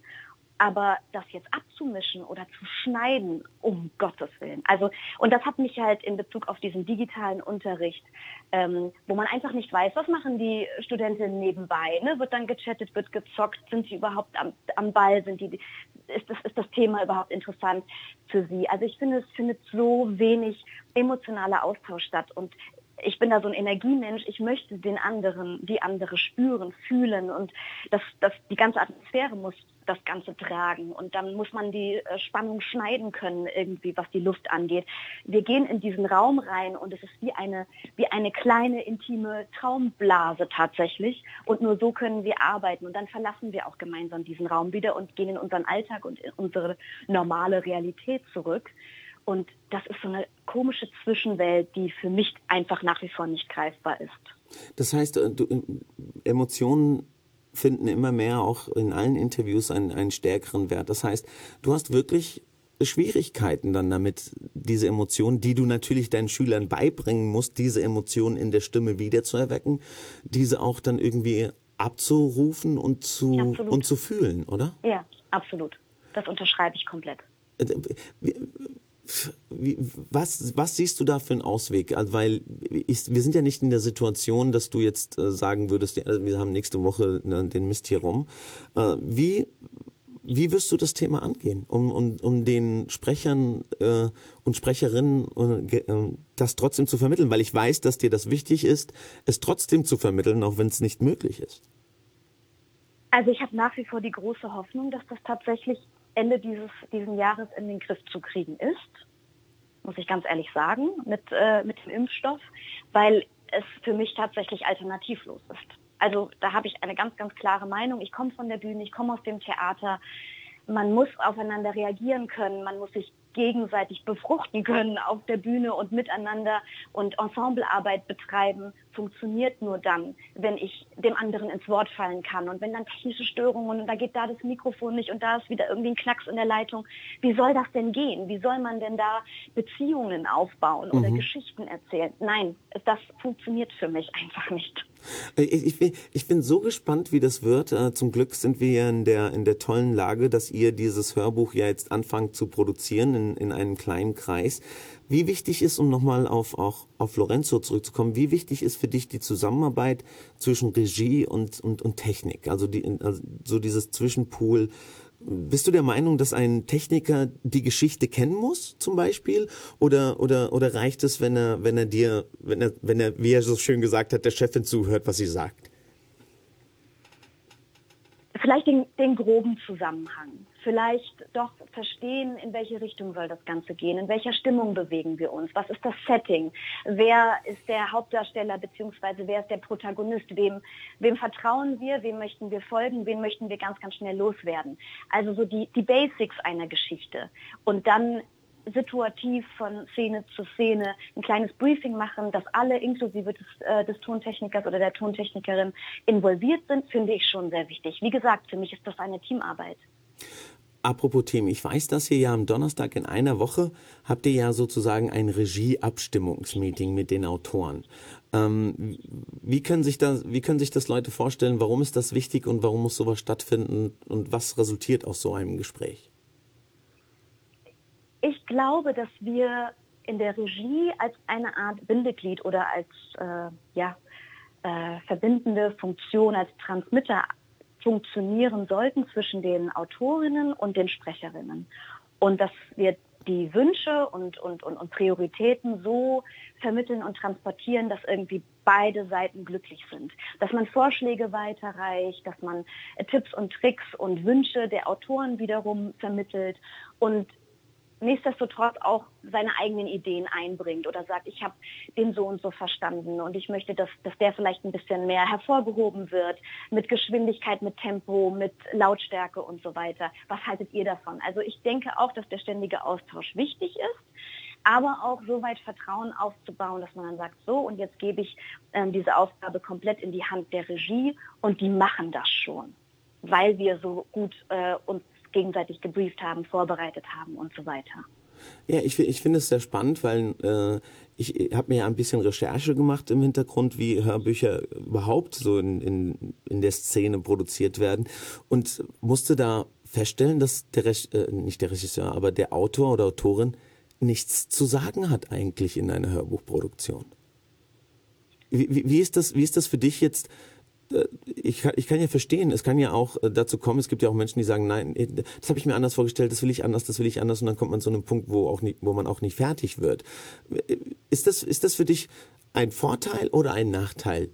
aber das jetzt abzumischen oder zu schneiden, um Gottes Willen. Also, und das hat mich halt in Bezug auf diesen digitalen Unterricht, ähm, wo man einfach nicht weiß, was machen die Studentinnen nebenbei, ne? Wird dann gechattet, wird gezockt, sind sie überhaupt am, am Ball, sind die, ist das, ist das Thema überhaupt interessant für sie? Also ich finde, es findet so wenig emotionaler Austausch statt und ich bin da so ein Energiemensch, ich möchte den anderen, die andere spüren, fühlen. Und das, das, die ganze Atmosphäre muss das Ganze tragen. Und dann muss man die äh, Spannung schneiden können irgendwie, was die Luft angeht. Wir gehen in diesen Raum rein und es ist wie eine, wie eine kleine intime Traumblase tatsächlich. Und nur so können wir arbeiten. Und dann verlassen wir auch gemeinsam diesen Raum wieder und gehen in unseren Alltag und in unsere normale Realität zurück. Und das ist so eine komische Zwischenwelt, die für mich einfach nach wie vor nicht greifbar ist. Das heißt, äh, du, äh, Emotionen finden immer mehr auch in allen Interviews einen, einen stärkeren Wert. Das heißt, du hast wirklich Schwierigkeiten dann damit, diese Emotionen, die du natürlich deinen Schülern beibringen musst, diese Emotionen in der Stimme wiederzuerwecken, diese auch dann irgendwie abzurufen und zu, und zu fühlen, oder? Ja, absolut. Das unterschreibe ich komplett. Äh, wie, was, was siehst du da für einen Ausweg? Also, weil ich, wir sind ja nicht in der Situation, dass du jetzt äh, sagen würdest, ja, wir haben nächste Woche ne, den Mist hier rum. Äh, wie, wie wirst du das Thema angehen, um, um, um den Sprechern äh, und Sprecherinnen äh, das trotzdem zu vermitteln? Weil ich weiß, dass dir das wichtig ist, es trotzdem zu vermitteln, auch wenn es nicht möglich ist. Also ich habe nach wie vor die große Hoffnung, dass das tatsächlich Ende dieses diesen Jahres in den Griff zu kriegen ist, muss ich ganz ehrlich sagen, mit, äh, mit dem Impfstoff, weil es für mich tatsächlich alternativlos ist. Also da habe ich eine ganz, ganz klare Meinung. Ich komme von der Bühne, ich komme aus dem Theater. Man muss aufeinander reagieren können, man muss sich gegenseitig befruchten können auf der Bühne und miteinander und Ensemblearbeit betreiben, funktioniert nur dann, wenn ich dem anderen ins Wort fallen kann. Und wenn dann technische Störungen und da geht da das Mikrofon nicht und da ist wieder irgendwie ein Knacks in der Leitung, wie soll das denn gehen? Wie soll man denn da Beziehungen aufbauen oder mhm. Geschichten erzählen? Nein, das funktioniert für mich einfach nicht. Äh, ich, ich, bin, ich bin so gespannt, wie das wird. Äh, zum Glück sind wir ja in der, in der tollen Lage, dass ihr dieses Hörbuch ja jetzt anfangt zu produzieren in, in einem kleinen Kreis. Wie wichtig ist, um nochmal auf, auch auf Lorenzo zurückzukommen, wie wichtig ist für dich die Zusammenarbeit zwischen Regie und, und, und Technik? Also, die, also so dieses Zwischenpool. Bist du der Meinung, dass ein Techniker die Geschichte kennen muss, zum Beispiel? Oder, oder, oder reicht es, wenn er, wenn er dir, wenn er, wenn er, wie er so schön gesagt hat, der Chefin zuhört, was sie sagt? Vielleicht den, den groben Zusammenhang. Vielleicht doch verstehen, in welche Richtung soll das Ganze gehen, in welcher Stimmung bewegen wir uns, was ist das Setting, wer ist der Hauptdarsteller beziehungsweise wer ist der Protagonist, wem, wem vertrauen wir, wem möchten wir folgen, wen möchten wir ganz, ganz schnell loswerden. Also so die, die Basics einer Geschichte. Und dann situativ von Szene zu Szene ein kleines Briefing machen, dass alle inklusive des, äh, des Tontechnikers oder der Tontechnikerin involviert sind, finde ich schon sehr wichtig. Wie gesagt, für mich ist das eine Teamarbeit. Apropos Themen, ich weiß, dass ihr ja am Donnerstag in einer Woche habt ihr ja sozusagen ein Regieabstimmungsmeeting mit den Autoren. Ähm, wie, können sich das, wie können sich das Leute vorstellen? Warum ist das wichtig und warum muss sowas stattfinden und was resultiert aus so einem Gespräch? Ich glaube, dass wir in der Regie als eine Art Bindeglied oder als äh, ja, äh, verbindende Funktion, als Transmitter funktionieren sollten zwischen den Autorinnen und den Sprecherinnen. Und dass wir die Wünsche und, und, und, und Prioritäten so vermitteln und transportieren, dass irgendwie beide Seiten glücklich sind. Dass man Vorschläge weiterreicht, dass man Tipps und Tricks und Wünsche der Autoren wiederum vermittelt und nichtsdestotrotz auch seine eigenen Ideen einbringt oder sagt, ich habe den so und so verstanden und ich möchte, dass, dass der vielleicht ein bisschen mehr hervorgehoben wird mit Geschwindigkeit, mit Tempo, mit Lautstärke und so weiter. Was haltet ihr davon? Also ich denke auch, dass der ständige Austausch wichtig ist, aber auch so weit Vertrauen aufzubauen, dass man dann sagt, so und jetzt gebe ich ähm, diese Aufgabe komplett in die Hand der Regie und die machen das schon, weil wir so gut äh, uns gegenseitig gebrieft haben, vorbereitet haben und so weiter. Ja, ich, ich finde es sehr spannend, weil äh, ich habe mir ja ein bisschen Recherche gemacht im Hintergrund, wie Hörbücher überhaupt so in, in, in der Szene produziert werden und musste da feststellen, dass der, äh, nicht der Regisseur, aber der Autor oder Autorin nichts zu sagen hat eigentlich in einer Hörbuchproduktion. Wie, wie, wie, ist das, wie ist das für dich jetzt ich kann, ich kann ja verstehen, es kann ja auch äh, dazu kommen, es gibt ja auch Menschen, die sagen, nein, äh, das habe ich mir anders vorgestellt, das will ich anders, das will ich anders und dann kommt man zu einem Punkt, wo, auch nicht, wo man auch nicht fertig wird. Ist das, ist das für dich ein Vorteil oder ein Nachteil,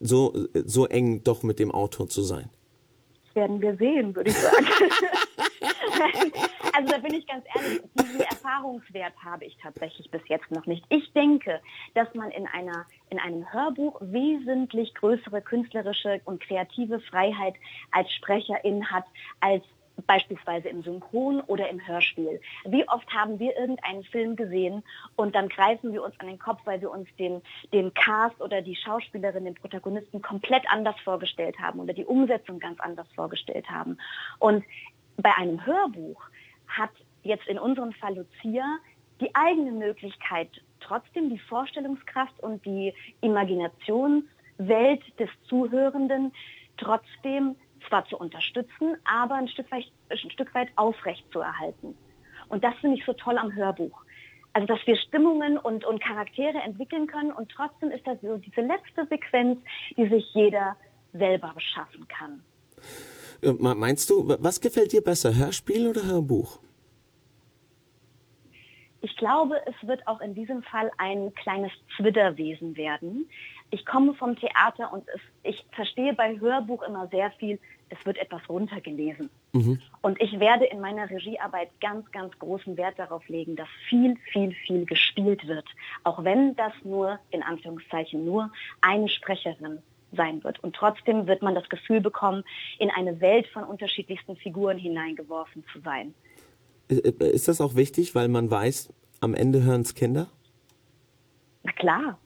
so, so eng doch mit dem Autor zu sein? Werden wir sehen, würde ich sagen. also da bin ich ganz ehrlich, diesen Erfahrungswert habe ich tatsächlich bis jetzt noch nicht. Ich denke, dass man in einer in einem Hörbuch wesentlich größere künstlerische und kreative Freiheit als Sprecherin hat als beispielsweise im Synchron oder im Hörspiel. Wie oft haben wir irgendeinen Film gesehen und dann greifen wir uns an den Kopf, weil wir uns den, den Cast oder die Schauspielerin, den Protagonisten komplett anders vorgestellt haben oder die Umsetzung ganz anders vorgestellt haben. Und bei einem Hörbuch hat jetzt in unserem Fall Lucia die eigene Möglichkeit, trotzdem die Vorstellungskraft und die Imaginationswelt des Zuhörenden trotzdem zwar zu unterstützen, aber ein Stück weit, ein Stück weit aufrecht zu erhalten. Und das finde ich so toll am Hörbuch. Also, dass wir Stimmungen und, und Charaktere entwickeln können und trotzdem ist das so diese letzte Sequenz, die sich jeder selber beschaffen kann. Äh, meinst du, was gefällt dir besser, Hörspiel oder Hörbuch? Ich glaube, es wird auch in diesem Fall ein kleines Zwitterwesen werden. Ich komme vom Theater und es, ich verstehe bei Hörbuch immer sehr viel, es wird etwas runtergelesen. Mhm. Und ich werde in meiner Regiearbeit ganz, ganz großen Wert darauf legen, dass viel, viel, viel gespielt wird. Auch wenn das nur, in Anführungszeichen, nur eine Sprecherin sein wird. Und trotzdem wird man das Gefühl bekommen, in eine Welt von unterschiedlichsten Figuren hineingeworfen zu sein. Äh, äh, ist das auch wichtig, weil man weiß, am Ende hören es Kinder? Na klar.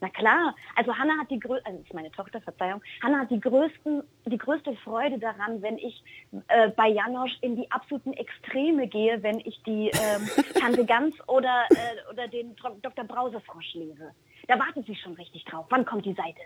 Na klar. Also Hanna hat die größte, also ist meine Tochter, Verzeihung, Hanna hat die größten, die größte Freude daran, wenn ich äh, bei Janosch in die absoluten Extreme gehe, wenn ich die ähm, Tante Gans oder, äh, oder den Dr. Brausefrosch lese. Da wartet sie schon richtig drauf. Wann kommt die Seite?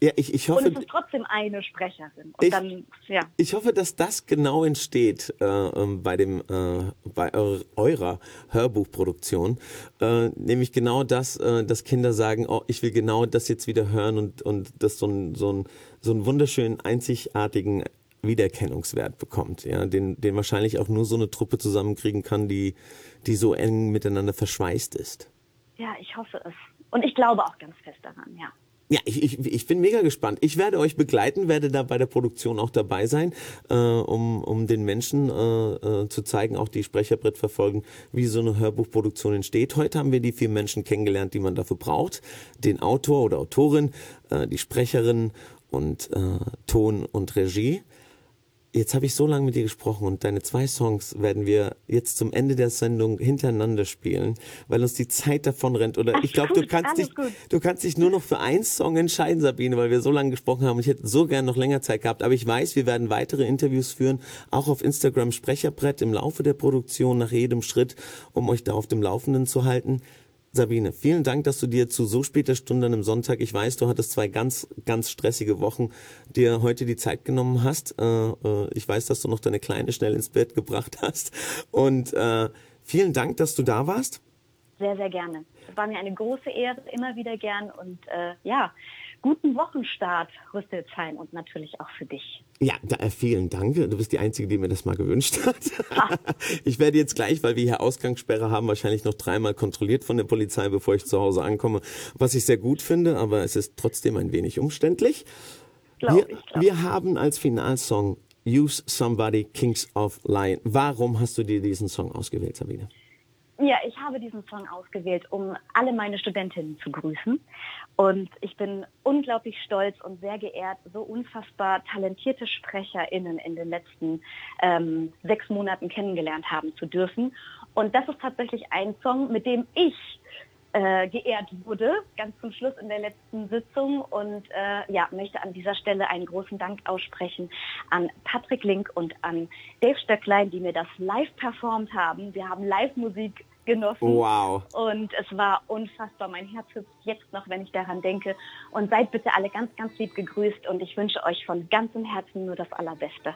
Ja, ich, ich hoffe, und es ist trotzdem eine Sprecherin. Ich, dann, ja. ich hoffe, dass das genau entsteht äh, ähm, bei dem äh, bei eurer Hörbuchproduktion, äh, nämlich genau das, äh, dass Kinder sagen, oh, ich will genau das jetzt wieder hören und und das so ein so ein so einen wunderschönen einzigartigen Wiedererkennungswert bekommt, ja, den den wahrscheinlich auch nur so eine Truppe zusammenkriegen kann, die die so eng miteinander verschweißt ist. Ja, ich hoffe es. Und ich glaube auch ganz fest daran, ja. Ja, ich, ich, ich bin mega gespannt. Ich werde euch begleiten, werde da bei der Produktion auch dabei sein, äh, um, um den Menschen äh, äh, zu zeigen, auch die Sprecherbrett verfolgen, wie so eine Hörbuchproduktion entsteht. Heute haben wir die vier Menschen kennengelernt, die man dafür braucht. Den Autor oder Autorin, äh, die Sprecherin und äh, Ton und Regie. Jetzt habe ich so lange mit dir gesprochen und deine zwei Songs werden wir jetzt zum Ende der Sendung hintereinander spielen, weil uns die Zeit davon rennt. Oder Ach, ich glaube, du kannst dich, gut. du kannst dich nur noch für einen Song entscheiden, Sabine, weil wir so lange gesprochen haben. Ich hätte so gern noch länger Zeit gehabt. Aber ich weiß, wir werden weitere Interviews führen, auch auf Instagram Sprecherbrett im Laufe der Produktion nach jedem Schritt, um euch da auf dem Laufenden zu halten. Sabine, vielen Dank, dass du dir zu so später Stunde an einem Sonntag, ich weiß, du hattest zwei ganz, ganz stressige Wochen, dir heute die Zeit genommen hast. Äh, äh, ich weiß, dass du noch deine Kleine schnell ins Bett gebracht hast. Und äh, vielen Dank, dass du da warst. Sehr, sehr gerne. Es war mir eine große Ehre, immer wieder gern. Und äh, ja, guten Wochenstart, Rüsselsheim und natürlich auch für dich. Ja, da, äh, vielen Dank. Du bist die Einzige, die mir das mal gewünscht hat. ich werde jetzt gleich, weil wir hier Ausgangssperre haben, wahrscheinlich noch dreimal kontrolliert von der Polizei, bevor ich zu Hause ankomme, was ich sehr gut finde, aber es ist trotzdem ein wenig umständlich. Glaub wir, ich, glaub wir haben als Finalsong Use Somebody Kings of Lion. Warum hast du dir diesen Song ausgewählt, Sabine? Ja, ich habe diesen Song ausgewählt, um alle meine Studentinnen zu grüßen. Und ich bin unglaublich stolz und sehr geehrt, so unfassbar talentierte SprecherInnen in den letzten ähm, sechs Monaten kennengelernt haben zu dürfen. Und das ist tatsächlich ein Song, mit dem ich äh, geehrt wurde, ganz zum Schluss in der letzten Sitzung. Und äh, ja, möchte an dieser Stelle einen großen Dank aussprechen an Patrick Link und an Dave Stöcklein, die mir das live performt haben. Wir haben Live-Musik genossen. Wow. Und es war unfassbar. Mein Herz hüpft jetzt noch, wenn ich daran denke. Und seid bitte alle ganz, ganz lieb gegrüßt. Und ich wünsche euch von ganzem Herzen nur das Allerbeste.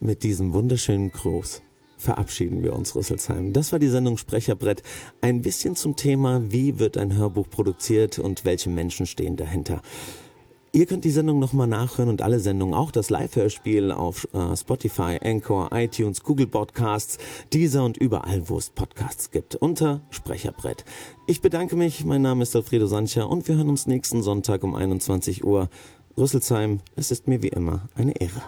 Mit diesem wunderschönen Gruß verabschieden wir uns, Rüsselsheim. Das war die Sendung Sprecherbrett. Ein bisschen zum Thema, wie wird ein Hörbuch produziert und welche Menschen stehen dahinter. Ihr könnt die Sendung nochmal nachhören und alle Sendungen, auch das Live-Hörspiel auf äh, Spotify, Anchor, iTunes, Google Podcasts, dieser und überall, wo es Podcasts gibt, unter Sprecherbrett. Ich bedanke mich, mein Name ist Alfredo Sancha und wir hören uns nächsten Sonntag um 21 Uhr. Rüsselsheim, es ist mir wie immer eine Ehre.